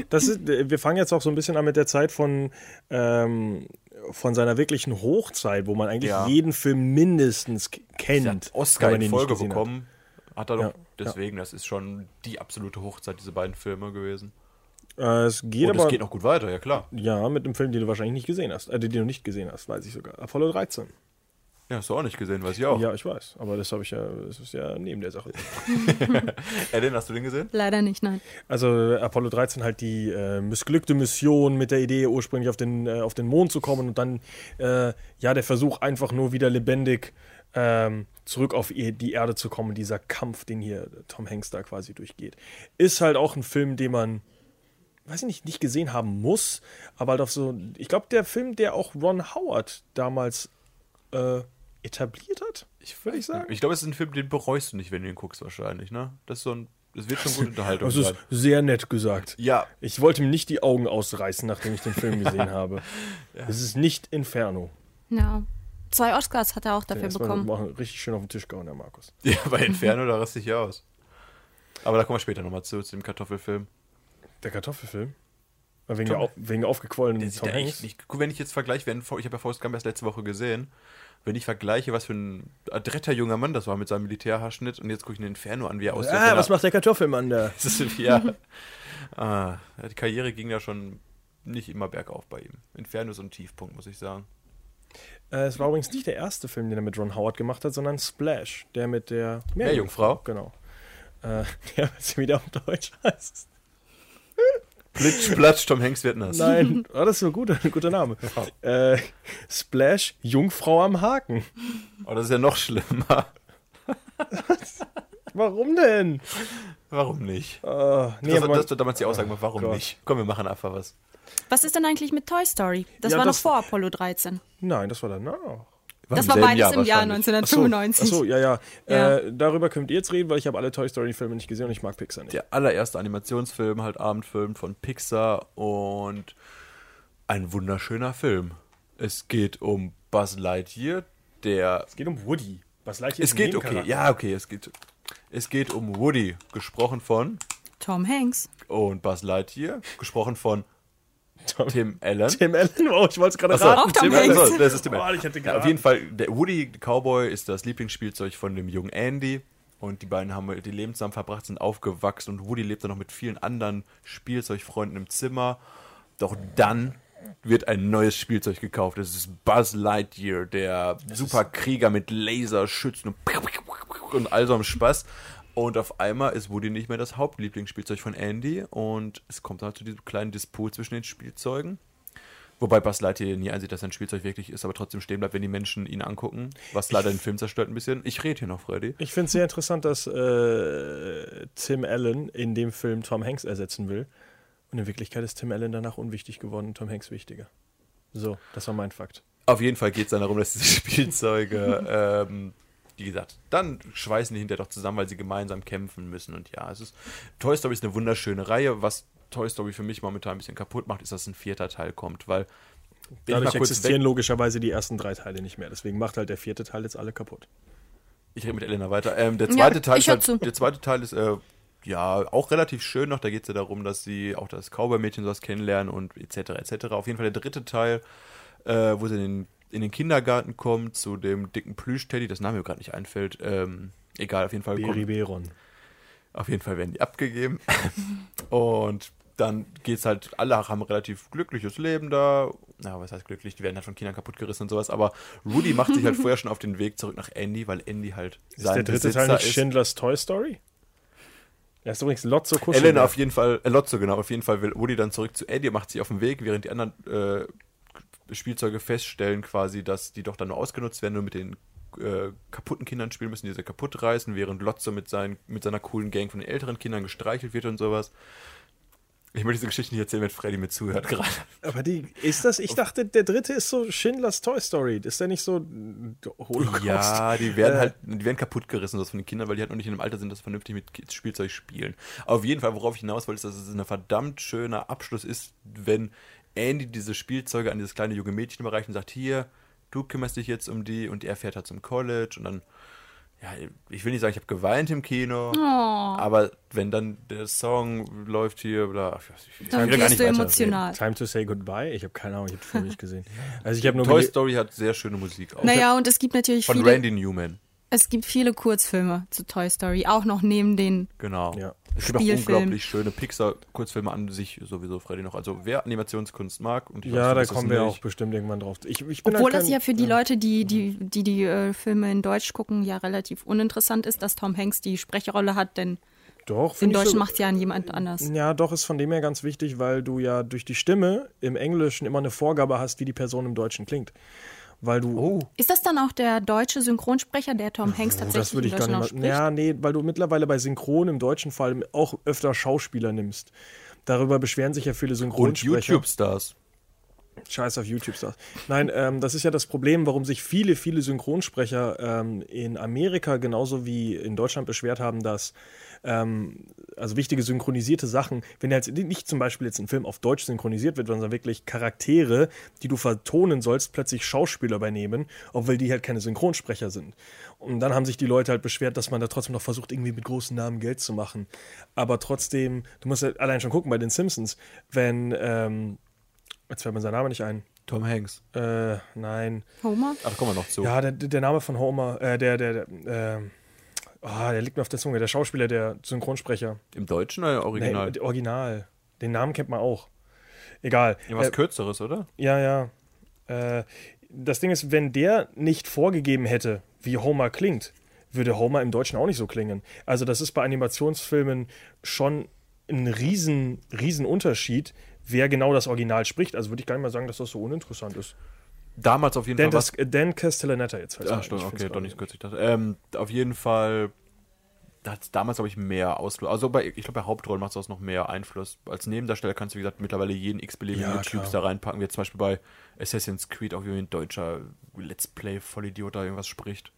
S5: Das ist, wir fangen jetzt auch so ein bisschen an mit der Zeit von, ähm, von seiner wirklichen Hochzeit, wo man eigentlich
S6: Ja.
S5: jeden Film mindestens kennt.
S6: Oscar in Folge
S5: gesehen hat.
S6: bekommen. Hat er doch.
S5: Ja,
S6: Deswegen, das ist schon die absolute Hochzeit, diese beiden Filme gewesen.
S5: Äh, es geht
S6: Und
S5: aber
S6: es geht noch gut weiter, ja klar.
S5: ja mit einem Film, den du wahrscheinlich nicht gesehen hast. Äh, den du nicht gesehen hast, weiß ich sogar. Apollo 13.
S6: Ja, hast du auch nicht gesehen, weiß ich auch.
S5: Ja, ich weiß. Aber das habe ich ja, das ist ja neben der Sache. <laughs>
S6: Ellen, hast du den gesehen?
S4: Leider nicht, nein.
S5: Also Apollo 13 halt die äh, missglückte Mission mit der Idee, ursprünglich auf den, äh, auf den Mond zu kommen und dann äh, ja der Versuch, einfach nur wieder lebendig ähm, zurück auf ihr- die Erde zu kommen. Dieser Kampf, den hier Tom Hanks da quasi durchgeht. Ist halt auch ein Film, den man, weiß ich nicht, nicht gesehen haben muss, aber halt auf so, ich glaube, der Film, der auch Ron Howard damals äh, etabliert hat,
S6: Ich
S5: würde ich sagen.
S6: Ich glaube, es ist ein Film, den bereust du nicht, wenn du ihn guckst, wahrscheinlich, ne? Das ist so ein. Das wird schon gute <laughs> Unterhaltung
S5: Das ist
S6: sein.
S5: sehr nett gesagt.
S6: Ja,
S5: Ich wollte mir nicht die Augen ausreißen, nachdem ich den Film <laughs> gesehen habe. Es ist nicht Inferno.
S4: Ja. Zwei Oscars hat er auch dafür bekommen.
S5: machen, richtig schön auf den Tisch gehauen, der Markus. <laughs>
S6: ja bei Inferno, da raste ich ja aus. Aber da kommen wir später nochmal zu, zu dem Kartoffelfilm.
S5: Der Kartoffelfilm? Wegen,
S6: Tom-
S5: der, wegen aufgequollenen
S6: Der sieht
S5: Tom
S6: ja
S5: Hanks.
S6: nicht. Wenn ich jetzt vergleiche, ich habe ja Forrest Gump erst letzte Woche gesehen, wenn ich vergleiche, was für ein adretter junger Mann das war mit seinem Militärhaarschnitt und jetzt gucke ich den Inferno an, wie er aussieht.
S5: Ah, was macht der Kartoffelmann <laughs> da?
S6: Ist, ja. ah, die Karriere ging ja schon nicht immer bergauf bei ihm. Inferno ist ein Tiefpunkt, muss ich sagen.
S5: Äh, es war übrigens nicht der erste Film, den er mit Ron Howard gemacht hat, sondern Splash, der mit der
S6: Meerjungfrau?
S5: Genau. Äh, <laughs> der, was wieder auf Deutsch heißt.
S6: Plitsch, platsch, Tom Hanks wird nass.
S5: Nein, oh, <laughs> das ist ein guter, ein guter Name. Äh, Splash, Jungfrau am Haken.
S6: Oh, das ist ja noch schlimmer. <laughs>
S5: Warum denn?
S6: Warum nicht?
S5: Äh, nee,
S6: das,
S5: aber man-
S6: das war damals die Aussage, warum
S5: Gott.
S6: nicht? Komm, wir machen einfach was.
S4: Was ist denn eigentlich mit Toy Story? Das
S5: Ja,
S4: war
S5: das-
S4: noch vor Apollo 13.
S5: Nein, das war danach.
S4: Das war beides im Jahr
S6: wahrscheinlich.
S4: 1995.
S5: Achso, ja, ja.
S4: Ja.
S5: Äh, darüber könnt ihr jetzt reden, weil ich habe alle Toy Story-Filme nicht gesehen und ich mag Pixar nicht.
S6: Der allererste Animationsfilm, halt Abendfilm von Pixar und ein wunderschöner Film. Es geht um Buzz Lightyear, der
S5: Es geht um Woody. Was Lightyear
S6: Es
S5: ist ein
S6: geht, okay, ja, okay, es geht. Es geht um Woody, gesprochen von
S4: Tom Hanks.
S6: und Buzz Lightyear, gesprochen von Tim Allen.
S5: Tim Allen, oh, ich wollte es gerade raten.
S4: Auch Tom
S6: Tim Allen,
S4: Hanks.
S6: so, das ist Tim
S5: Oh,
S6: Allen.
S5: ich hätte
S6: ja, auf jeden Fall, der Woody der Cowboy ist das Lieblingsspielzeug von dem jungen Andy. Und die beiden haben die Leben zusammen verbracht, sind aufgewachsen und Woody lebt dann noch mit vielen anderen Spielzeugfreunden im Zimmer. Doch dann wird ein neues Spielzeug gekauft. Das ist Buzz Lightyear, der Superkrieger mit Laserschützen und, und all so einem Spaß. Und auf einmal ist Woody nicht mehr das Hauptlieblingsspielzeug von Andy und es kommt dann zu diesem kleinen Disput zwischen den Spielzeugen. Wobei Buzz Lightyear nie einsieht, dass sein Spielzeug wirklich ist, aber trotzdem stehen bleibt, wenn die Menschen ihn angucken. Was leider den Film zerstört ein bisschen. Ich rede hier noch, Freddy.
S5: Ich finde es sehr interessant, dass äh, Tim Allen in dem Film Tom Hanks ersetzen will. Und in Wirklichkeit ist Tim Allen danach unwichtig geworden und Tom Hanks wichtiger. So, das war mein Fakt.
S6: Auf jeden Fall geht es dann darum, dass diese <laughs> Spielzeuge, ähm, wie gesagt, dann schweißen die hinterher doch zusammen, weil sie gemeinsam kämpfen müssen. Und ja, es ist. Toy Story ist eine wunderschöne Reihe. Was Toy Story für mich momentan ein bisschen kaputt macht, ist, dass ein vierter Teil kommt, weil.
S5: Dadurch existieren logischerweise die ersten drei Teile nicht mehr. Deswegen macht halt der vierte Teil jetzt alle kaputt.
S6: ich rede mit Elena weiter. Ähm, der
S4: Ja,
S6: zweite Teil
S4: ich
S6: ist halt, der zweite Teil ist äh, ja auch relativ schön noch. Da geht es ja darum, dass sie auch das Cowboy-Mädchen sowas kennenlernen und etc. etc. Auf jeden Fall der dritte Teil, äh, wo sie in den, in den Kindergarten kommt zu dem dicken Plüsch-Teddy, das Name mir gerade nicht einfällt. Ähm, egal, auf jeden Fall
S5: Beriberon.
S6: Auf jeden Fall werden die abgegeben. <laughs> Und dann geht's halt, alle haben ein relativ glückliches Leben da. Na, was heißt glücklich? Die werden halt von Kindern kaputtgerissen und sowas. Aber Rudy macht sich halt <laughs> vorher schon auf den Weg zurück nach Andy, weil Andy halt
S5: Ist der dritte Teil nicht Schindlers Toy Story? Er ist übrigens Lotso Kuschel.
S6: Elena auf jeden Fall, äh, Lotso genau, auf jeden Fall will Woody dann zurück zu Andy und macht sich auf den Weg, während die anderen äh, Spielzeuge feststellen quasi, dass die doch dann nur ausgenutzt werden und mit den äh, kaputten Kindern spielen müssen, die sie kaputt reißen, während Lotso mit, seinen, mit seiner coolen Gang von den älteren Kindern gestreichelt wird und sowas. Ich möchte diese Geschichte nicht erzählen, wenn Freddy mir zuhört gerade.
S5: Aber die, ist das, ich dachte, der dritte ist so Schindlers Toy Story. Ist der nicht so Holocaust?
S6: Ja, die werden
S5: Äh,
S6: halt, die werden kaputtgerissen das von den Kindern, weil die halt noch nicht in einem Alter sind, sie vernünftig mit Spielzeug spielen. Auf jeden Fall, worauf ich hinaus wollte, ist, dass es ein verdammt schöner Abschluss ist, wenn Andy diese Spielzeuge an dieses kleine junge Mädchen überreicht und sagt, hier, du kümmerst dich jetzt um die und er fährt halt zum College und dann, ja, ich will nicht sagen, ich habe geweint im Kino, aber wenn dann der Song läuft hier, bla, ich, ich
S4: Dann
S6: gar nicht
S4: du emotional.
S5: Time to say goodbye? Ich habe keine Ahnung, ich habe für mich gesehen. <laughs> Also ich habe nur
S6: Toy Story hat sehr schöne Musik auch.
S4: Naja, und es gibt natürlich
S6: Von
S4: viele,
S6: Randy Newman,
S4: es gibt viele Kurzfilme zu Toy Story, auch noch neben den
S6: genau.
S5: Ja.
S6: Es gibt auch unglaublich schöne Pixar-Kurzfilme an sich sowieso, Freddy noch. Also wer Animationskunst mag und ich weiß,
S5: Ja,
S6: du
S5: da kommen wir
S6: nicht.
S5: auch bestimmt irgendwann drauf. Ich, ich bin
S4: Obwohl
S5: halt
S4: das
S5: kein-
S4: ja für die Leute, die die, die, die äh, Filme in Deutsch gucken, ja relativ uninteressant ist, dass Tom Hanks die Sprechrolle hat, denn
S5: Doch,
S4: in Deutsch
S5: so-
S4: macht ja jemand anders.
S5: Ja, doch, ist von dem her ganz wichtig, weil du ja durch die Stimme im Englischen immer eine Vorgabe hast, wie die Person im Deutschen klingt. Weil du.
S6: Oh,
S4: Ist das dann auch der deutsche Synchronsprecher, der Tom Hanks
S5: Oh,
S4: tatsächlich
S5: das würde ich gar nicht
S4: spricht?
S5: mehr. Ja, nee, weil du mittlerweile bei Synchron im deutschen Fall auch öfter Schauspieler nimmst. Darüber beschweren sich ja viele
S6: und
S5: Synchronsprecher.
S6: YouTube-Stars.
S5: Scheiß auf YouTube-Stars. Nein, ähm, das ist ja das Problem, warum sich viele, viele Synchronsprecher ähm, in Amerika genauso wie in Deutschland beschwert haben, dass ähm, also wichtige synchronisierte Sachen, wenn jetzt nicht zum Beispiel jetzt ein Film auf Deutsch synchronisiert wird, sondern wirklich Charaktere, die du vertonen sollst, plötzlich Schauspieler übernehmen, obwohl die halt keine Synchronsprecher sind. Und dann haben sich die Leute halt beschwert, dass man da trotzdem noch versucht, irgendwie mit großen Namen Geld zu machen. Aber trotzdem, du musst ja allein schon gucken bei den Simpsons, wenn, ähm, jetzt fällt mir sein Name nicht ein,
S6: Tom Hanks.
S5: äh, nein.
S4: Homer?
S6: Ach, da kommen wir noch zu.
S5: Ja, der, der Name von Homer, äh, der, der, der, äh, ah, der liegt mir auf der Zunge, der Schauspieler, der Synchronsprecher.
S6: Im Deutschen oder im Original?
S5: Nee, Original. Den Namen kennt man auch. Egal.
S6: Irgendwas
S5: Äh,
S6: Kürzeres, oder?
S5: ja, ja. Äh, das Ding ist, wenn der nicht vorgegeben hätte, wie Homer klingt, würde Homer im Deutschen auch nicht so klingen. Also das ist bei Animationsfilmen schon ein riesen, riesen Unterschied, wer genau das Original spricht. Also würde ich gar nicht mal sagen, dass das so uninteressant ist.
S6: Damals auf jeden
S5: Dan,
S6: Fall. was-
S5: das, äh, Dan Castellaneta jetzt.
S6: Ach,
S5: ein.
S6: stimmt, okay, doch nicht kürzlich. Das. Ähm, auf jeden Fall hat damals, glaube ich, mehr Ausfluss. Also bei, ich glaube, bei Hauptrollen macht es auch noch mehr Einfluss. Als Nebendarsteller kannst du, wie gesagt, mittlerweile jeden x-beliebigen
S5: Ja,
S6: YouTubes
S5: klar.
S6: da reinpacken, wie jetzt zum Beispiel bei Assassin's Creed auch wie ein deutscher Let's Play-Vollidiot da irgendwas spricht.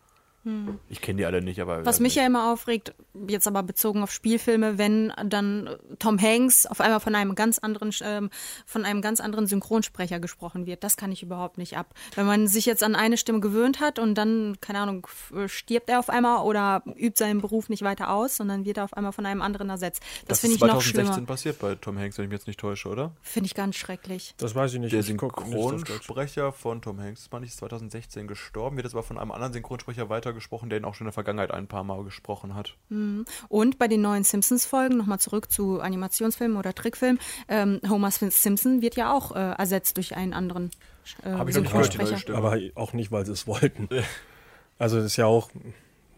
S6: Ich kenne die alle nicht, aber.
S4: Was mich ja immer aufregt, jetzt aber bezogen auf Spielfilme, wenn dann Tom Hanks auf einmal von einem ganz anderen, ähm, von einem ganz anderen Synchronsprecher gesprochen wird, das kann ich überhaupt nicht ab. Wenn man sich jetzt an eine Stimme gewöhnt hat und dann, keine Ahnung, stirbt er auf einmal oder übt seinen Beruf nicht weiter aus, sondern wird er auf einmal von einem anderen ersetzt. Das,
S6: das
S4: finde
S6: ist
S4: ich noch
S6: 2016
S4: schlimmer.
S6: passiert bei Tom Hanks, wenn ich mich jetzt nicht täusche, oder?
S4: Finde ich ganz schrecklich.
S5: Das weiß ich nicht.
S6: Der
S5: nicht.
S6: Synchronsprecher von Tom Hanks, meine ich, ist 2016 gestorben, wird jetzt aber von einem anderen Synchronsprecher weitergesprochen, der ihn auch schon in der Vergangenheit ein paar Mal gesprochen hat.
S4: Und bei den neuen Simpsons-Folgen, nochmal zurück zu Animationsfilmen oder Trickfilmen, ähm, Homer Simpson wird ja auch äh, ersetzt durch einen anderen äh,
S6: Hab ich nicht
S4: Synchronsprecher.
S6: Stimme.
S5: Aber auch nicht, weil sie es wollten. Also das ist ja auch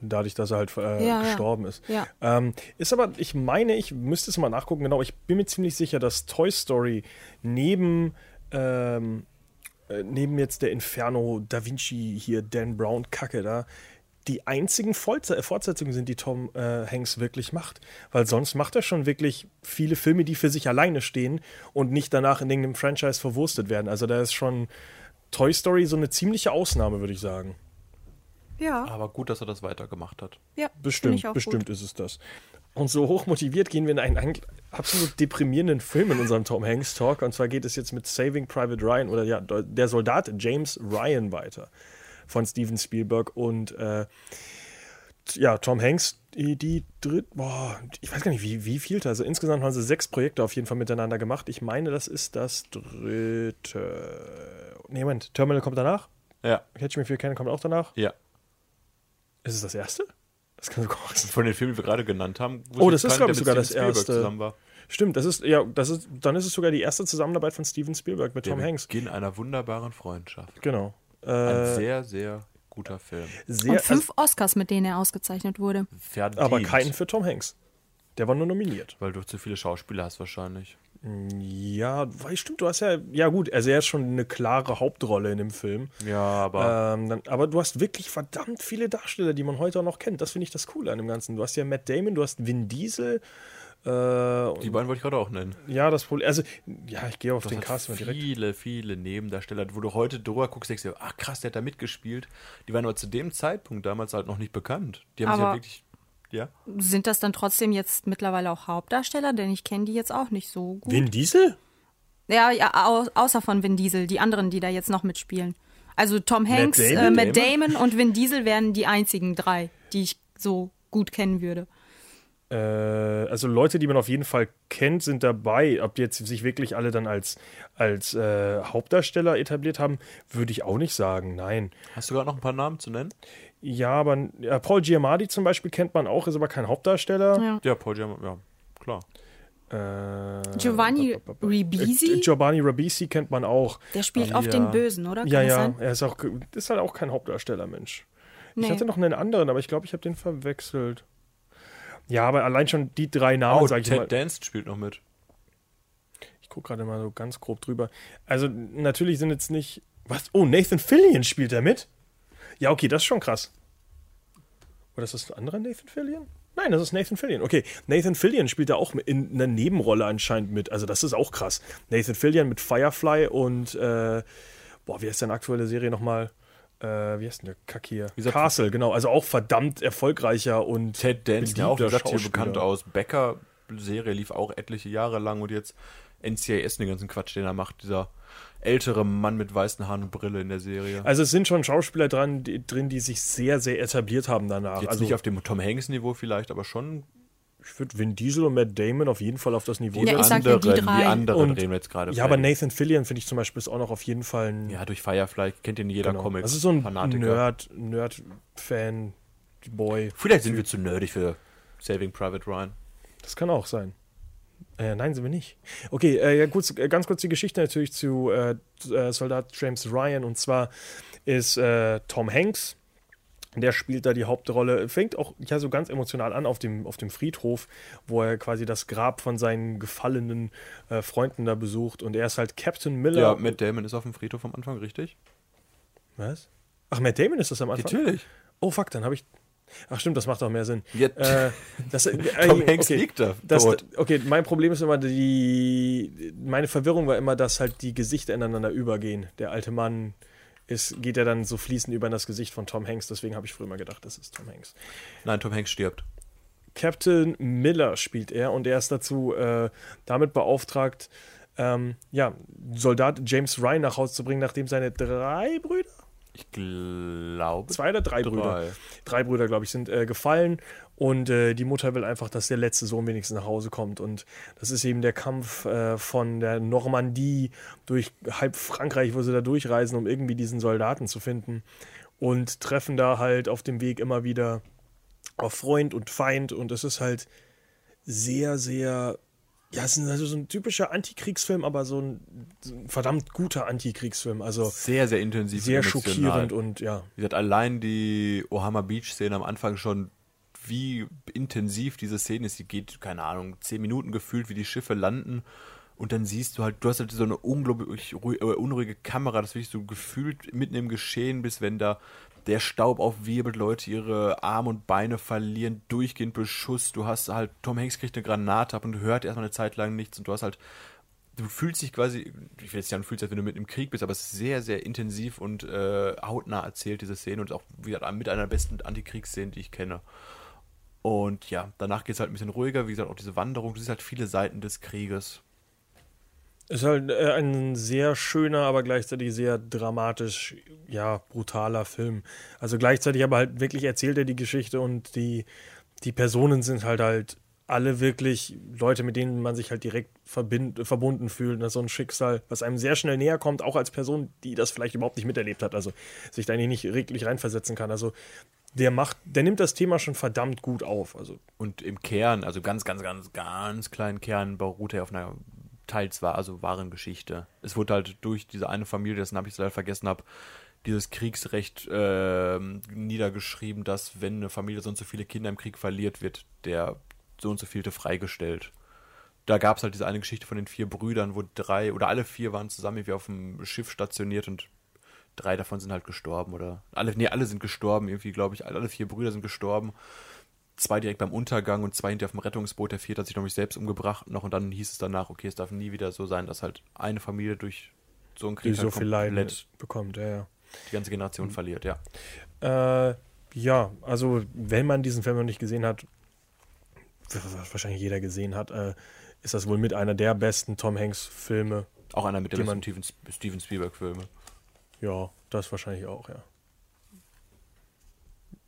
S5: dadurch, dass er halt äh,
S4: Ja, ja.
S5: gestorben ist.
S4: Ja.
S5: Ähm, ist aber, ich meine, ich müsste es mal nachgucken, genau, ich bin mir ziemlich sicher, dass Toy Story neben, ähm, äh, neben jetzt der Inferno Da Vinci hier, Dan Brown Kacke da, die einzigen Fortse- Fortsetzungen sind, die Tom äh, Hanks wirklich macht. Weil sonst macht er schon wirklich viele Filme, die für sich alleine stehen und nicht danach in irgendeinem Franchise verwurstet werden. Also da ist schon Toy Story so eine ziemliche Ausnahme, würde ich sagen.
S4: Ja,
S6: Aber gut, dass er das weitergemacht hat.
S4: ja
S5: Bestimmt,
S4: ich auch
S5: bestimmt
S4: Gut.
S5: ist es das. Und so hoch motiviert gehen wir in einen absolut deprimierenden Film in unserem Tom Hanks Talk. Und zwar geht es jetzt mit Saving Private Ryan oder ja, der Soldat James Ryan weiter von Steven Spielberg. Und äh, ja, Tom Hanks, die, die dritt, boah, ich weiß gar nicht, wie, wie viel. Also insgesamt haben sie sechs Projekte auf jeden Fall miteinander gemacht. Ich meine, das ist das dritte. Nee, Moment, Terminal kommt danach.
S6: Ja,
S5: Catch Me If You Can kommt auch danach.
S6: ja.
S5: Ist es das erste? Das kann sogar auch sein.
S6: Von den Filmen, die wir gerade genannt haben.
S5: Oh, das ist,
S6: keinen,
S5: glaub
S6: der
S5: ich, sogar das erste. Stimmt, das ist, ja, das ist, dann ist es sogar die erste Zusammenarbeit von Steven Spielberg mit
S6: Der
S5: Tom Hanks.
S6: Beginn einer wunderbaren Freundschaft.
S5: Genau.
S6: Ein
S5: Äh,
S6: sehr, sehr guter Film.
S5: sehr,
S4: Und fünf Oscars, mit denen er ausgezeichnet wurde.
S6: Verdient.
S5: also, aber keinen für Tom Hanks. Der war nur nominiert.
S6: Weil du zu viele Schauspieler hast wahrscheinlich.
S5: Ja, weil stimmt, du hast ja, ja gut, also er ist schon eine klare Hauptrolle in dem Film.
S6: Ja, aber
S5: Ähm, dann, aber du hast wirklich verdammt viele Darsteller, die man heute auch noch kennt. Das finde ich das Coole an dem Ganzen. Du hast ja Matt Damon, du hast Vin Diesel. Äh, und,
S6: die beiden wollte ich gerade auch nennen.
S5: ja, das Problem, also, ja, ich gehe auf
S6: Das
S5: den Cast mal direkt.
S6: viele, viele Nebendarsteller, wo du heute drüber guckst, denkst du, ach krass, der hat da mitgespielt. Die waren aber zu dem Zeitpunkt damals halt noch nicht bekannt. Die haben sich ja
S4: Aber-
S6: wirklich, ja.
S4: Sind das dann trotzdem jetzt mittlerweile auch Hauptdarsteller? Denn ich kenne die jetzt auch nicht so gut.
S5: Vin Diesel?
S4: Ja, ja, au außer von Vin Diesel, die anderen, die da jetzt noch mitspielen. Also Tom Hanks,
S5: Damon?
S4: äh, Matt Damon und Vin Diesel wären die einzigen drei, die ich so gut kennen würde.
S5: Äh, also Leute, die man auf jeden Fall kennt, sind dabei. Ob die jetzt sich wirklich alle dann als, als äh, Hauptdarsteller etabliert haben, würde ich auch nicht sagen. Nein.
S6: Hast du gerade noch ein paar Namen zu nennen?
S5: Ja, aber ja, Paul Giamatti zum Beispiel kennt man auch, ist aber kein Hauptdarsteller.
S4: Ja.
S6: Ja, Paul Giamatti, ja, klar.
S5: Äh,
S4: Giovanni Ribisi?
S5: Äh, Giovanni Ribisi kennt man auch.
S4: Der spielt
S6: Ja.
S4: oft den Bösen, oder? Kann
S5: ja, ja,
S4: sein?
S5: er ist auch ist halt auch kein Hauptdarsteller, Mensch.
S4: Nee.
S5: Ich hatte noch einen anderen, aber ich glaube, ich habe den verwechselt. Ja, aber allein schon die drei Namen,
S6: Oh,
S5: sag ich
S6: Ted
S5: mal.
S6: Danson spielt noch mit.
S5: Ich gucke gerade mal so ganz grob drüber. Also, natürlich sind jetzt nicht. Was? Oh, Nathan Fillion spielt er mit? Ja, okay, das ist schon krass. Oder ist das ein anderer Nathan Fillion? Nein, das ist Nathan Fillion. Okay, Nathan Fillion spielt da auch in einer Nebenrolle anscheinend mit. Also, das ist auch krass. Nathan Fillion mit Firefly und. Äh, boah, wie heißt denn aktuelle Serie nochmal? Äh, wie heißt denn der Kack hier? Castle, genau. Also auch verdammt erfolgreicher und.
S6: Ted Danson, ja auch, gesagt, hier bekannt aus. Becker-Serie lief auch etliche Jahre lang und jetzt NCIS, den ganzen Quatsch, den er macht. Dieser ältere Mann mit weißen Haaren und Brille in der Serie.
S5: Also es sind schon Schauspieler dran, die, drin, die sich sehr, sehr etabliert haben danach.
S6: Jetzt
S5: also
S6: nicht auf dem Tom Hanks-Niveau vielleicht, aber schon
S5: ich würde Vin Diesel und Matt Damon auf jeden Fall auf das Niveau
S4: Ja, ich sag ja, die
S6: anderen,
S4: drei.
S6: anderen
S5: Und-
S6: reden wir jetzt gerade.
S5: Ja, aber. Nathan Fillion finde ich zum Beispiel ist auch noch auf jeden Fall ein
S6: Ja, durch Firefly kennt ihn jeder
S5: genau.
S6: Comic.
S5: Das ist so ein
S6: Fanatiker.
S5: Nerd, Nerd-Fan, Boy.
S6: Vielleicht sind wir zu nerdig für Saving Private Ryan.
S5: Das kann auch sein. Äh, nein, sind wir nicht. Okay, äh, ja, kurz, äh, ganz kurz die Geschichte natürlich zu äh, äh, Soldat James Ryan. Und zwar ist äh, Tom Hanks, der spielt da die Hauptrolle, fängt auch ja so ganz emotional an auf dem, auf dem Friedhof, wo er quasi das Grab von seinen gefallenen äh, Freunden da besucht. Und er ist halt Captain Miller.
S6: Ja, Matt Damon ist auf dem Friedhof am Anfang, richtig?
S5: Was? Ach, Matt Damon ist das am Anfang?
S6: Natürlich.
S5: Oh, fuck, dann habe ich. Ach, stimmt, das macht auch mehr Sinn.
S6: Ja,
S5: Äh, das, <laughs> äh,
S6: Tom
S5: äh,
S6: Hanks
S5: okay.
S6: liegt da.
S5: Das, okay, mein Problem ist immer die. Meine Verwirrung war immer, dass halt die Gesichter ineinander übergehen. Der alte Mann ist, geht ja dann so fließend über in das Gesicht von Tom Hanks. Deswegen habe ich früher mal gedacht, das ist Tom Hanks.
S6: Nein, Tom Hanks stirbt.
S5: Captain Miller spielt er und er ist dazu äh, damit beauftragt, ähm, ja, Soldat James Ryan nach Hause zu bringen, nachdem seine drei Brüder,
S6: Ich glaube.
S5: zwei oder drei Brüder,
S6: Drei.
S5: drei Brüder, glaube ich, sind äh, gefallen und äh, die Mutter will einfach, dass der letzte Sohn wenigstens nach Hause kommt und das ist eben der Kampf äh, von der Normandie durch halb Frankreich, wo sie da durchreisen, um irgendwie diesen Soldaten zu finden und treffen da halt auf dem Weg immer wieder auf Freund und Feind und es ist halt sehr, sehr ja, es ist also so ein typischer Antikriegsfilm, aber so ein, so ein verdammt guter Antikriegsfilm, also
S6: Sehr, sehr intensiv.
S5: sehr
S6: emotional.
S5: schockierend und ja,
S6: Wie gesagt, allein die Ohama Beach-Szene am Anfang schon, wie intensiv diese Szene ist. Die geht, keine Ahnung, zehn Minuten gefühlt, wie die Schiffe landen. Und dann siehst du halt, du hast halt so eine unglaublich ruhig, unruhige Kamera, dass wirklich so gefühlt mitten im Geschehen bist, wenn da der Staub aufwirbelt, Leute ihre Arme und Beine verlieren, durchgehend Beschuss. Du hast halt, Tom Hanks kriegt eine Granate ab und hört erstmal eine Zeit lang nichts und du hast halt du fühlst dich quasi, ich will jetzt sagen, du fühlst, als wenn du mit im Krieg bist, aber es ist sehr, sehr intensiv und äh, hautnah erzählt, diese Szene und auch wieder mit einer der besten Antikriegsszenen, die ich kenne. Und ja, danach geht es halt ein bisschen ruhiger, wie gesagt, auch diese Wanderung, du siehst halt viele Seiten des Krieges.
S5: Ist halt äh, ein sehr schöner, aber gleichzeitig sehr dramatisch, ja, brutaler Film. Also gleichzeitig aber halt wirklich erzählt er die Geschichte und die, die Personen sind halt halt alle wirklich Leute, mit denen man sich halt direkt verbind, verbunden fühlt. Das ist so ein Schicksal, was einem sehr schnell näher kommt, auch als Person, die das vielleicht überhaupt nicht miterlebt hat. Also sich da nicht wirklich reinversetzen kann. Also der macht, der nimmt das Thema schon verdammt gut auf. Also
S6: Und im Kern, also ganz, ganz, ganz, ganz kleinen Kern, beruht er auf einer teils war, also wahren Geschichte. Es wurde halt durch diese eine Familie, dessen habe ich leider vergessen habe, dieses Kriegsrecht ähm, niedergeschrieben, dass wenn eine Familie so und so viele Kinder im Krieg verliert, wird der so und so vielte freigestellt. Da gab es halt diese eine Geschichte von den vier Brüdern, wo drei oder alle vier waren zusammen irgendwie auf dem Schiff stationiert und drei davon sind halt gestorben oder alle, nee, alle sind gestorben, irgendwie, glaube ich, alle vier Brüder sind gestorben. Zwei direkt beim Untergang und zwei hinter auf dem Rettungsboot. Der vierte hat sich nämlich selbst umgebracht noch und dann hieß es danach, okay, es darf nie wieder so sein, dass halt eine Familie durch so einen
S5: die
S6: Krieg
S5: so
S6: halt
S5: viel Leiden
S6: komplett
S5: bekommt, ja, ja.
S6: die ganze Generation verliert, ja.
S5: Äh, ja, also wenn man diesen Film noch nicht gesehen hat, was wahrscheinlich jeder gesehen hat, äh, ist das wohl mit einer der besten Tom Hanks-Filme.
S6: Auch einer mit
S5: Die
S6: der besten Steven Spielberg-Filme.
S5: Ja, das wahrscheinlich auch, ja.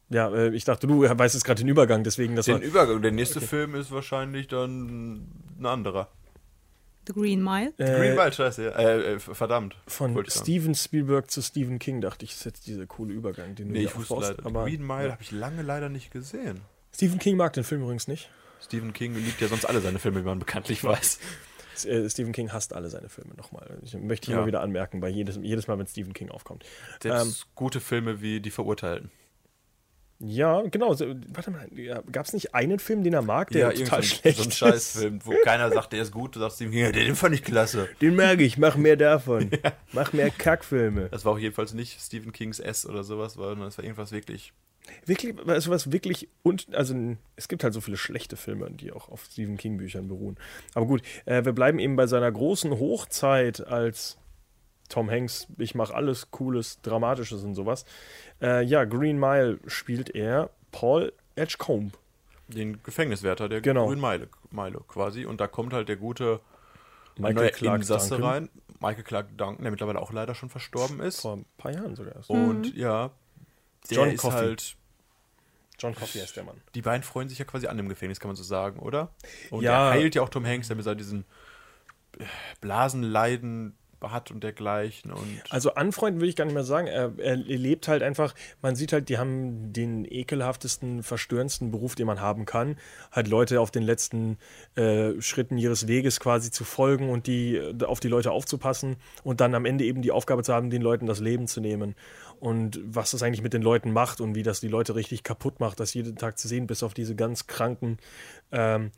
S5: Ja, äh, ich dachte, du weißt jetzt gerade den Übergang, deswegen das
S6: Den
S5: war.
S6: Übergang, der nächste Film ist wahrscheinlich dann ein anderer.
S4: The Green Mile.
S5: Äh,
S6: Green Mile, scheiße, ja. Äh, äh, verdammt.
S5: Von
S6: ich.
S5: Steven Spielberg zu Stephen King dachte ich, ist jetzt dieser coole Übergang, den du
S6: Nee, ich wusste
S5: aufbaust,
S6: leider.
S5: aber
S6: Green Mile
S5: ja.
S6: habe ich lange leider nicht gesehen.
S5: Stephen King mag den Film übrigens nicht.
S6: Stephen King liebt ja sonst alle seine Filme, wie man bekanntlich weiß.
S5: Äh, Stephen King hasst alle seine Filme nochmal. Ich möchte hier
S6: Ja.
S5: mal wieder anmerken, bei jedes, jedes Mal, wenn Stephen King aufkommt.
S6: Selbst
S5: Ähm,
S6: gute Filme wie Die Verurteilten.
S5: Ja, genau. So, warte mal, ja, gab es nicht einen Film, den er mag, der
S6: irgend
S5: total
S6: so ein-
S5: schlecht
S6: So ein
S5: ist?
S6: Scheißfilm, wo keiner sagt, der ist gut, du sagst Stephen King, ja, den fand ich klasse.
S5: Den mag ich, mach mehr davon. <laughs> Mach mehr Kackfilme.
S6: Das war auch jedenfalls nicht Stephen Kings S oder sowas, sondern das war irgendwas wirklich.
S5: Wirklich, also was wirklich und also es gibt halt so viele schlechte Filme, die auch auf Stephen King Büchern beruhen. Aber gut, äh, wir bleiben eben bei seiner großen Hochzeit als Tom Hanks. Ich mache alles Cooles, Dramatisches und sowas. Äh, ja, Green Mile spielt er Paul Edgecombe.
S6: Den Gefängniswärter der
S5: Genau.
S6: Grünen Meile, Meile quasi. Und da kommt halt der gute
S5: Michael Clark
S6: Insasse
S5: Duncan.
S6: rein. Michael Clark Duncan, der mittlerweile auch leider schon verstorben ist.
S5: Vor ein paar Jahren sogar erst.
S6: Und ja, der
S5: John
S6: ist
S5: Coffey.
S6: halt.
S5: John Coffey ist der Mann.
S6: Die beiden freuen sich ja quasi an im Gefängnis, kann man so sagen, oder? Und
S5: Ja.
S6: er heilt ja auch Tom Hanks, damit er diesen äh, Blasenleiden hat und dergleichen. Und
S5: Also anfreunden würde ich gar nicht mehr sagen. Er, er lebt halt einfach, man sieht halt, die haben den ekelhaftesten, verstörendsten Beruf, den man haben kann. Halt Leute auf den letzten äh, Schritten ihres Weges quasi zu folgen und die äh, auf die Leute aufzupassen und dann am Ende eben die Aufgabe zu haben, den Leuten das Leben zu nehmen. Und was das eigentlich mit den Leuten macht und wie das die Leute richtig kaputt macht, das jeden Tag zu sehen, bis auf diese ganz kranken ähm,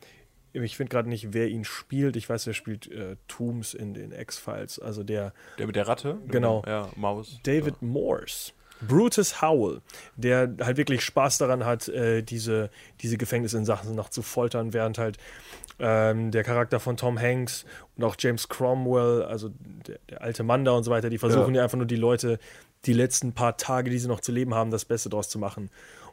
S5: ich finde gerade nicht, wer ihn spielt. Ich weiß, wer spielt äh, Tooms in den X-Files. Also der
S6: der mit der Ratte?
S5: Genau.
S6: Ja, Maus.
S5: David Morse. Brutus Howell, der halt wirklich Spaß daran hat, äh, diese, diese Gefängnisinsassen noch zu foltern, während halt ähm, der Charakter von Tom Hanks und auch James Cromwell, also der, der alte Mann da und so weiter, die versuchen ja. einfach nur die Leute, die letzten paar Tage, die sie noch zu leben haben, das Beste draus zu machen.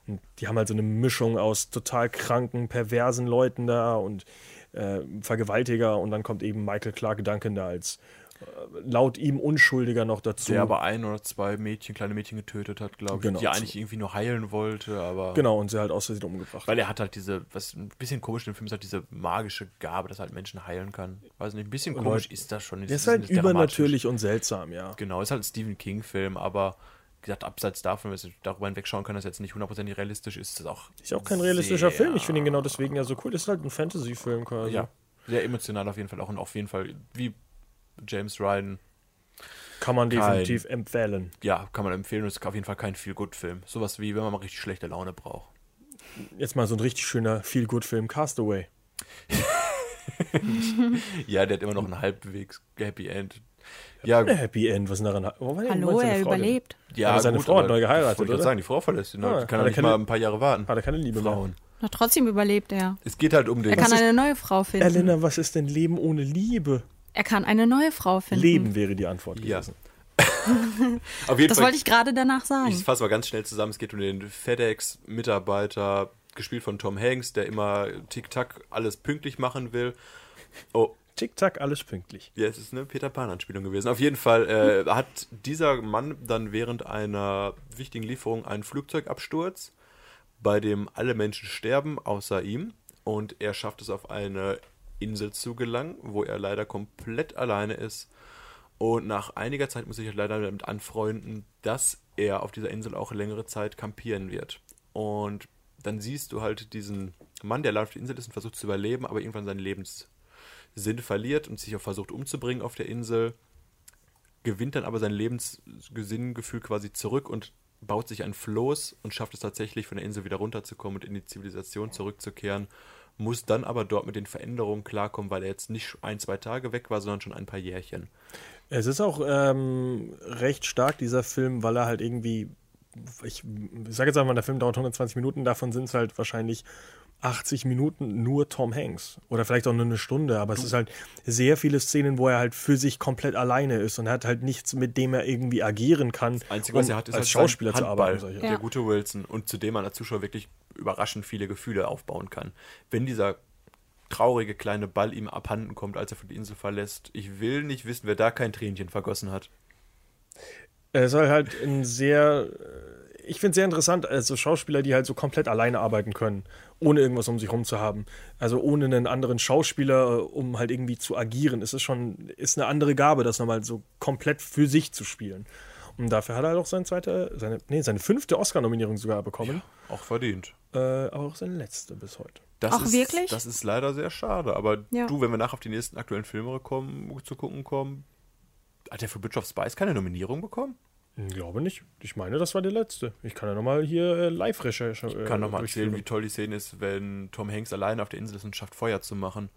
S5: Und die haben halt so eine Mischung aus total kranken, perversen Leuten da und äh, Vergewaltiger und dann kommt eben Michael Clark Duncan da als äh, laut ihm Unschuldiger noch dazu.
S6: Der aber ein oder zwei Mädchen, kleine Mädchen getötet hat, glaube ich,
S5: Genau.
S6: die er eigentlich irgendwie nur heilen wollte, aber.
S5: Genau, und sie halt aus Versehen umgebracht.
S6: Weil er hat halt diese, was ein bisschen komisch im Film ist, halt diese magische Gabe, dass er halt Menschen heilen kann. Weiß nicht, ein bisschen komisch
S5: Leute-
S6: ist das schon.
S5: Der
S6: Das
S5: ist halt übernatürlich und seltsam, ja.
S6: Genau, ist halt ein Stephen King-Film, aber gesagt, abseits davon, wenn wir darüber hinwegschauen können, dass jetzt nicht hundertprozentig realistisch ist, ist das auch.
S5: Ist auch kein realistischer Film. Ich finde ihn genau deswegen ja so cool. Das ist halt ein Fantasy-Film quasi.
S6: Ja, sehr emotional auf jeden Fall auch und auf jeden Fall, wie James Ryan,
S5: Kann man
S6: Kein-
S5: definitiv empfehlen.
S6: ja, kann man empfehlen, und ist auf jeden Fall kein Feel-Good-Film. Sowas wie, wenn man mal richtig schlechte Laune braucht.
S5: Jetzt mal so ein richtig schöner Feel-Good-Film, Castaway. <laughs>
S6: Ja, der hat immer noch ein halbwegs Happy End. Ja,
S5: Ein Happy End, was ist denn daran? War denn-
S4: Hallo, er
S5: Frau denn?
S4: überlebt.
S6: ja
S5: aber seine Frau hat neu geheiratet,
S6: wollte ich gerade
S5: oder?
S6: sagen, die Frau verlässt ihn.
S5: Ah,
S6: halt.
S5: hat
S6: kann
S5: er
S6: nicht
S5: keine-
S6: mal ein paar Jahre warten.
S5: Hat er keine Liebe
S6: Frauen.
S5: mehr?
S4: Na, trotzdem überlebt er.
S6: Es geht halt um den.
S4: Er kann eine neue Frau finden.
S5: Elena, was ist denn Leben ohne Liebe?
S4: Er kann eine neue Frau finden.
S5: Leben wäre die Antwort
S6: Ja.
S5: gewesen. <laughs>
S6: auf jeden
S4: Das
S6: Fall,
S4: wollte ich gerade danach sagen.
S6: Ich fasse mal ganz schnell zusammen. Es geht um den FedEx-Mitarbeiter, gespielt von Tom Hanks, der immer Tic-Tac alles pünktlich machen will. Oh,
S5: Tick-Tack, alles pünktlich.
S6: ja, es ist eine Peter Pan-Anspielung gewesen. Auf jeden Fall äh, hat dieser Mann dann während einer wichtigen Lieferung einen Flugzeugabsturz, bei dem alle Menschen sterben, außer ihm. Und er schafft es auf eine Insel zu gelangen, wo er leider komplett alleine ist. Und nach einiger Zeit muss ich halt leider damit anfreunden, dass er auf dieser Insel auch längere Zeit kampieren wird. Und dann siehst du halt diesen Mann, der allein auf der Insel ist und versucht zu überleben, aber irgendwann seinen Lebenssinn verliert und sich auch versucht umzubringen auf der Insel, gewinnt dann aber sein Lebenssinngefühl quasi zurück und baut sich ein Floß und schafft es tatsächlich, von der Insel wieder runterzukommen und in die Zivilisation zurückzukehren, muss dann aber dort mit den Veränderungen klarkommen, weil er jetzt nicht ein, zwei Tage weg war, sondern schon ein paar Jährchen.
S5: Es ist auch ähm, recht stark, dieser Film, weil er halt irgendwie, ich, ich sage jetzt einfach mal, der Film dauert 120 Minuten, davon sind es halt wahrscheinlich 80 Minuten nur Tom Hanks. Oder vielleicht auch nur eine Stunde, aber es ist halt sehr viele Szenen, wo er halt für sich komplett alleine ist und er hat halt nichts, mit dem er irgendwie agieren kann,
S6: Das Einzige, was
S5: um
S6: er hat, ist
S5: als
S6: halt sein
S5: Schauspieler zu arbeiten. Solche.
S6: Der
S4: Ja.
S6: gute Wilson und zu dem man als Zuschauer wirklich überraschend viele Gefühle aufbauen kann. Wenn dieser traurige kleine Ball ihm abhanden kommt, als er von die Insel verlässt, ich will nicht wissen, wer da kein Tränchen vergossen hat.
S5: Es soll halt ein sehr, ich finde es sehr interessant, also Schauspieler, die halt so komplett alleine arbeiten können, ohne irgendwas um sich rum zu haben. Also ohne einen anderen Schauspieler, äh, um halt irgendwie zu agieren. Es ist schon, ist eine andere Gabe, das nochmal so komplett für sich zu spielen. Und dafür hat er halt auch seine zweite, seine, nee, seine fünfte Oscar-Nominierung sogar bekommen.
S6: Auch verdient.
S5: Äh, aber auch seine letzte bis heute.
S6: Das
S4: Ach,
S6: ist,
S4: wirklich?
S6: Das ist leider sehr schade. Aber
S4: Ja.
S6: du, wenn wir nachher auf die nächsten aktuellen Filme kommen, zu gucken kommen, hat der für Bridge of Spice keine Nominierung bekommen?
S5: Ich glaube nicht. Ich meine, das war der letzte. Ich kann ja nochmal hier äh, Live-Recherche.
S6: Ich kann nochmal erzählen, wie toll die Szene ist, wenn Tom Hanks alleine auf der Insel ist und schafft, Feuer zu machen.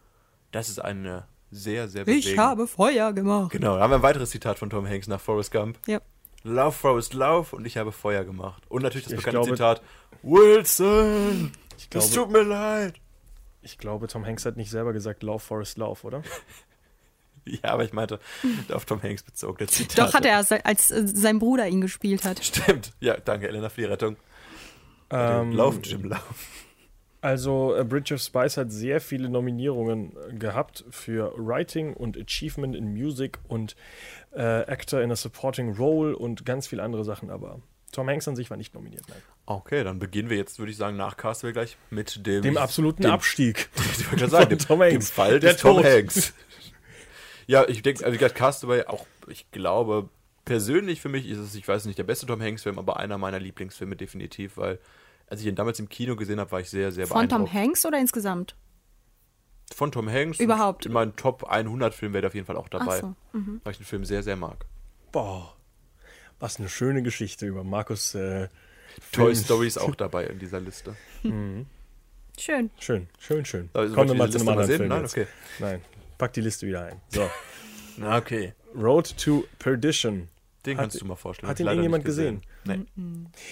S6: Das ist eine sehr, sehr
S4: Ich
S6: bewegende-
S4: habe Feuer gemacht.
S6: Genau, da haben wir ein weiteres Zitat von Tom Hanks nach Forrest Gump.
S4: Ja.
S6: Lauf, Forrest, lauf und ich habe Feuer gemacht. Und natürlich das
S5: Ich
S6: bekannte
S5: glaube-
S6: Zitat: Wilson,
S5: Ich
S6: es
S5: glaube,
S6: tut mir leid.
S5: ich glaube, Tom Hanks hat nicht selber gesagt, Lauf, Forrest, Lauf, oder? <laughs> <laughs>
S6: Ja, aber ich meinte, auf Tom Hanks bezogen, der Zitat.
S4: Doch hat er, als äh, sein Bruder ihn gespielt hat.
S6: Stimmt. Ja, danke, Elena, für die Rettung.
S5: Ähm,
S6: lauf, Jim, lauf.
S5: Also, äh, Bridge of Spice hat sehr viele Nominierungen gehabt für Writing und Achievement in Music und äh, Actor in a Supporting Role und ganz viele andere Sachen, aber Tom Hanks an sich war nicht nominiert. Nein.
S6: Okay, dann beginnen wir jetzt, würde ich sagen, nach Castaway gleich mit dem...
S5: Dem absoluten
S6: dem,
S5: Abstieg. <laughs>
S6: Ich wollte sagen, dem,
S5: Tom
S6: dem
S5: Hanks.
S6: Fall
S5: Der
S6: des Tom
S5: Tod.
S6: Hanks. <laughs> Ja, ich denke, also wie gesagt, Castaway auch, ich glaube, persönlich für mich ist es, ich weiß nicht, der beste Tom Hanks-Film, aber einer meiner Lieblingsfilme definitiv, weil als ich ihn damals im Kino gesehen habe, war ich sehr, sehr
S4: Von Tom
S6: beeindruckt.
S4: Hanks oder insgesamt?
S6: Von Tom Hanks.
S4: Überhaupt.
S6: In meinen Top 100 Filmen wäre der auf jeden Fall auch dabei.
S4: So, mhm.
S6: Weil ich den Film sehr, sehr mag.
S5: Boah, was eine schöne Geschichte über Markus. Äh,
S6: Toy
S5: Film.
S6: Story ist auch dabei in dieser Liste.
S4: Schön.
S5: Schön, schön, schön.
S6: Also,
S5: Kommen wir mal zu einem anderen Film?
S6: Nein, okay.
S5: Nein, pack die Liste wieder ein. So, <laughs>
S6: Na, okay.
S5: Road to Perdition.
S6: Den
S5: Hat-
S6: kannst du mal vorstellen.
S5: hat
S6: ich
S5: ihn irgendjemand
S6: nicht
S5: gesehen?
S6: Nee.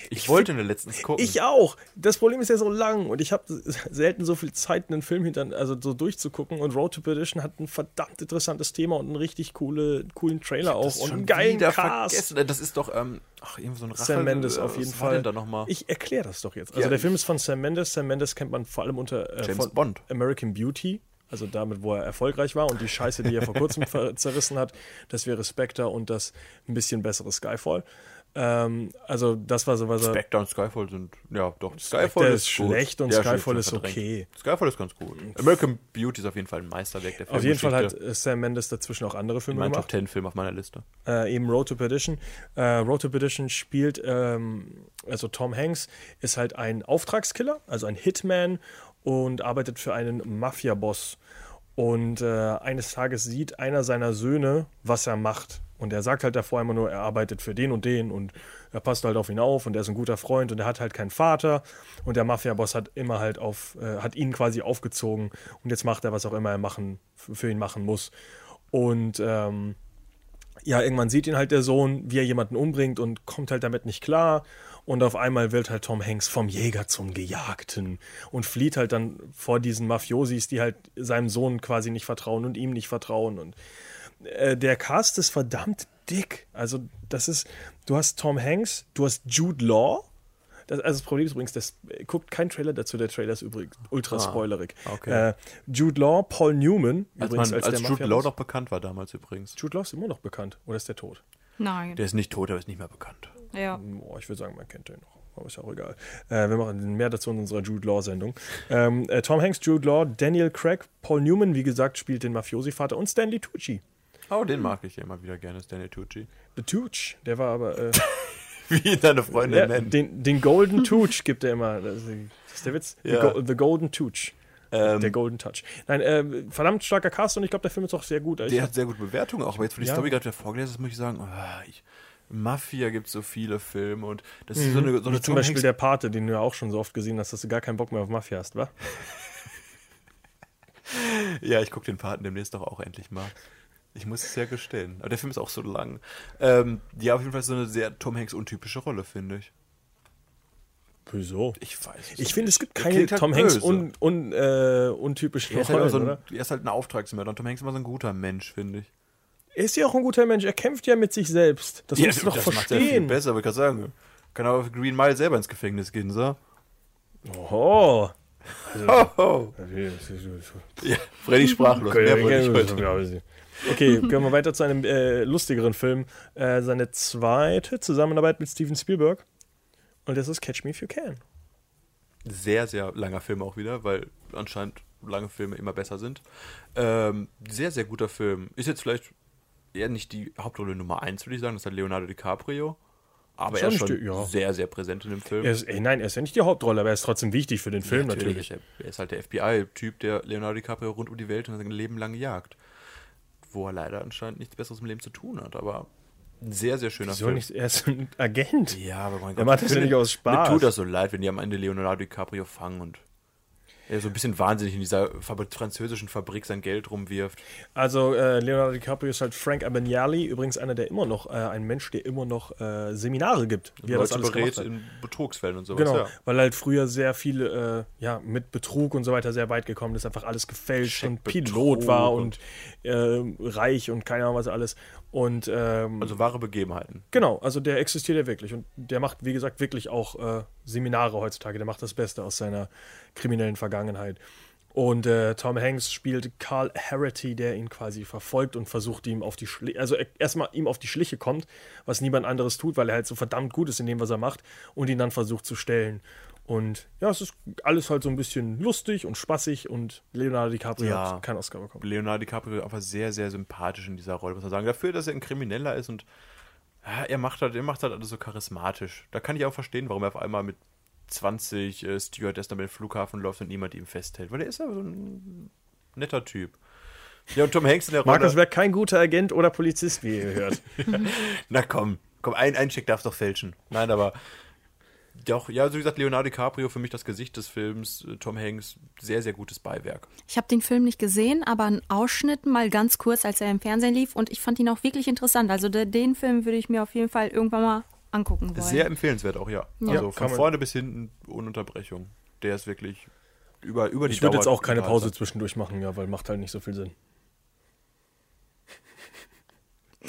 S6: Ich wollte ihn letztens gucken.
S5: Ich auch. Das Problem ist ja so lang und ich habe selten so viel Zeit, einen Film hinter, also so durchzugucken. Und Road to Perdition hat ein verdammt interessantes Thema und einen richtig coole, coolen Trailer auch
S6: Das
S5: und einen geilen Cast.
S6: vergessen. Das ist doch, ähm, ach, irgendwie so ein Rache.
S5: Sam Mendes
S6: äh,
S5: auf jeden
S6: was war
S5: Fall.
S6: da nochmal?
S5: Ich erkläre das doch jetzt. Also
S6: Ja,
S5: der
S6: ich-
S5: Film ist von Sam Mendes. Sam Mendes kennt man vor allem unter äh,
S6: James Bond.
S5: American Beauty. Also damit, wo er erfolgreich war und die Scheiße, die er vor kurzem <laughs> zerrissen hat, das wäre Spectre und das ein bisschen bessere Skyfall. Ähm, also das war so was.
S6: Spectre und Skyfall sind, ja, doch.
S5: Spectre ist
S6: gut.
S5: schlecht und
S6: Ja,
S5: Skyfall ist okay.
S6: Skyfall ist ganz gut. American Beauty ist auf jeden Fall ein Meisterwerk der
S5: Auf jeden Fall hat
S6: Filmgeschichte.
S5: Sam Mendes dazwischen auch andere Filme
S6: mein Top
S5: gemacht.
S6: 10 Film auf meiner Liste.
S5: äh, eben Road to Perdition. Äh, Road to Perdition spielt, ähm, also Tom Hanks ist halt ein Auftragskiller, also ein Hitman und arbeitet für einen Mafia-Boss. Und äh, eines Tages sieht einer seiner Söhne, was er macht. Und er sagt halt davor immer nur, er arbeitet für den und den und er passt halt auf ihn auf und er ist ein guter Freund und er hat halt keinen Vater. Und der Mafia-Boss hat immer halt auf, äh, hat ihn quasi aufgezogen und jetzt macht er, was auch immer er machen, für ihn machen muss. Und ähm, ja, irgendwann sieht ihn halt der Sohn, wie er jemanden umbringt und kommt halt damit nicht klar. Und auf einmal wird halt Tom Hanks vom Jäger zum Gejagten und flieht halt dann vor diesen Mafiosis, die halt seinem Sohn quasi nicht vertrauen und ihm nicht vertrauen. Und äh, der Cast ist verdammt dick. Also, das ist, du hast Tom Hanks, du hast Jude Law. Das, also das Problem ist übrigens, das äh, guckt kein Trailer dazu, der Trailer ist übrigens ultra spoilerig.
S6: okay.
S5: Äh, Jude Law, Paul Newman,
S6: Als,
S5: übrigens
S6: man,
S5: als,
S6: als Jude. Law noch bekannt war damals übrigens.
S5: Jude Law ist immer noch bekannt. Oder ist der tot?
S4: Nein.
S6: Der ist nicht tot, aber ist nicht mehr bekannt.
S4: Ja.
S5: Boah, ich würde sagen, man kennt den noch. Aber ist ja auch egal. Äh, wir machen mehr dazu in unserer Jude Law-Sendung. Ähm, äh, Tom Hanks, Jude Law, Daniel Craig, Paul Newman, wie gesagt, spielt den Mafiosi-Vater und Stanley Tucci.
S6: Oh, den mag ich ja immer wieder gerne, Stanley Tucci.
S5: The Tucci, der war aber. Äh, <laughs>
S6: Wie ihn deine Freunde
S5: Ja,
S6: nennen.
S5: den, den Golden Touch gibt er immer. Das ist, der Witz.
S6: Ja.
S5: The, Go the Golden Touch.
S6: Ähm,
S5: der Golden Touch. Nein, ähm, verdammt starker Cast und ich glaube, der Film ist auch sehr gut. Also
S6: Der hat sehr gute Bewertungen auch, aber jetzt, wo die
S5: Ja.
S6: Story gerade wieder vorgelesen ist, muss ich sagen, ah, ich, Mafia gibt so viele Filme und das ist so eine, so eine
S5: Mhm. zum Beispiel
S6: Hanks-
S5: der Pate, den du ja auch schon so oft gesehen hast, dass du gar keinen Bock mehr auf Mafia hast, wa? <laughs>
S6: Ja, ich gucke den Paten demnächst doch auch endlich mal. Ich muss es ja gestehen. Aber der Film ist auch so lang. Ähm, ja, auf jeden Fall so eine sehr Tom Hanks untypische Rolle, finde ich.
S5: Wieso?
S6: Ich weiß es
S5: Ich finde, es gibt keine
S6: halt
S5: Tom Hanks un, un, äh, untypischen
S6: Er ist, halt
S5: Rollen,
S6: immer so ein,
S5: oder?
S6: er ist halt ein Auftragsmörder. Und Tom Hanks ist immer so ein guter Mensch, finde ich.
S5: Er ist ja auch ein guter Mensch. Er kämpft ja mit sich selbst. Das musst du doch
S6: macht er viel
S5: verstehen.
S6: besser, würde ich gerade sagen. Kann aber für Green Mile selber ins Gefängnis gehen, so.
S5: Oho.
S6: Oh, Ja, Freddy sprachlos. Mehr wollte ich heute. nicht.
S5: Okay, gehen wir weiter zu einem äh, lustigeren Film. Äh, seine zweite Zusammenarbeit mit Steven Spielberg. Und das ist Catch Me If You Can.
S6: Sehr, sehr langer Film auch wieder, weil anscheinend lange Filme immer besser sind. Ähm, sehr, sehr guter Film. Ist jetzt vielleicht eher nicht die Hauptrolle Nummer 1, würde ich sagen. Das hat Leonardo DiCaprio. Aber er ist schon
S5: ja.
S6: sehr, sehr präsent in dem Film.
S5: Er ist, ey, nein, er ist ja nicht die Hauptrolle, aber er ist trotzdem wichtig für den Film natürlich.
S6: Er er ist halt der FBI-Typ, der Leonardo DiCaprio rund um die Welt und sein Leben lang jagt. Wo er leider anscheinend nichts Besseres im Leben zu tun hat. Aber ein sehr, sehr schöner
S5: Wieso
S6: Film.
S5: nicht? Er ist ein Agent.
S6: Ja, aber mein
S5: Er macht das ja nicht aus Spaß.
S6: Mir tut das so leid, wenn die am Ende Leonardo DiCaprio fangen und er so ein bisschen wahnsinnig in dieser französischen Fabrik sein Geld rumwirft.
S5: Also äh, Leonardo DiCaprio ist halt Frank Abagnale, übrigens einer, der immer noch, äh, ein Mensch, der immer noch äh, Seminare gibt, wie er das alles
S6: berät in Betrugsfällen und sowas.
S5: Genau,
S6: Ja.
S5: weil halt früher sehr viele, äh, ja, mit Betrug und so weiter sehr weit gekommen ist, einfach alles gefälscht und
S6: Scheckbetrug
S5: Pilot war
S6: und-
S5: und äh, reich und keine Ahnung was alles. Und ähm,
S6: Also wahre Begebenheiten.
S5: genau, also der existiert ja wirklich und der macht, wie gesagt, wirklich auch äh, Seminare heutzutage. Der macht das Beste aus seiner kriminellen Vergangenheit. Und äh, Tom Hanks spielt Carl Harity, der ihn quasi verfolgt und versucht ihm auf die Schliche, also er- erstmal ihm auf die Schliche kommt, was niemand anderes tut, weil er halt so verdammt gut ist in dem, was er macht und ihn dann versucht zu stellen. Und ja, es ist alles halt so ein bisschen lustig und spaßig und Leonardo DiCaprio
S6: Ja.
S5: hat keinen Oscar bekommen.
S6: Leonardo DiCaprio einfach sehr, sehr sympathisch in dieser Rolle, muss man sagen. Dafür, dass er ein Krimineller ist und ja, er macht halt, er macht halt alles so charismatisch. Da kann ich auch verstehen, warum er auf einmal mit 20 äh, Stewardessen über den Flughafen läuft und niemand ihm festhält. Weil er ist ja so ein netter Typ. Ja, und Tom Hanks in der Rolle.
S5: Markus wäre kein guter Agent oder Polizist, wie ihr hört. <laughs>
S6: Na komm, komm, ein, ein Check darfst doch fälschen. Nein, aber doch, ja, so wie gesagt, Leonardo DiCaprio für mich das Gesicht des Films, äh, Tom Hanks, sehr, sehr gutes Beiwerk.
S4: Ich habe den Film nicht gesehen, aber einen Ausschnitt mal ganz kurz, als er im Fernsehen lief und ich fand ihn auch wirklich interessant. Also de, den Film würde ich mir auf jeden Fall irgendwann mal angucken wollen.
S6: Sehr empfehlenswert auch, ja.
S4: Ja.
S6: Also von vorne bis hinten ohne Unterbrechung. Der ist wirklich über, über die
S5: Ich würde jetzt auch keine Pause zwischendurch machen, ja, weil macht halt nicht so viel Sinn.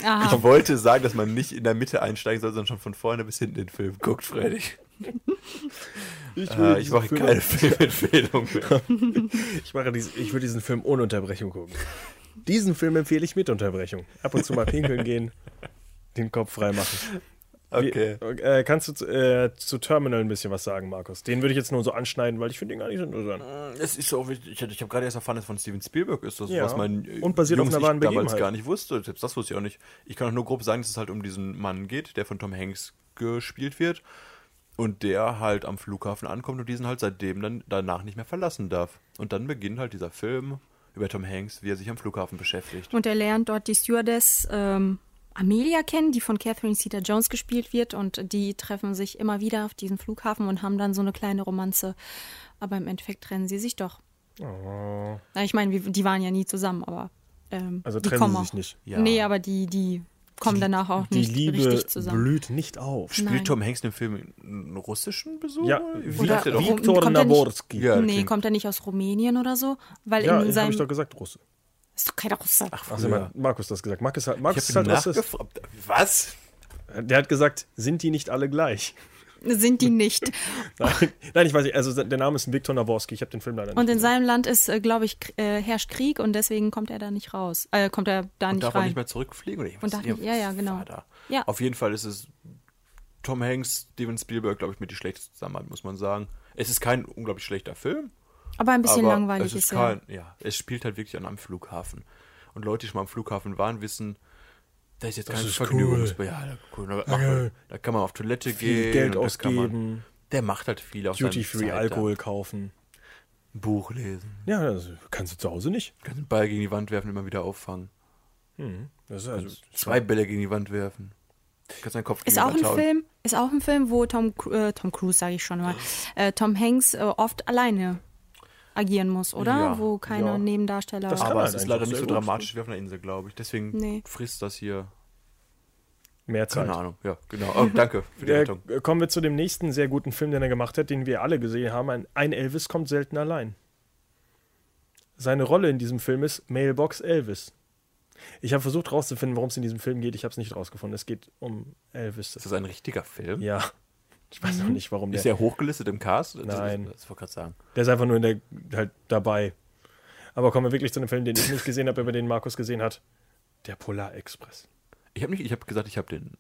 S4: Aha.
S6: Ich wollte sagen, dass man nicht in der Mitte einsteigen soll, sondern schon von vorne bis hinten den Film guckt, Freddy.
S5: Ich,
S6: Äh, ich mache keine <laughs> Filmempfehlung mehr.
S5: Ich, mache dies, ich würde diesen Film ohne Unterbrechung gucken. Diesen Film empfehle ich mit Unterbrechung. Ab und zu mal pinkeln gehen, den Kopf frei machen.
S6: Okay.
S5: Wie, äh, kannst du zu, äh, zu Terminal ein bisschen was sagen, Markus? Den würde ich jetzt nur so anschneiden, weil ich finde den gar nicht so interessant.
S6: Es ist so. Ich, ich habe gerade erst erfahren, dass es von Steven Spielberg ist, das,
S5: Ja.
S6: was mein äh,
S5: Und basiert auf
S6: junges
S5: einer wahren
S6: Ich damals gar nicht wusste. Selbst das wusste ich auch nicht. Ich kann auch nur grob sagen, dass es halt um diesen Mann geht, der von Tom Hanks gespielt wird und der halt am Flughafen ankommt und diesen halt seitdem dann danach nicht mehr verlassen darf. Und dann beginnt halt dieser Film über Tom Hanks, wie er sich am Flughafen beschäftigt.
S4: Und er lernt dort die Stewardess ähm, Amelia kennen, die von Catherine Zeta-Jones gespielt wird. Und die treffen sich immer wieder auf diesem Flughafen und haben dann so eine kleine Romanze. Aber im Endeffekt trennen sie sich doch.
S5: Oh.
S4: Na, Ich meine, wir- die waren ja nie zusammen, aber ähm,
S5: Also
S4: die
S5: trennen
S4: kommen
S5: sie
S4: auch.
S5: sich nicht.
S6: Ja.
S4: Nee, aber die, die kommen danach auch
S5: Die
S4: nicht
S5: Liebe
S4: richtig zusammen.
S5: blüht nicht auf.
S6: Spielt
S4: Nein.
S6: Tom Hanks in dem Film einen russischen Besuch?
S5: Ja,
S6: wie
S4: Oder? Rum-
S5: Viktor Naworski.
S6: Ja,
S4: nee, kommt er nicht aus Rumänien oder so? Weil
S5: Ja,
S4: in
S5: habe ich doch gesagt, Russe.
S4: ist doch kein Russe.
S6: Ach,
S5: Also
S6: früher.
S5: Markus das gesagt. Markus,
S6: ich
S5: Markus ist
S6: habe
S5: halt
S6: nachgefragt. Was?
S5: Der hat gesagt, sind die nicht alle gleich?
S4: Sind die nicht. <laughs>
S5: Nein, nein, ich weiß nicht. Also der Name ist Viktor Naworski. Ich habe den Film leider nicht
S4: Und in
S5: gesehen.
S4: seinem Land ist, äh, glaube ich, äh, herrscht Krieg und deswegen kommt er da nicht raus. Äh, kommt er da
S6: Und
S4: nicht
S6: darf er
S4: rein.
S6: nicht mehr zurückfliegen? Oder ich
S4: Und darf nicht- ja, ja, genau. Ja.
S6: Auf jeden Fall ist es Tom Hanks, Steven Spielberg, glaube ich, mit die schlechteste Zusammenarbeit, muss man sagen. Es ist kein unglaublich schlechter Film.
S4: aber ein bisschen
S6: aber
S4: langweilig
S6: es
S4: ist,
S6: ist
S4: ja.
S6: kein, ja. Es spielt halt wirklich an einem Flughafen. Und Leute, die schon mal am Flughafen waren, wissen, Das ist jetzt
S5: Das
S6: kein
S5: ist
S6: Vergnügungs...
S5: cool.
S6: Ja, da, cool. Da, man, da kann man auf Toilette
S5: Viel
S6: gehen.
S5: Geld
S6: da kann man-
S5: ausgeben,
S6: Der macht halt viel auf
S5: Duty-Free
S6: seine Zeit
S5: Alkohol kaufen.
S6: Da. Buch lesen.
S5: Ja, das kannst du zu Hause nicht.
S6: Kannst den Ball gegen die Wand werfen, immer wieder auffangen.
S5: Das ist also
S6: Zwei Bälle gegen die Wand werfen. Kannst deinen Kopf
S4: Ist auch ein. Film, ist auch ein Film, wo Tom, Cru- äh, Tom Cruise, sage ich schon mal, äh, Tom Hanks äh, oft alleine agieren muss, oder?
S6: Ja,
S4: wo keine
S5: ja.
S4: Nebendarsteller.
S5: Das kann
S6: Aber
S5: halt
S6: es ist
S5: eigentlich
S6: leider nicht so dramatisch wie auf einer Insel, glaube ich. Deswegen
S4: Nee.
S6: frisst das hier.
S5: mehr Zeit.
S6: Keine Ahnung. Ja, genau. Oh, danke für die
S5: Äh,
S6: Rettung.
S5: kommen wir zu dem nächsten sehr guten Film, den er gemacht hat, den wir alle gesehen haben. Ein, ein Elvis kommt selten allein. Seine Rolle in diesem Film ist Mailbox Elvis. Ich habe versucht rauszufinden, worum es in diesem Film geht. Ich habe es nicht rausgefunden. Es geht um Elvis.
S6: Ist das ein richtiger Film?
S5: Ja. Ich weiß noch nicht, warum
S6: Ist
S5: der.
S6: der hochgelistet im Cast? Das-
S5: Nein.
S6: Das, das wollte ich gerade sagen.
S5: Der ist einfach nur in der, halt dabei. Aber kommen wir wirklich zu einem Film, den ich nicht gesehen habe, aber den Markus gesehen hat. Der Polar Express.
S6: Ich habe nicht, ich habe gesagt, ich habe den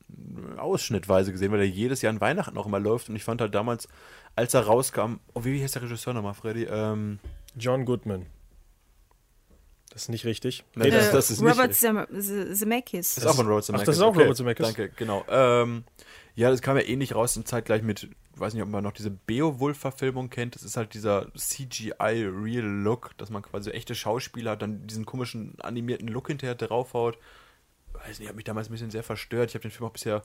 S6: ausschnittweise gesehen, weil der jedes Jahr an Weihnachten auch immer läuft und ich fand halt damals, als er rauskam, oh, wie heißt der Regisseur nochmal, Freddy? Ähm,
S5: John Goodman. Das ist nicht richtig.
S6: nee, das, das ist nicht.
S4: Robert Zem- Z- Zemeckis.
S6: Das ist auch von Robert Zemeckis.
S5: Ach, das ist auch
S6: okay.
S5: Robert Zemeckis?
S6: Danke, genau. Ähm, ja, das kam ja ähnlich raus in zeitgleich mit, weiß nicht, ob man noch diese Beowulf-Verfilmung kennt. Das ist halt dieser CGI-Real-Look, dass man quasi echte Schauspieler dann diesen komischen animierten Look hinterher draufhaut. Weiß nicht, hat mich damals ein bisschen sehr verstört. Ich habe den Film auch bisher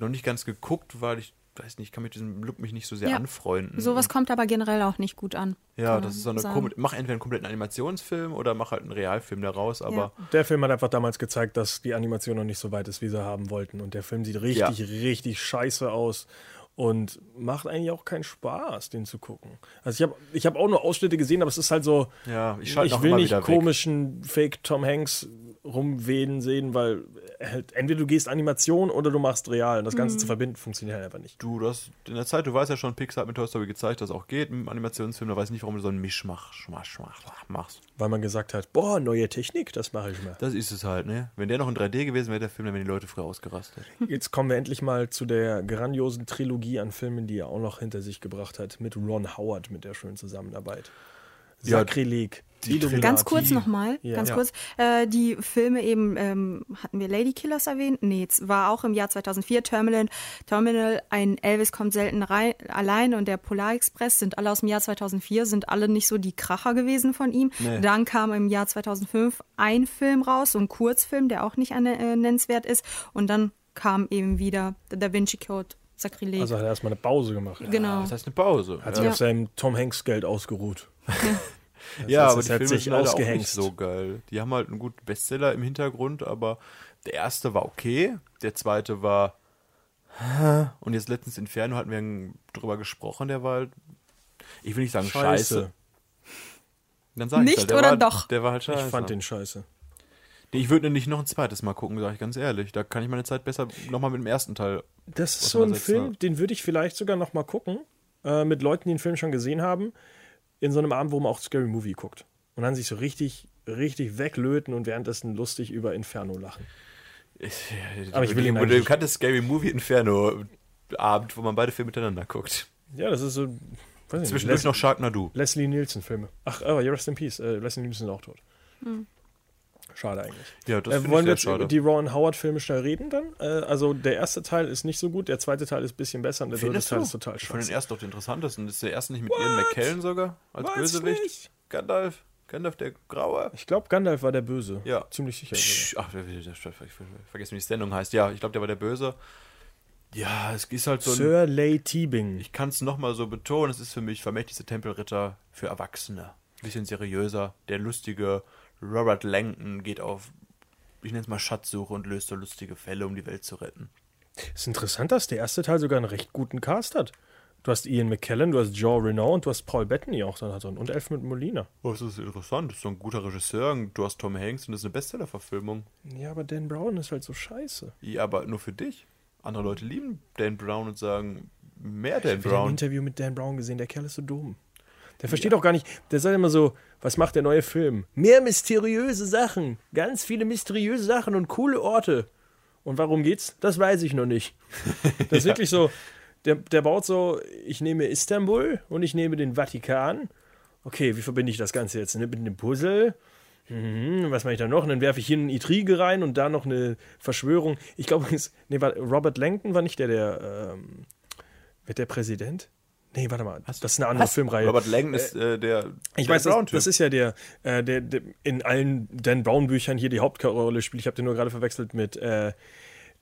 S6: noch nicht ganz geguckt, weil ich, weiß nicht, ich kann mit diesem Look mich nicht so sehr
S4: Ja.
S6: anfreunden.
S4: Sowas kommt aber generell auch nicht gut an.
S6: ja, das ist so eine
S4: sagen.
S6: Kom mach entweder einen kompletten Animationsfilm oder mach halt einen Realfilm daraus, aber
S5: Der Film hat einfach damals gezeigt, dass die Animation noch nicht so weit ist, wie sie haben wollten. Und der Film sieht richtig,
S6: Ja.
S5: richtig scheiße aus. Und macht eigentlich auch keinen Spaß, den zu gucken. Also ich habe ich hab auch nur Ausschnitte gesehen, aber es ist halt so,
S6: Ja, ich schalte
S5: ich will nicht komischen Fake Tom Hanks rumweden sehen, weil halt, entweder du gehst Animation oder du machst real. Und das
S6: Mhm.
S5: Ganze zu verbinden funktioniert halt einfach nicht.
S6: Du, das in der Zeit, du weißt ja schon, Pixar hat mit Toy Story gezeigt, dass es auch geht mit Animationsfilm. Da weiß ich nicht, warum du so einen Mischmach schmach, schmach, machst.
S5: Weil man gesagt hat, boah, neue Technik, das mache ich mal.
S6: Das ist es halt, ne? Wenn der noch in 3D gewesen wäre, der Film, dann wären die Leute früher ausgerastet. <laughs>
S5: Jetzt kommen wir endlich mal zu der grandiosen Trilogie an Filmen, die er auch noch hinter sich gebracht hat, mit Ron Howard, mit der schönen Zusammenarbeit.
S6: Ja,
S5: Sakrileg.
S4: Ganz kurz nochmal,
S5: Ja.
S4: ganz kurz. Äh, die Filme eben, ähm, hatten wir Lady Killers erwähnt? Nee, jetzt war auch im Jahr 2004 Terminal, Terminal, ein Elvis kommt selten rein, allein und der Polar Express sind alle aus dem Jahr 2004, sind alle nicht so die Kracher gewesen von ihm.
S6: Nee.
S4: Dann kam im Jahr 2005 ein Film raus, so ein Kurzfilm, der auch nicht eine, äh, nennenswert ist. Und dann kam eben wieder The Da Vinci Code, Sakrileg.
S5: Also hat er erstmal eine Pause gemacht.
S4: genau.
S6: Das heißt eine Pause.
S5: Hat sich
S4: Ja.
S5: auf seinem Tom Hanks Geld ausgeruht. <laughs>
S6: ja,
S5: heißt,
S6: aber
S5: es
S6: die
S5: hat
S6: Filme
S5: sich
S6: sind leider auch nicht so geil. Die haben halt einen guten Bestseller im Hintergrund, aber der erste war okay, der zweite war und jetzt letztens Inferno hatten wir drüber gesprochen, der war halt, ich will nicht sagen scheiße. Dann sag
S4: Nicht
S6: halt, der
S4: oder
S6: war,
S4: doch?
S6: Der war halt scheiße.
S5: Ich fand den scheiße.
S6: Nee, Ich würde nicht noch ein zweites Mal gucken, sage ich ganz ehrlich. Da kann ich meine Zeit besser nochmal mit dem ersten Teil.
S5: Das ist so ein Film, den würde ich vielleicht sogar noch mal gucken, äh, mit Leuten, die den Film schon gesehen haben, in so einem Abend, wo man auch Scary Movie guckt. Und dann sich so richtig, richtig weglöten und währenddessen lustig über Inferno lachen. Aber ich will ihn
S6: Du kanntest Scary Movie Inferno Abend, wo man beide Filme miteinander guckt.
S5: Ja, das ist so.
S6: Zwischendurch noch Sharknado.
S5: Leslie Nielsen-Filme. Ach, aber ja, Rest in Peace. Äh, Leslie Nielsen ist auch tot. Schade eigentlich.
S6: Ja, das
S5: Äh, wollen wir jetzt über die Ron Howard-Filme schnell reden dann? Äh, also der erste Teil ist nicht so gut, der zweite Teil ist ein bisschen besser und der dritte
S6: Findest
S5: Teil
S6: du?
S5: ist total
S6: Ich fand den
S5: scheiße.
S6: ersten doch den interessantesten. Ist der erste nicht mit Ian McKellen sogar als
S5: Was
S6: Bösewicht. Gandalf. Gandalf der Graue.
S5: Ich glaube, Gandalf war der Böse.
S6: Ja.
S5: Ziemlich sicher.
S6: Psch, Ach, wer will das? Ich vergesse, wie die Sendung heißt. Ja, ich glaube, der war der Böse. Ja, es ist halt so ein.
S5: Sir Lay Teabing.
S6: Ich kann es nochmal so betonen, es ist für mich vermächtigste Tempelritter für Erwachsene. Bisschen seriöser. Der lustige Robert Langton geht auf, ich nenne es mal Schatzsuche und löst so lustige Fälle, um die Welt zu retten.
S5: Ist interessant, dass der erste Teil sogar einen recht guten Cast hat. Du hast Ian McKellen, du hast Joe Renault und du hast Paul Bettany auch da drin und Alfred Molina.
S6: Oh, das ist interessant. Das ist so ein guter Regisseur. Du hast Tom Hanks und das ist eine Bestseller-Verfilmung.
S5: Ja, aber Dan Brown ist halt so scheiße.
S6: Ja, aber nur für dich. Andere Leute lieben Dan Brown und sagen, mehr Dan
S5: Ich habe ein
S6: Brown.
S5: Interview mit Dan Brown gesehen, der Kerl ist so dumm. Der versteht auch gar nicht, der sagt immer so, was macht der neue Film? Mehr mysteriöse Sachen, ganz viele mysteriöse Sachen und coole Orte. Und warum geht's? Das weiß ich noch nicht. <laughs> Das ist wirklich so, der, der baut so, ich nehme Istanbul und ich nehme den Vatikan. Okay, wie verbinde ich das Ganze jetzt? Mit einem Puzzle? hm, was mache ich da noch? Und dann werfe ich hier eine Intrige rein und da noch eine Verschwörung. Ich glaube, <laughs> nee, Robert Langton war nicht der, der, ähm, wird der Präsident? Nee, warte mal, das ist eine andere Filmreihe.
S6: Robert Langdon ist äh, der
S5: Ich weiß, das, das ist ja der, äh, der, der in allen Dan Brown Büchern hier die Hauptrolle spielt. Ich habe den nur gerade verwechselt mit äh,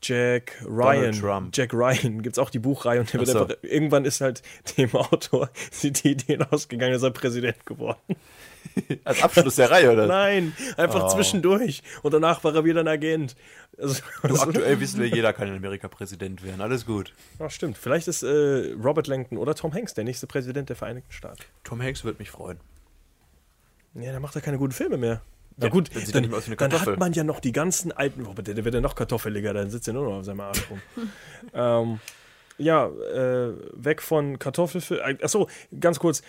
S5: Jack Ryan.
S6: Trump.
S5: Jack Ryan gibt es auch die Buchreihe und der
S6: so.
S5: einfach, irgendwann ist halt dem Autor <laughs> die Ideen ausgegangen, ist er Präsident geworden. <laughs>
S6: Als Abschluss der Reihe, oder?
S5: Nein, einfach
S6: Oh.
S5: zwischendurch. Und danach war er wieder ein Agent. Also,
S6: Du, <laughs> aktuell wissen wir, jeder kann in Amerika Präsident werden. Alles gut.
S5: Ach, stimmt. Vielleicht ist äh, Robert Langton oder Tom Hanks der nächste Präsident der Vereinigten Staaten.
S6: Tom Hanks wird mich freuen.
S5: Ja, dann macht er keine guten Filme mehr. Na
S6: Ja,
S5: gut,
S6: dann er
S5: dann, dann
S6: Kartoffel.
S5: hat man ja noch die ganzen alten, oh, der, der wird ja noch kartoffeliger, dann sitzt er nur noch auf seinem Arsch rum. <laughs> ähm, ja, äh, weg von Kartoffelfilm. Achso, ganz kurz,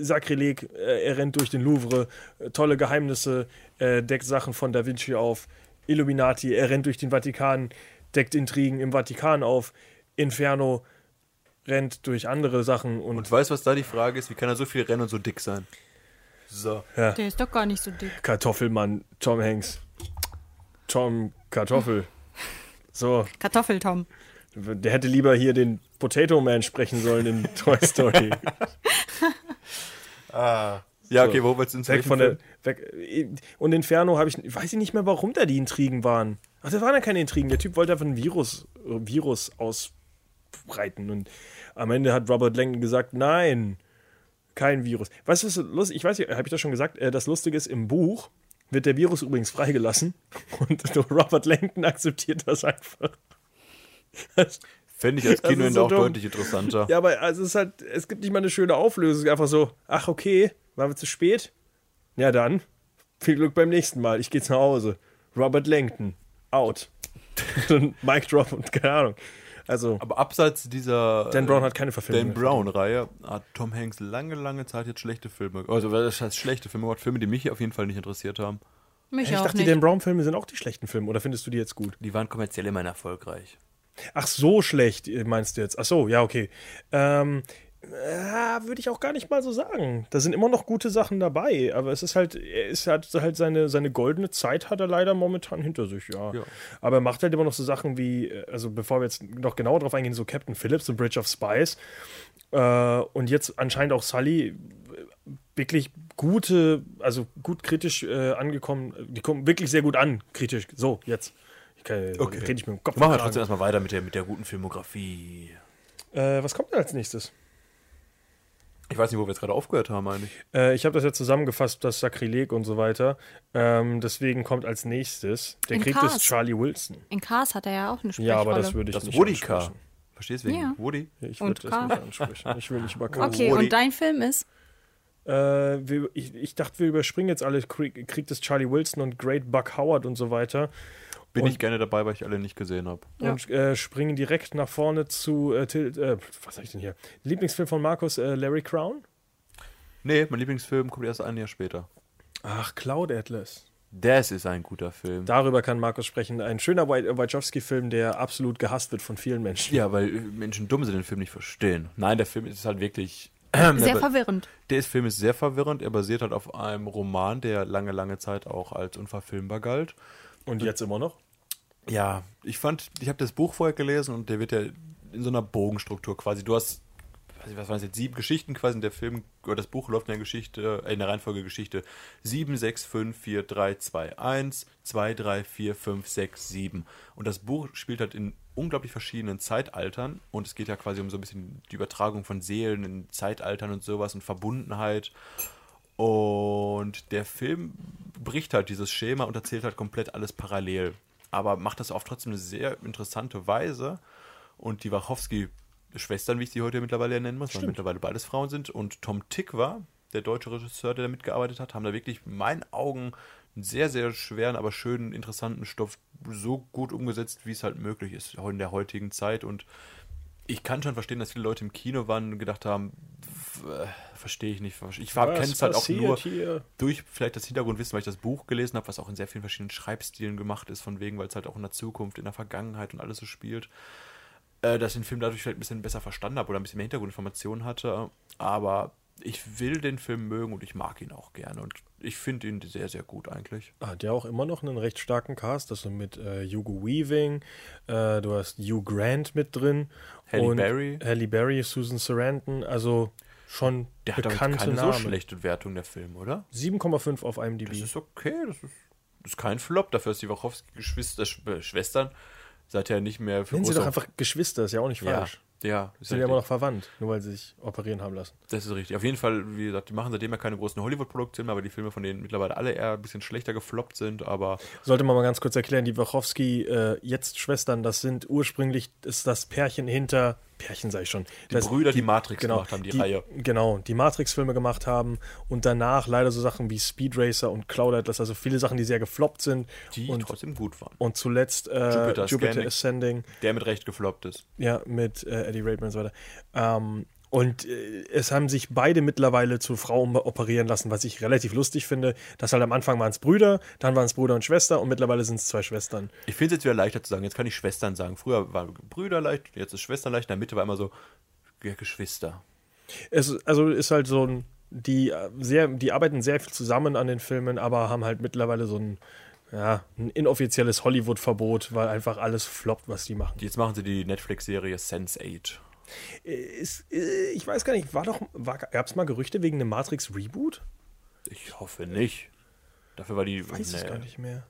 S5: Sakrileg, äh, er rennt durch den Louvre, äh, tolle Geheimnisse, äh, deckt Sachen von Da Vinci auf, Illuminati, er rennt durch den Vatikan, deckt Intrigen im Vatikan auf, Inferno rennt durch andere Sachen und,
S6: Und weißt du, was da die Frage ist? Wie kann er so viel rennen und so dick sein? So.
S4: Der ist doch gar nicht so dick.
S5: Kartoffelmann, Tom Hanks. Tom Kartoffel. <laughs> So,
S4: Kartoffeltom.
S5: der hätte lieber hier den Potato Man sprechen sollen in <laughs> Toy Story. <laughs>
S6: Ja,
S5: So.
S6: okay, wo willst du ins
S5: weg von der. Weg, und Inferno habe ich. Weiß ich nicht mehr, warum da die Intrigen waren. Ach, das waren ja keine Intrigen. Der Typ wollte einfach ein Virus, Virus ausbreiten. Und am Ende hat Robert Langdon gesagt: Nein, kein Virus. Weißt du, was lustig Ich weiß nicht, habe ich das schon gesagt? Äh, Das Lustige ist, im Buch wird der Virus übrigens freigelassen. <laughs> Und <laughs> Robert Langdon akzeptiert das einfach. Das-
S6: Fände ich als <laughs> Kinoende
S5: so
S6: auch
S5: dumm.
S6: deutlich interessanter.
S5: Ja, aber also es ist halt, es gibt nicht mal eine schöne Auflösung. Einfach so, ach okay, waren wir zu spät? Ja dann, viel Glück beim nächsten Mal. Ich gehe jetzt nach Hause. Robert Langton, out. Mike Drop und keine Ahnung. Also,
S6: Aber abseits dieser
S5: Dan Brown hat keine Verfilmung
S6: Dan Brown-Reihe hat Tom Hanks lange, lange Zeit jetzt schlechte Filme. Also, das heißt schlechte Filme, gemacht, Filme, die mich auf jeden Fall nicht interessiert haben.
S4: Mich
S5: ich
S4: auch
S5: dachte, die
S4: nicht.
S5: Dan Brown-Filme sind auch die schlechten Filme. Oder findest du die jetzt gut?
S6: Die waren kommerziell immerhin erfolgreich.
S5: Ach, so schlecht äh, meinst du jetzt? Ach so, ja, okay. Ähm, äh, würde ich auch gar nicht mal so sagen. Da sind immer noch gute Sachen dabei, aber es ist halt, er ist halt, halt seine, seine goldene Zeit hat er leider momentan hinter sich, ja.
S6: Ja.
S5: Aber er macht halt immer noch so Sachen wie, äh, also bevor wir jetzt noch genauer drauf eingehen, so Captain Phillips und Bridge of Spies äh, und jetzt anscheinend auch Sully, äh, wirklich gute, also gut kritisch äh, angekommen, die kommen wirklich sehr gut an, kritisch. So, jetzt. Ich kann,
S6: Okay.
S5: rede ich mir im Kopf.
S6: Machen wir trotzdem erstmal weiter mit der, mit der guten Filmografie.
S5: Äh, was kommt denn als nächstes?
S6: Ich weiß nicht, wo wir jetzt gerade aufgehört haben, eigentlich.
S5: Äh, ich habe das ja zusammengefasst, das Sakrileg und so weiter. Ähm, deswegen kommt als nächstes der
S4: In
S5: Krieg
S4: Cars.
S5: des Charlie Wilson.
S4: In Cars hat er ja auch eine Sprechrolle.
S5: Ja, aber das würde ich
S6: Das
S5: nicht
S6: Woody Car.
S5: ansprechen.
S6: Verstehst du wegen
S4: Ja.
S6: Woody?
S5: Ich würde das
S4: Car.
S5: nicht ansprechen. Ich will nicht über <laughs> Car.
S4: Okay,
S6: Woody.
S4: und dein Film ist?
S5: Äh, wir, ich, ich dachte, wir überspringen jetzt alle Krieg, Krieg des Charlie Wilson und Great Buck Howard und so weiter.
S6: Bin
S5: Und-
S6: ich gerne dabei, weil ich alle nicht gesehen habe.
S4: Ja.
S5: Und äh, springen direkt nach vorne zu, äh, Til, äh, was sag ich denn hier? Lieblingsfilm von Markus, äh, Larry Crown?
S6: Nee, mein Lieblingsfilm kommt erst ein Jahr später.
S5: Ach, Cloud Atlas.
S6: Das ist ein guter Film.
S5: Darüber kann Markus sprechen. Ein schöner Waj- Wachowski-Film, der absolut gehasst wird von vielen Menschen.
S6: Ja, weil äh, Menschen dumm sind, den Film nicht verstehen. Nein, der Film ist halt wirklich. <clears throat>
S4: Sehr
S6: der,
S4: verwirrend.
S6: der Film ist sehr verwirrend. Er basiert halt auf einem Roman, der lange, lange Zeit auch als unverfilmbar galt.
S5: Und jetzt immer noch?
S6: Ja, ich fand, ich habe das Buch vorher gelesen und der wird ja in so einer Bogenstruktur quasi. Du hast, weiß ich, was waren das jetzt, sieben Geschichten quasi in der Film, oder das Buch läuft in der Geschichte, äh, in der Reihenfolge Geschichte 7, 6, 5, 4, 3, 2, 1, 2, 3, 4, 5, 6, 7. Und das Buch spielt halt in unglaublich verschiedenen Zeitaltern und es geht ja quasi um so ein bisschen die Übertragung von Seelen in Zeitaltern und sowas und Verbundenheit. Und der Film bricht halt dieses Schema und erzählt halt komplett alles parallel. Aber macht das auf trotzdem eine sehr interessante Weise. Und die Wachowski-Schwestern, wie ich sie heute mittlerweile nennen muss, weil mittlerweile beides Frauen sind, und Tom Tick war, der deutsche Regisseur, der da mitgearbeitet hat, haben da wirklich in meinen Augen einen sehr, sehr schweren, aber schönen, interessanten Stoff so gut umgesetzt, wie es halt möglich ist in der heutigen Zeit. Und ich kann schon verstehen, dass viele Leute im Kino waren und gedacht haben, äh, verstehe ich nicht. Ich kenne es halt auch nur
S5: hier?
S6: durch vielleicht das Hintergrundwissen, weil ich das Buch gelesen habe, was auch in sehr vielen verschiedenen Schreibstilen gemacht ist, von wegen, weil es halt auch in der Zukunft, in der Vergangenheit und alles so spielt, äh, dass ich den Film dadurch vielleicht ein bisschen besser verstanden habe oder ein bisschen mehr Hintergrundinformationen hatte. Aber ich will den Film mögen und ich mag ihn auch gerne. Und ich finde ihn sehr, sehr gut eigentlich.
S5: Hat ja auch immer noch einen recht starken Cast. Ist mit äh, Hugo Weaving, äh, du hast Hugh Grant mit drin.
S6: Halle
S5: und
S6: Berry.
S5: Halle Berry, Susan Sarandon, also schon
S6: Der hat
S5: bekannte
S6: keine
S5: Namen.
S6: so schlechte Wertung, der Film, oder?
S5: 7,5 auf IMDb.
S6: Das ist okay, das ist, das ist kein Flop. Dafür ist die Wachowski-Geschwister, äh, Schwestern, seither nicht mehr für
S5: Nennen sie doch einfach Geschwister, ist ja auch nicht falsch.
S6: ja. Ist
S5: Sind ja immer noch verwandt, nur weil sie sich operieren haben lassen.
S6: Das ist richtig. Auf jeden Fall, wie gesagt, die machen seitdem ja keine großen Hollywood-Produktionen mehr, weil die Filme von denen mittlerweile alle eher ein bisschen schlechter gefloppt sind, aber
S5: Sollte man mal ganz kurz erklären, die Wachowski äh, jetzt Schwestern, das sind ursprünglich ist das Pärchen hinter Pärchen sage ich schon.
S6: Die
S5: das,
S6: Brüder, die Matrix gemacht haben, die Reihe.
S5: Genau, die Matrix-Filme gemacht haben und danach leider so Sachen wie Speed Racer und Cloud Atlas, also viele Sachen, die sehr gefloppt sind.
S6: die
S5: und,
S6: trotzdem gut waren.
S5: und zuletzt äh,
S6: Jupiter
S5: Jupiter. Ascending,
S6: Der mit Recht gefloppt ist.
S5: ja, mit äh, Eddie Raidman und so weiter. Ähm, und äh, es haben sich beide mittlerweile zu Frauen operieren lassen, was ich relativ lustig finde. Das halt am Anfang waren es Brüder, dann waren es Bruder und Schwester und mittlerweile sind es zwei Schwestern.
S6: Ich finde es jetzt wieder leichter zu sagen. Jetzt kann ich Schwestern sagen. Früher waren Brüder leicht, jetzt ist Schwestern leicht. In der Mitte war immer so ja, Geschwister.
S5: Es also ist halt so ein, die sehr, die arbeiten sehr viel zusammen an den Filmen, aber haben halt mittlerweile so ein, ja, ein inoffizielles Hollywood-Verbot, weil einfach alles floppt, was die machen.
S6: Jetzt machen sie die Netflix-Serie Sense8.
S5: Ist, äh, ich weiß gar nicht, war doch, gab es mal Gerüchte wegen einem Matrix-Reboot?
S6: Ich hoffe nicht. Dafür war die.
S5: Weiß es
S6: nee.
S5: gar nicht mehr.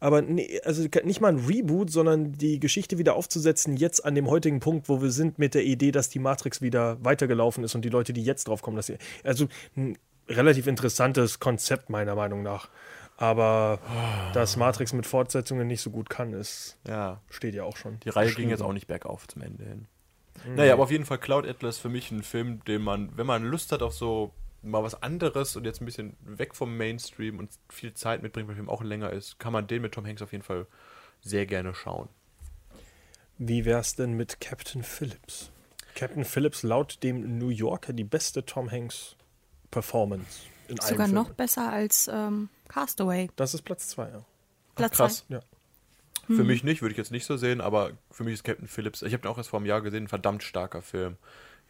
S5: Aber nee, also nicht mal ein Reboot, sondern die Geschichte wieder aufzusetzen, jetzt an dem heutigen Punkt, wo wir sind, mit der Idee, dass die Matrix wieder weitergelaufen ist und die Leute, die jetzt drauf kommen, dass sie. Also ein relativ interessantes Konzept, meiner Meinung nach. Aber dass Matrix mit Fortsetzungen nicht so gut kann, ist,
S6: Ja.
S5: steht ja auch schon.
S6: Die Reihe ging jetzt auch nicht bergauf zum Ende hin. Naja, aber auf jeden Fall Cloud Atlas für mich ein Film, den man, wenn man Lust hat auf so mal was anderes und jetzt ein bisschen weg vom Mainstream und viel Zeit mitbringt, weil der Film auch länger ist, kann man den mit Tom Hanks auf jeden Fall sehr gerne schauen.
S5: Wie wär's denn mit Captain Phillips? Captain Phillips laut dem New Yorker die beste Tom Hanks Performance in allen
S4: Sogar noch besser als ähm, Castaway.
S5: Das ist Platz zwei, ja.
S4: Platz
S6: Krass.
S5: Ja.
S6: Für mich nicht, würde ich jetzt nicht so sehen, aber für mich ist Captain Phillips, ich habe den auch erst vor einem Jahr gesehen, ein verdammt starker Film.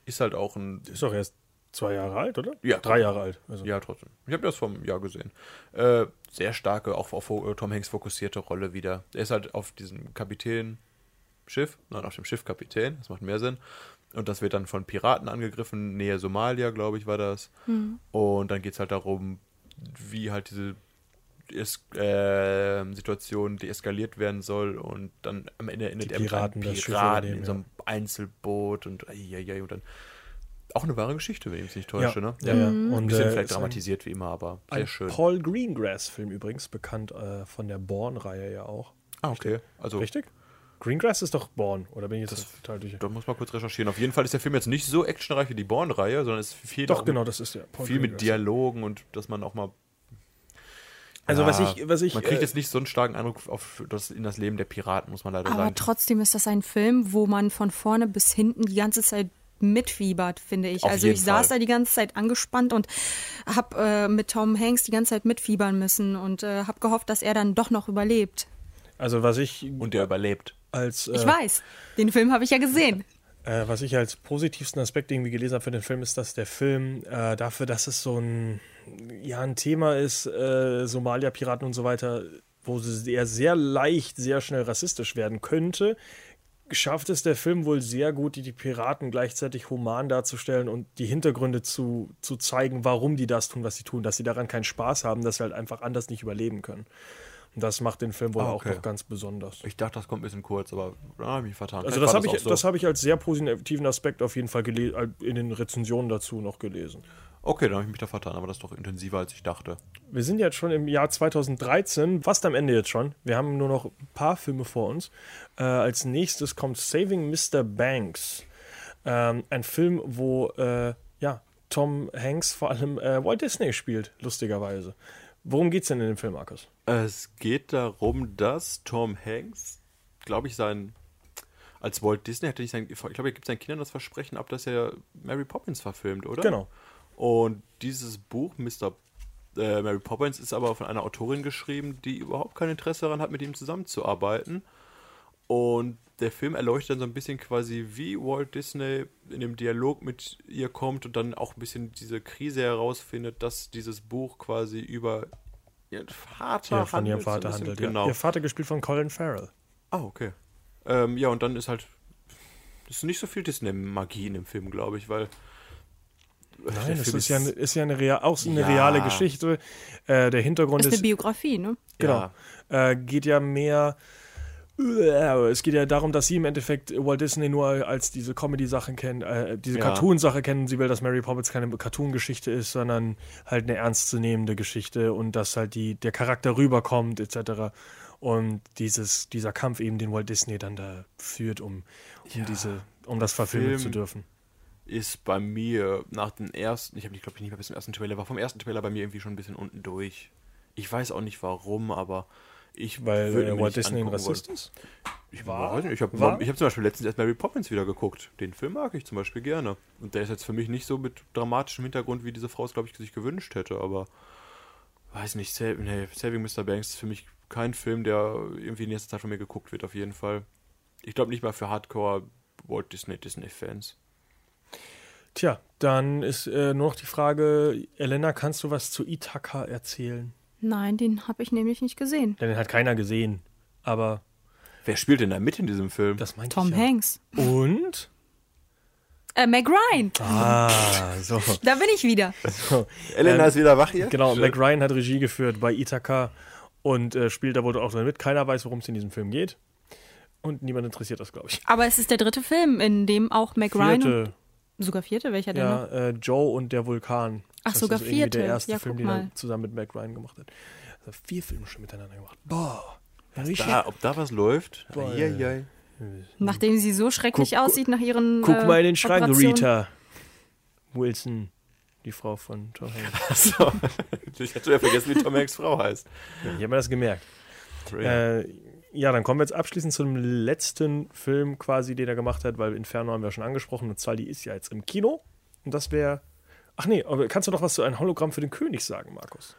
S6: Ist halt auch ein
S5: Ist doch erst zwei Jahre alt, oder?
S6: Ja.
S5: Drei Jahre alt. Also.
S6: Ja, trotzdem. Ich habe das vor einem Jahr gesehen. Äh, sehr starke, auch auf äh, Tom Hanks fokussierte Rolle wieder. Er ist halt auf diesem Kapitän-Schiff, nein, auf dem Schiff Kapitän, das macht mehr Sinn. Und das wird dann von Piraten angegriffen, Nähe Somalia, glaube ich, war das. Und dann geht es halt darum, wie halt diese es äh, Situation deeskaliert werden soll und dann am Ende endet er mit
S5: Piraten
S6: einem
S5: das
S6: Piraten in so einem Einzelboot und, eieiei, und dann auch eine wahre Geschichte, wenn ich mich nicht täusche, ne?
S5: Ja, ja.
S6: Ein
S5: Und,
S6: bisschen
S5: äh,
S6: vielleicht
S5: ein-
S6: dramatisiert wie immer, aber
S5: Ein
S6: sehr schön.
S5: Paul Greengrass-Film übrigens, bekannt äh, von der Bourne-Reihe ja auch.
S6: Ah, okay. Also,
S5: Richtig? Greengrass ist doch Bourne, oder bin ich jetzt total durch?
S6: da muss man kurz recherchieren. Auf jeden Fall ist der Film jetzt nicht so actionreich wie die Bourne-Reihe, sondern es ist viel,
S5: Doch, genau, das ist der. Paul
S6: viel mit. Dialogen und dass man auch mal.
S5: Also, was
S6: Ja,
S5: ich, was ich.
S6: man kriegt
S5: äh,
S6: jetzt nicht so einen starken Eindruck auf das, in das Leben der Piraten, muss man leider
S4: Aber
S6: sagen.
S4: trotzdem ist das ein Film, wo man von vorne bis hinten die ganze Zeit mitfiebert, finde ich.
S6: Auf
S4: also ich saß
S6: Fall.
S4: da die ganze Zeit angespannt und habe äh, mit Tom Hanks die ganze Zeit mitfiebern müssen und äh, habe gehofft, dass er dann doch noch überlebt.
S5: Also, was ich
S6: Und der überlebt.
S5: als. Äh,
S4: Ich weiß, den Film habe ich ja gesehen.
S5: Äh, was ich als positivsten Aspekt irgendwie gelesen habe für den Film, ist, dass der Film äh, dafür, dass es so ein, ja, ein Thema ist, äh, Somalia-Piraten und so weiter, wo sie- er sehr leicht, sehr schnell rassistisch werden könnte, schafft es der Film wohl sehr gut, die, die Piraten gleichzeitig human darzustellen und die Hintergründe zu, zu zeigen, warum die das tun, was sie tun, dass sie daran keinen Spaß haben, dass sie halt einfach anders nicht überleben können. Und das macht den Film wohl
S6: Ah,
S5: auch
S6: okay.
S5: noch ganz besonders.
S6: Ich dachte, das kommt ein bisschen kurz, aber da habe ich mich vertan.
S5: Also das habe ich,
S6: auch so.
S5: das habe ich als sehr positiven Aspekt auf jeden Fall äh, in den Rezensionen dazu noch gelesen.
S6: Okay, dann habe ich mich da vertan, aber das ist doch intensiver, als ich dachte.
S5: Wir sind jetzt schon im Jahr 2013, fast am Ende jetzt schon. Wir haben nur noch ein paar Filme vor uns. Äh, als nächstes kommt Saving Mr. Banks. Ähm, ein Film, wo äh, ja, Tom Hanks vor allem äh, Walt Disney spielt, lustigerweise. Worum geht's denn in dem Film, Markus?
S6: Es geht darum, dass Tom Hanks, glaube ich, sein. Als Walt Disney hatte ich sein. Ich glaube, er gibt seinen Kindern das Versprechen ab, dass er Mary Poppins verfilmt, oder?
S5: Genau.
S6: Und dieses Buch, Mr. Äh, Mary Poppins, ist aber von einer Autorin geschrieben, die überhaupt kein Interesse daran hat, mit ihm zusammenzuarbeiten. Und der Film erleuchtet dann so ein bisschen quasi, wie Walt Disney in dem Dialog mit ihr kommt und dann auch ein bisschen diese Krise herausfindet, dass dieses Buch quasi über ihren Vater
S5: Ja, von ihrem
S6: handelt, ein
S5: Vater
S6: bisschen.
S5: handelt.
S6: Genau.
S5: Ja. Ihr Vater gespielt von Colin Farrell.
S6: Ah, okay. Ähm, ja, und dann ist halt. Es ist nicht so viel Disney-Magie in dem Film, glaube ich, weil.
S5: Nein, das ist ja, eine- ist ja eine, rea auch so eine
S6: Ja.
S5: reale Geschichte. Äh, der Hintergrund
S4: Ist
S5: ist,
S4: eine Biografie, ne?
S5: genau, äh, geht ja mehr. äh, Es geht ja darum, dass sie im Endeffekt Walt Disney nur als diese Comedy-Sache kennt, äh, diese
S6: Ja.
S5: Cartoon-Sache kennen. Sie will, dass Mary Poppins keine Cartoon-Geschichte ist, sondern halt eine ernstzunehmende Geschichte und dass halt die, der Charakter rüberkommt, etc. Und dieses, dieser Kampf eben, den Walt Disney dann da führt, um, um diese, um das verfilmen
S6: Film-
S5: zu dürfen.
S6: Ist bei mir nach dem ersten. Ich habe die, glaube ich, nicht mehr bis zum ersten Trailer. War vom ersten Trailer bei mir irgendwie schon ein bisschen unten durch. Ich weiß auch nicht warum, aber ich.
S5: Weil
S6: würde
S5: äh, Walt Disney ein Rassist ist?
S6: Ich
S5: War?
S6: weiß nicht. Ich habe ich hab zum Beispiel letztens erst Mary Poppins wieder geguckt. Den Film mag ich zum Beispiel gerne. Und der ist jetzt für mich nicht so mit dramatischem Hintergrund, wie diese Frau es, glaube ich, sich gewünscht hätte. Aber weiß nicht, Sa nee, Saving Mr. Banks ist für mich kein Film, der irgendwie in nächster Zeit von mir geguckt wird, auf jeden Fall. Ich glaube nicht mal für Hardcore Walt Disney Disney-Fans.
S5: Tja, dann ist äh, nur noch die Frage, Elena, kannst du was zu Ithaka erzählen?
S4: Nein, den habe ich nämlich nicht gesehen.
S5: Denn den hat keiner gesehen. Aber
S6: Wer spielt denn da mit in diesem Film?
S5: das meinte
S4: Tom
S5: ich ja.
S4: Hanks.
S5: Und?
S4: Äh, Meg Ryan.
S5: Ah, so. <laughs>
S4: Da bin ich wieder.
S6: Elena
S5: Ähm,
S6: ist wieder wach hier?
S5: Genau,
S6: Schön.
S5: Mac Ryan hat Regie geführt bei Ithaka und äh, spielt da wohl auch drin mit. Keiner weiß, worum es in diesem Film geht. Und niemand interessiert das, glaube ich.
S4: Aber es ist der dritte Film, in dem auch Meg Ryan.
S5: Vierte,
S4: Sogar vierte? Welcher denn noch?
S5: ja, äh, Joe und der Vulkan.
S4: Ach,
S5: Das
S4: sogar
S5: ist
S4: vierte.
S5: der erste
S4: Ja,
S5: Film,
S4: guck
S5: den er zusammen mit Mac Ryan gemacht hat. Also vier Filme schon miteinander gemacht. Boah. Ja, richtig.
S6: Da, ob da was läuft?
S5: Boah,
S6: Eieiei.
S4: Nachdem sie so schrecklich
S5: Guck-
S4: aussieht nach ihren.
S5: Guck
S4: äh,
S5: mal in den Schrank,
S4: Operationen.
S5: Rita. Wilson, die Frau von Tom Hanks. <laughs>
S6: So. Ich hatte ja vergessen, wie Tom Hanks Frau heißt.
S5: Ja, ich habe mir das gemerkt.
S6: Ja.
S5: Äh, ja, dann kommen wir jetzt abschließend zum letzten Film quasi, den er gemacht hat, weil Inferno haben wir schon angesprochen und zwar die ist ja jetzt im Kino. Und das wäre. Ach nee, aber kannst du doch was zu einem Hologramm für den König sagen, Markus?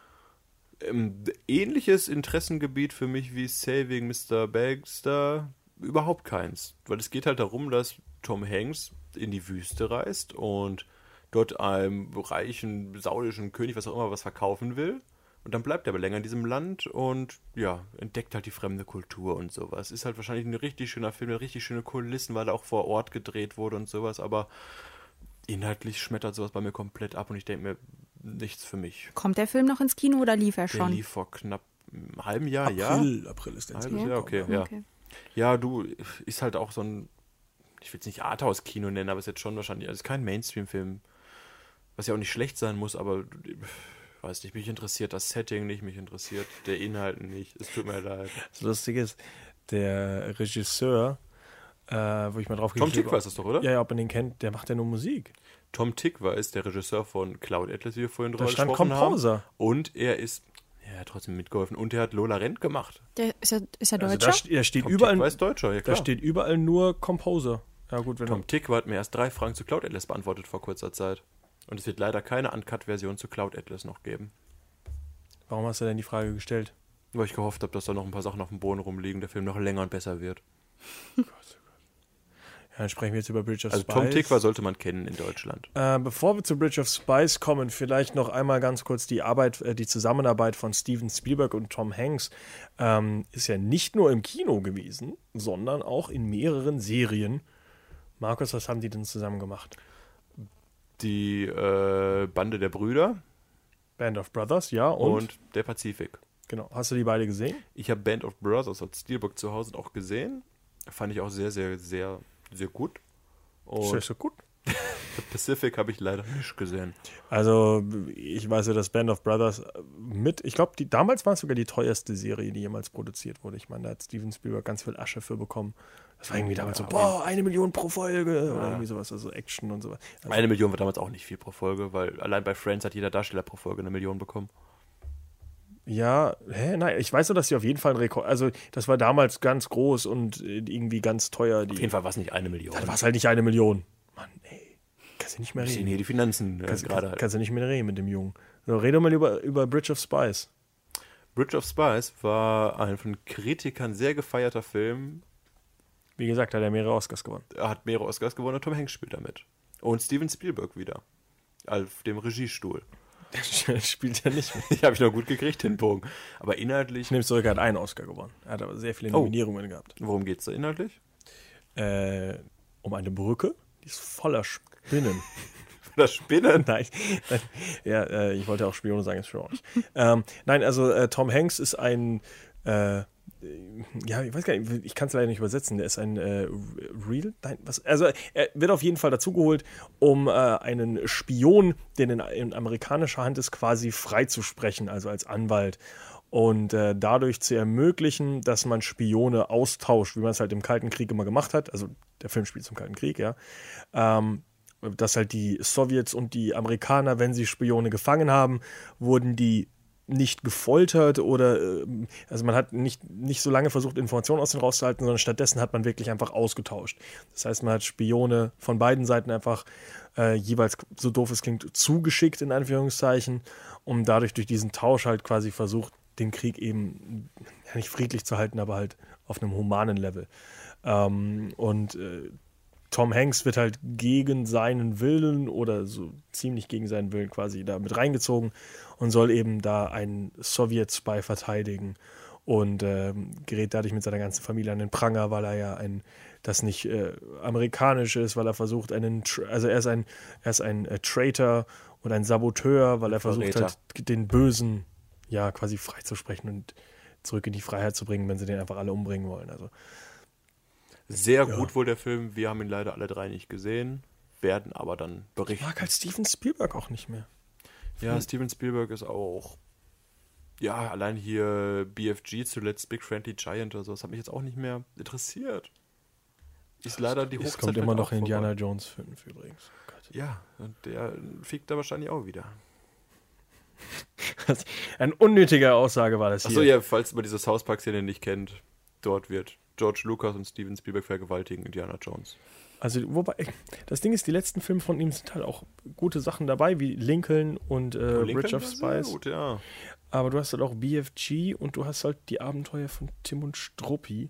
S6: ähm, ähnliches Interessengebiet für mich wie Saving Mr. Baxter überhaupt keins. Weil es geht halt darum, dass Tom Hanks in die Wüste reist und dort einem reichen, saudischen König, was auch immer, was verkaufen will. Und dann bleibt er aber länger in diesem Land und ja, entdeckt halt die fremde Kultur und sowas. Ist halt wahrscheinlich ein richtig schöner Film, mit richtig schöne Kulissen, weil er auch vor Ort gedreht wurde und sowas, aber inhaltlich schmettert sowas bei mir komplett ab und ich denke mir, nichts für mich.
S4: Kommt der Film noch ins Kino oder lief er
S6: Der
S4: schon?
S6: lief vor knapp einem halben Jahr,
S5: April, April ist der
S6: ja.
S5: ins Kino
S6: Jahr,
S5: gekommen.
S6: okay, ja.
S4: Okay.
S6: Ja, du, ist halt auch so ein, ich will es nicht Arthouse-Kino nennen, aber es ist jetzt schon wahrscheinlich, also es ist kein Mainstream-Film, was ja auch nicht schlecht sein muss, aber weiß nicht, mich interessiert das Setting nicht, mich interessiert der Inhalt nicht, es tut mir leid.
S5: Das Lustige ist, der Regisseur, äh, wo ich mal drauf
S6: Tom Tickwer ist das doch, oder?
S5: Ja, ja, ob man den kennt, der macht ja nur Musik.
S6: Tom Tickwer ist der Regisseur von Cloud Atlas, wie wir vorhin
S5: Da
S6: drüber
S5: stand
S6: gesprochen
S5: Composer.
S6: haben. Und er ist, ja, er hat trotzdem mitgeholfen und er hat Lola Rent gemacht.
S4: Der, ist, er, ist er
S5: Also
S4: Deutscher?
S5: da, st- da steht
S6: Tom
S5: überall,
S6: Tickwer ist Deutscher, ja
S5: da
S6: klar.
S5: steht überall nur Composer. Ja gut, wenn
S6: Tom Tickwer hat mir erst drei Fragen zu Cloud Atlas beantwortet vor kurzer Zeit. Und es wird leider keine Uncut-Version zu Cloud Atlas noch geben.
S5: Warum hast du denn die Frage gestellt?
S6: Weil ich gehofft habe, dass da noch ein paar Sachen auf dem Boden rumliegen, der Film noch länger und besser wird.
S5: Ja, dann sprechen wir jetzt über Bridge of
S6: Also
S5: Spies.
S6: Tom Tickwer sollte man kennen in Deutschland.
S5: Äh, bevor wir zu Bridge of Spies kommen, vielleicht noch einmal ganz kurz die Arbeit, äh, die Zusammenarbeit von Steven Spielberg und Tom Hanks ähm, ist ja nicht nur im Kino gewesen, sondern auch in mehreren Serien. Markus, was haben die denn zusammen gemacht?
S6: Die äh, Bande der Brüder
S5: Band of Brothers, ja, und,
S6: und, der Pazifik.
S5: genau. Hast du die beide gesehen?
S6: Ich habe Band of Brothers aus Steelbook zu Hause auch gesehen. Fand ich auch sehr, sehr, sehr, sehr gut. Und
S5: so gut? <laughs>
S6: The Pacific habe ich leider nicht gesehen.
S5: Also, ich weiß ja, dass Band of Brothers äh, mit, ich glaube, damals war es sogar die teuerste Serie, die jemals produziert wurde. Ich meine, da hat Steven Spielberg ganz viel Asche für bekommen. Das war irgendwie damals so, boah, eine Million pro Folge oder irgendwie sowas, also Action und sowas. Also,
S6: Eine Million war damals auch nicht viel pro Folge, weil allein bei Friends hat jeder Darsteller pro Folge eine Million bekommen.
S5: ja, hä, nein, ich weiß nur, dass sie auf jeden Fall ein Rekord, also das war damals ganz groß und äh, irgendwie ganz teuer.
S6: Auf jeden Fall war es nicht eine Million.
S5: Dann war es halt nicht eine Million. Mann, ey, kannst du nicht mehr reden.
S6: hier die Finanzen äh,
S5: Kannst,
S6: gerade.
S5: kannst, kannst du nicht mehr reden mit dem Jungen. So, rede mal über, über Bridge of Spies.
S6: Bridge of Spies war ein von Kritikern sehr gefeierter Film.
S5: Wie gesagt, hat er mehrere Oscars gewonnen.
S6: Er hat mehrere Oscars gewonnen und Tom Hanks spielt damit. Und Steven Spielberg wieder. Auf dem Regiestuhl. <laughs>
S5: Spielt er nicht mit. <laughs>
S6: Ich habe ich noch gut gekriegt, den Bogen. Aber inhaltlich,
S5: Ich nehme es zurück, er hat einen Oscar gewonnen. Er hat aber sehr viele
S6: Oh.
S5: Nominierungen gehabt.
S6: worum geht's da inhaltlich?
S5: Äh, um eine Brücke, die ist voller Spinnen. <laughs>
S6: Das Spinnen.
S5: Nein, nein. Ja, äh, ich wollte auch Spione sagen, ist schon. Ähm, nein, also äh, Tom Hanks ist ein, äh, ja, ich weiß gar nicht, ich kann es leider nicht übersetzen. Der ist ein äh, Real, nein, was? Also er wird auf jeden Fall dazugeholt, um äh, einen Spion, der in, in amerikanischer Hand ist, quasi freizusprechen, also als Anwalt. Und äh, dadurch zu ermöglichen, dass man Spione austauscht, wie man es halt im Kalten Krieg immer gemacht hat. Also der Film spielt zum Kalten Krieg, ja. Ähm, dass halt die Sowjets und die Amerikaner, wenn sie Spione gefangen haben, wurden die nicht gefoltert oder ähm, also man hat nicht, nicht so lange versucht, Informationen aus denen rauszuhalten, sondern stattdessen hat man wirklich einfach ausgetauscht. Das heißt, man hat Spione von beiden Seiten einfach äh, jeweils, so doof es klingt, zugeschickt, in Anführungszeichen, um dadurch durch diesen Tausch halt quasi versucht, den Krieg eben ja, nicht friedlich zu halten, aber halt auf einem humanen Level. Ähm, und äh, Tom Hanks wird halt gegen seinen Willen oder so ziemlich gegen seinen Willen quasi da mit reingezogen und soll eben da einen Sowjet-Spy verteidigen und ähm, gerät dadurch mit seiner ganzen Familie an den Pranger, weil er ja ein das nicht äh, amerikanisch ist, weil er versucht einen, also er ist ein, er ist ein äh, Traitor und ein Saboteur, weil er versucht
S6: Verräter.
S5: halt den Bösen ja quasi freizusprechen und zurück in die Freiheit zu bringen, wenn sie den einfach alle umbringen wollen. Also
S6: Sehr gut wohl der Film. Wir haben ihn leider alle drei nicht gesehen, werden aber dann
S5: ich
S6: berichten.
S5: mag halt Steven Spielberg auch nicht mehr.
S6: Ja, Steven Spielberg ist auch. Ja, allein hier BFG zuletzt, Big Friendly Giant oder so, das hat mich jetzt auch nicht mehr interessiert. Ist leider die
S5: Es
S6: Hochzeit
S5: kommt immer
S6: halt
S5: noch
S6: auch
S5: Indiana
S6: vorbei.
S5: Jones 5 übrigens. Oh.
S6: Ja, und der fliegt da wahrscheinlich auch wieder. <laughs>
S5: Eine unnötige Aussage war das hier.
S6: Achso, ja, falls man diese South Park-Szene nicht kennt, dort wird George Lucas und Steven Spielberg vergewaltigen Indiana Jones.
S5: Also, wobei, das Ding ist, die letzten Filme von ihm sind halt auch gute Sachen dabei, wie Lincoln und äh,
S6: Lincoln
S5: Bridge of Spies.
S6: Gut, ja.
S5: Aber du hast halt auch BFG und du hast halt die Abenteuer von Tim und Struppi.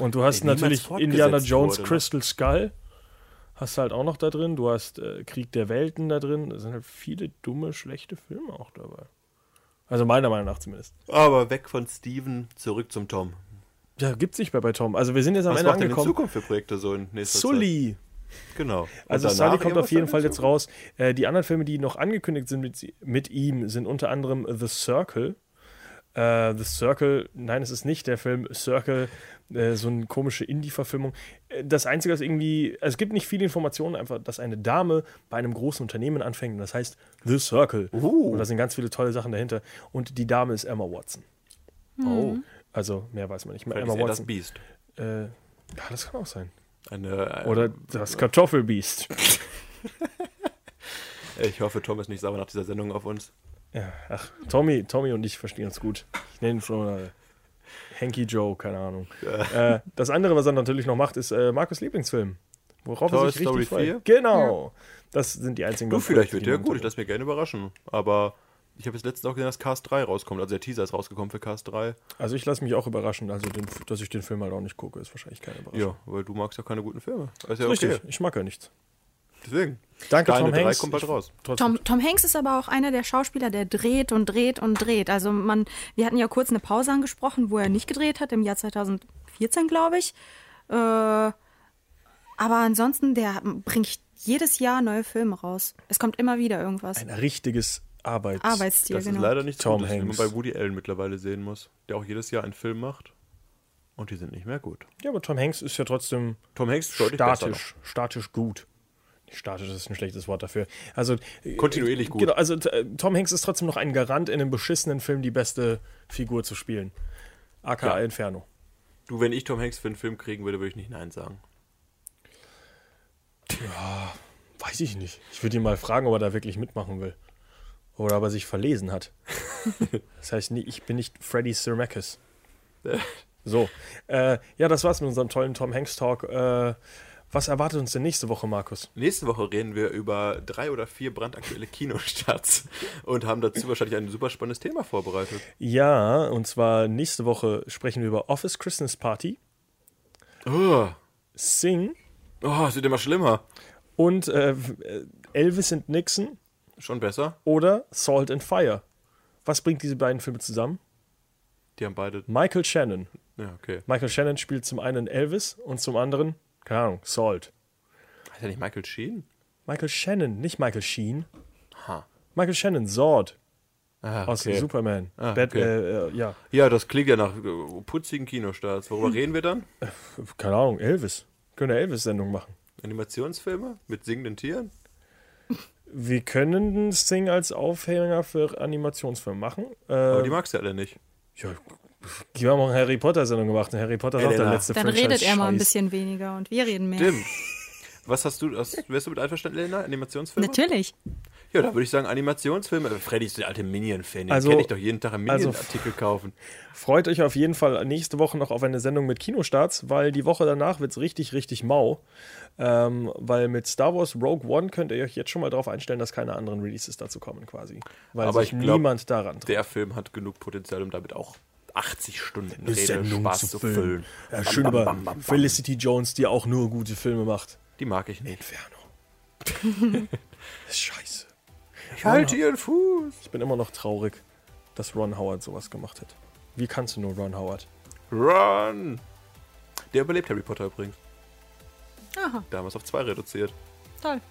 S5: Und du hast
S6: niemals
S5: natürlich Indiana Jones
S6: wurde, ne?
S5: Crystal Skull. Hast du halt auch noch da drin. Du hast äh, Krieg der Welten da drin. Da sind halt viele dumme, schlechte Filme auch dabei. Also meiner Meinung nach zumindest.
S6: Aber weg von Steven, zurück zum Tom.
S5: Ja, gibt's nicht mehr bei Tom. Also wir sind jetzt am
S6: Was
S5: Ende
S6: macht denn in
S5: angekommen.
S6: Zukunft für Projekte so in nächster
S5: Sully.
S6: Zeit? Genau.
S5: Also
S6: Und
S5: Sully kommt auf jeden Fall jetzt raus. Äh, die anderen Filme, die noch angekündigt sind mit, mit ihm, sind unter anderem The Circle. Äh, The Circle, nein, es ist nicht der Film Circle, äh, so eine komische Indie-Verfilmung. Äh, Das Einzige, was irgendwie, also es gibt nicht viele Informationen, einfach, dass eine Dame bei einem großen Unternehmen anfängt und das heißt The Circle.
S6: Uh.
S5: Und da sind ganz viele tolle Sachen dahinter. Und die Dame ist Emma Watson.
S6: Oh,
S5: Also mehr weiß man nicht mehr.
S6: vielleicht
S5: Emma
S6: ist er das
S5: Watson.
S6: Beast.
S5: Äh, ja, das kann auch sein.
S6: Eine, äh,
S5: Oder das Kartoffelbiest. <laughs>
S6: Ich hoffe, Tom ist nicht sauer nach dieser Sendung auf uns.
S5: Ja, ach, Tommy, Tommy und ich verstehen uns gut. Ich nenne ihn schon Hanky Joe, keine Ahnung. Äh, das andere, was er natürlich noch macht, ist äh, Markus Lieblingsfilm. Worauf
S6: Toy
S5: er sich
S6: Story
S5: richtig freut.
S6: 4?
S5: Genau. Das sind die einzigen
S6: Du, vielleicht wird der gut. Ich lasse mir gerne überraschen. Aber ich habe jetzt letztens auch gesehen, dass Cast 3 rauskommt. Also der Teaser ist rausgekommen für Cast 3.
S5: Also ich lasse mich auch überraschen. Also, den, dass ich den Film halt auch nicht gucke, ist wahrscheinlich keine Überraschung.
S6: Ja, weil du magst ja keine guten Filme. Ist ja
S5: Richtig,
S6: okay.
S5: ich mag ja nichts.
S6: Deswegen.
S5: Danke,
S6: Deine
S5: Tom
S6: 3
S5: Hanks.
S6: kommt bald raus.
S4: Tom, Tom Hanks ist aber auch einer der Schauspieler, der dreht und dreht und dreht. Also man, wir hatten ja kurz eine Pause angesprochen, wo er nicht gedreht hat, im Jahr 2014, glaube ich. Äh, aber ansonsten, der bringt jedes Jahr neue Filme raus. Es kommt immer wieder irgendwas.
S5: Ein richtiges Arbeits...
S4: Arbeitstier,
S6: Das
S4: genau.
S6: ist leider nicht
S5: Tom
S6: so, wie man
S5: Hanks.
S6: bei Woody Allen mittlerweile sehen muss. Der auch jedes Jahr einen Film macht. Und die sind nicht mehr gut.
S5: Ja, aber Tom Hanks ist ja trotzdem
S6: Tom Hanks
S5: statisch, statisch gut. Nicht Statisch ist ein schlechtes Wort dafür. Also äh,
S6: Kontinuierlich gut.
S5: Genau, also äh, Tom Hanks ist trotzdem noch ein Garant, in einem beschissenen Film die beste Figur zu spielen. AKA
S6: Ja.
S5: Inferno.
S6: Du, wenn ich Tom Hanks für einen Film kriegen würde, würde ich nicht Nein sagen.
S5: Weiß ich nicht. Ich würde ihn mal fragen, ob er da wirklich mitmachen will. Oder ob er sich verlesen hat. <laughs> das heißt, ich bin nicht Freddy Sermakis. <laughs> So. Äh, ja, das war's mit unserem tollen Tom Hanks Talk. Äh, was erwartet uns denn nächste Woche, Markus?
S6: Nächste Woche reden wir über drei oder vier brandaktuelle Kinostarts <laughs> und haben dazu wahrscheinlich ein super spannendes Thema vorbereitet.
S5: Ja, und zwar nächste Woche sprechen wir über Office Christmas Party.
S6: Oh,
S5: Sing
S6: oh es wird immer schlimmer.
S5: und äh, Elvis and Nixon
S6: Schon besser.
S5: oder Salt and Fire. Was bringt diese beiden Filme zusammen?
S6: Die haben beide.
S5: Michael Shannon.
S6: Ja, okay.
S5: Michael Shannon spielt zum einen Elvis und zum anderen, keine Ahnung, Salt.
S6: Hat er nicht Michael Sheen?
S5: Michael Shannon, nicht Michael Sheen.
S6: Ha.
S5: Michael Shannon, Sword
S6: Ah,
S5: aus
S6: okay.
S5: Superman.
S6: Ah,
S5: Bat-
S6: okay.
S5: äh, äh, ja,
S6: Ja, das klingt ja nach äh, putzigen Kinostarts. Worüber reden wir dann?
S5: keine Ahnung, Elvis. Können eine Elvis-Sendung machen.
S6: Animationsfilme mit singenden Tieren?
S5: Wir können Sing als Aufhänger für Animationsfilme machen. Äh,
S6: Aber die magst du alle nicht.
S5: ja, die haben auch eine Harry Potter-Sendung gemacht. Und Harry Potter ist auch der letzte
S4: Dann
S5: Franchise
S4: redet er mal ein bisschen weniger und wir reden mehr.
S6: Stimmt. Was hast du, hast, wärst du mit einverstanden, Elena? Animationsfilme?
S4: Natürlich.
S6: Ja, da würde ich sagen Animationsfilme. Freddy ist der alte Minion-Fan. Den
S5: Also-
S6: kann ich doch jeden Tag einen
S5: also-
S6: Minion-Artikel kaufen.
S5: Freut euch auf jeden Fall nächste Woche noch auf eine Sendung mit Kinostarts, weil die Woche danach wird es richtig, richtig mau. Ähm, weil mit Star Wars Rogue One könnt ihr euch jetzt schon mal darauf einstellen, dass keine anderen Releases dazu kommen quasi. Weil
S6: Aber
S5: sich
S6: ich glaub,
S5: niemand daran traut.
S6: Der Film hat genug Potenzial, um damit auch 80 Stunden
S5: Eine
S6: Rede
S5: Sendung
S6: Spaß
S5: zu
S6: zu
S5: füllen.
S6: füllen.
S5: Ja,
S6: Bam,
S5: schön
S6: bam,
S5: über
S6: bam.
S5: Felicity Jones, die auch nur gute Filme macht.
S6: Die mag ich nicht.
S5: Inferno. das <laughs> ist scheiße.
S6: Ich halte ihren Fuß.
S5: Ich bin immer noch traurig, dass Ron Howard sowas gemacht hat. Wie kannst du nur Ron Howard?
S6: Run! Der überlebt Harry Potter übrigens.
S4: Aha,
S6: Damals auf zwei reduziert.
S4: toll. <laughs>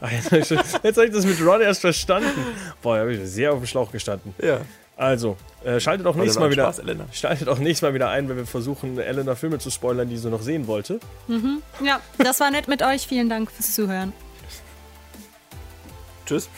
S5: Ah, Jetzt habe ich das mit Ron erst verstanden. Boah, da habe ich sehr auf dem Schlauch gestanden.
S6: Ja.
S5: Also, äh, schaltet auch nächstes Mal wieder.
S6: Spaß?
S5: Schaltet auch nächstes Mal wieder ein, wenn wir versuchen, Elena Filme zu spoilern, die sie noch sehen wollte.
S4: Ja, das war nett mit euch. Vielen Dank fürs Zuhören.
S6: Tschüss.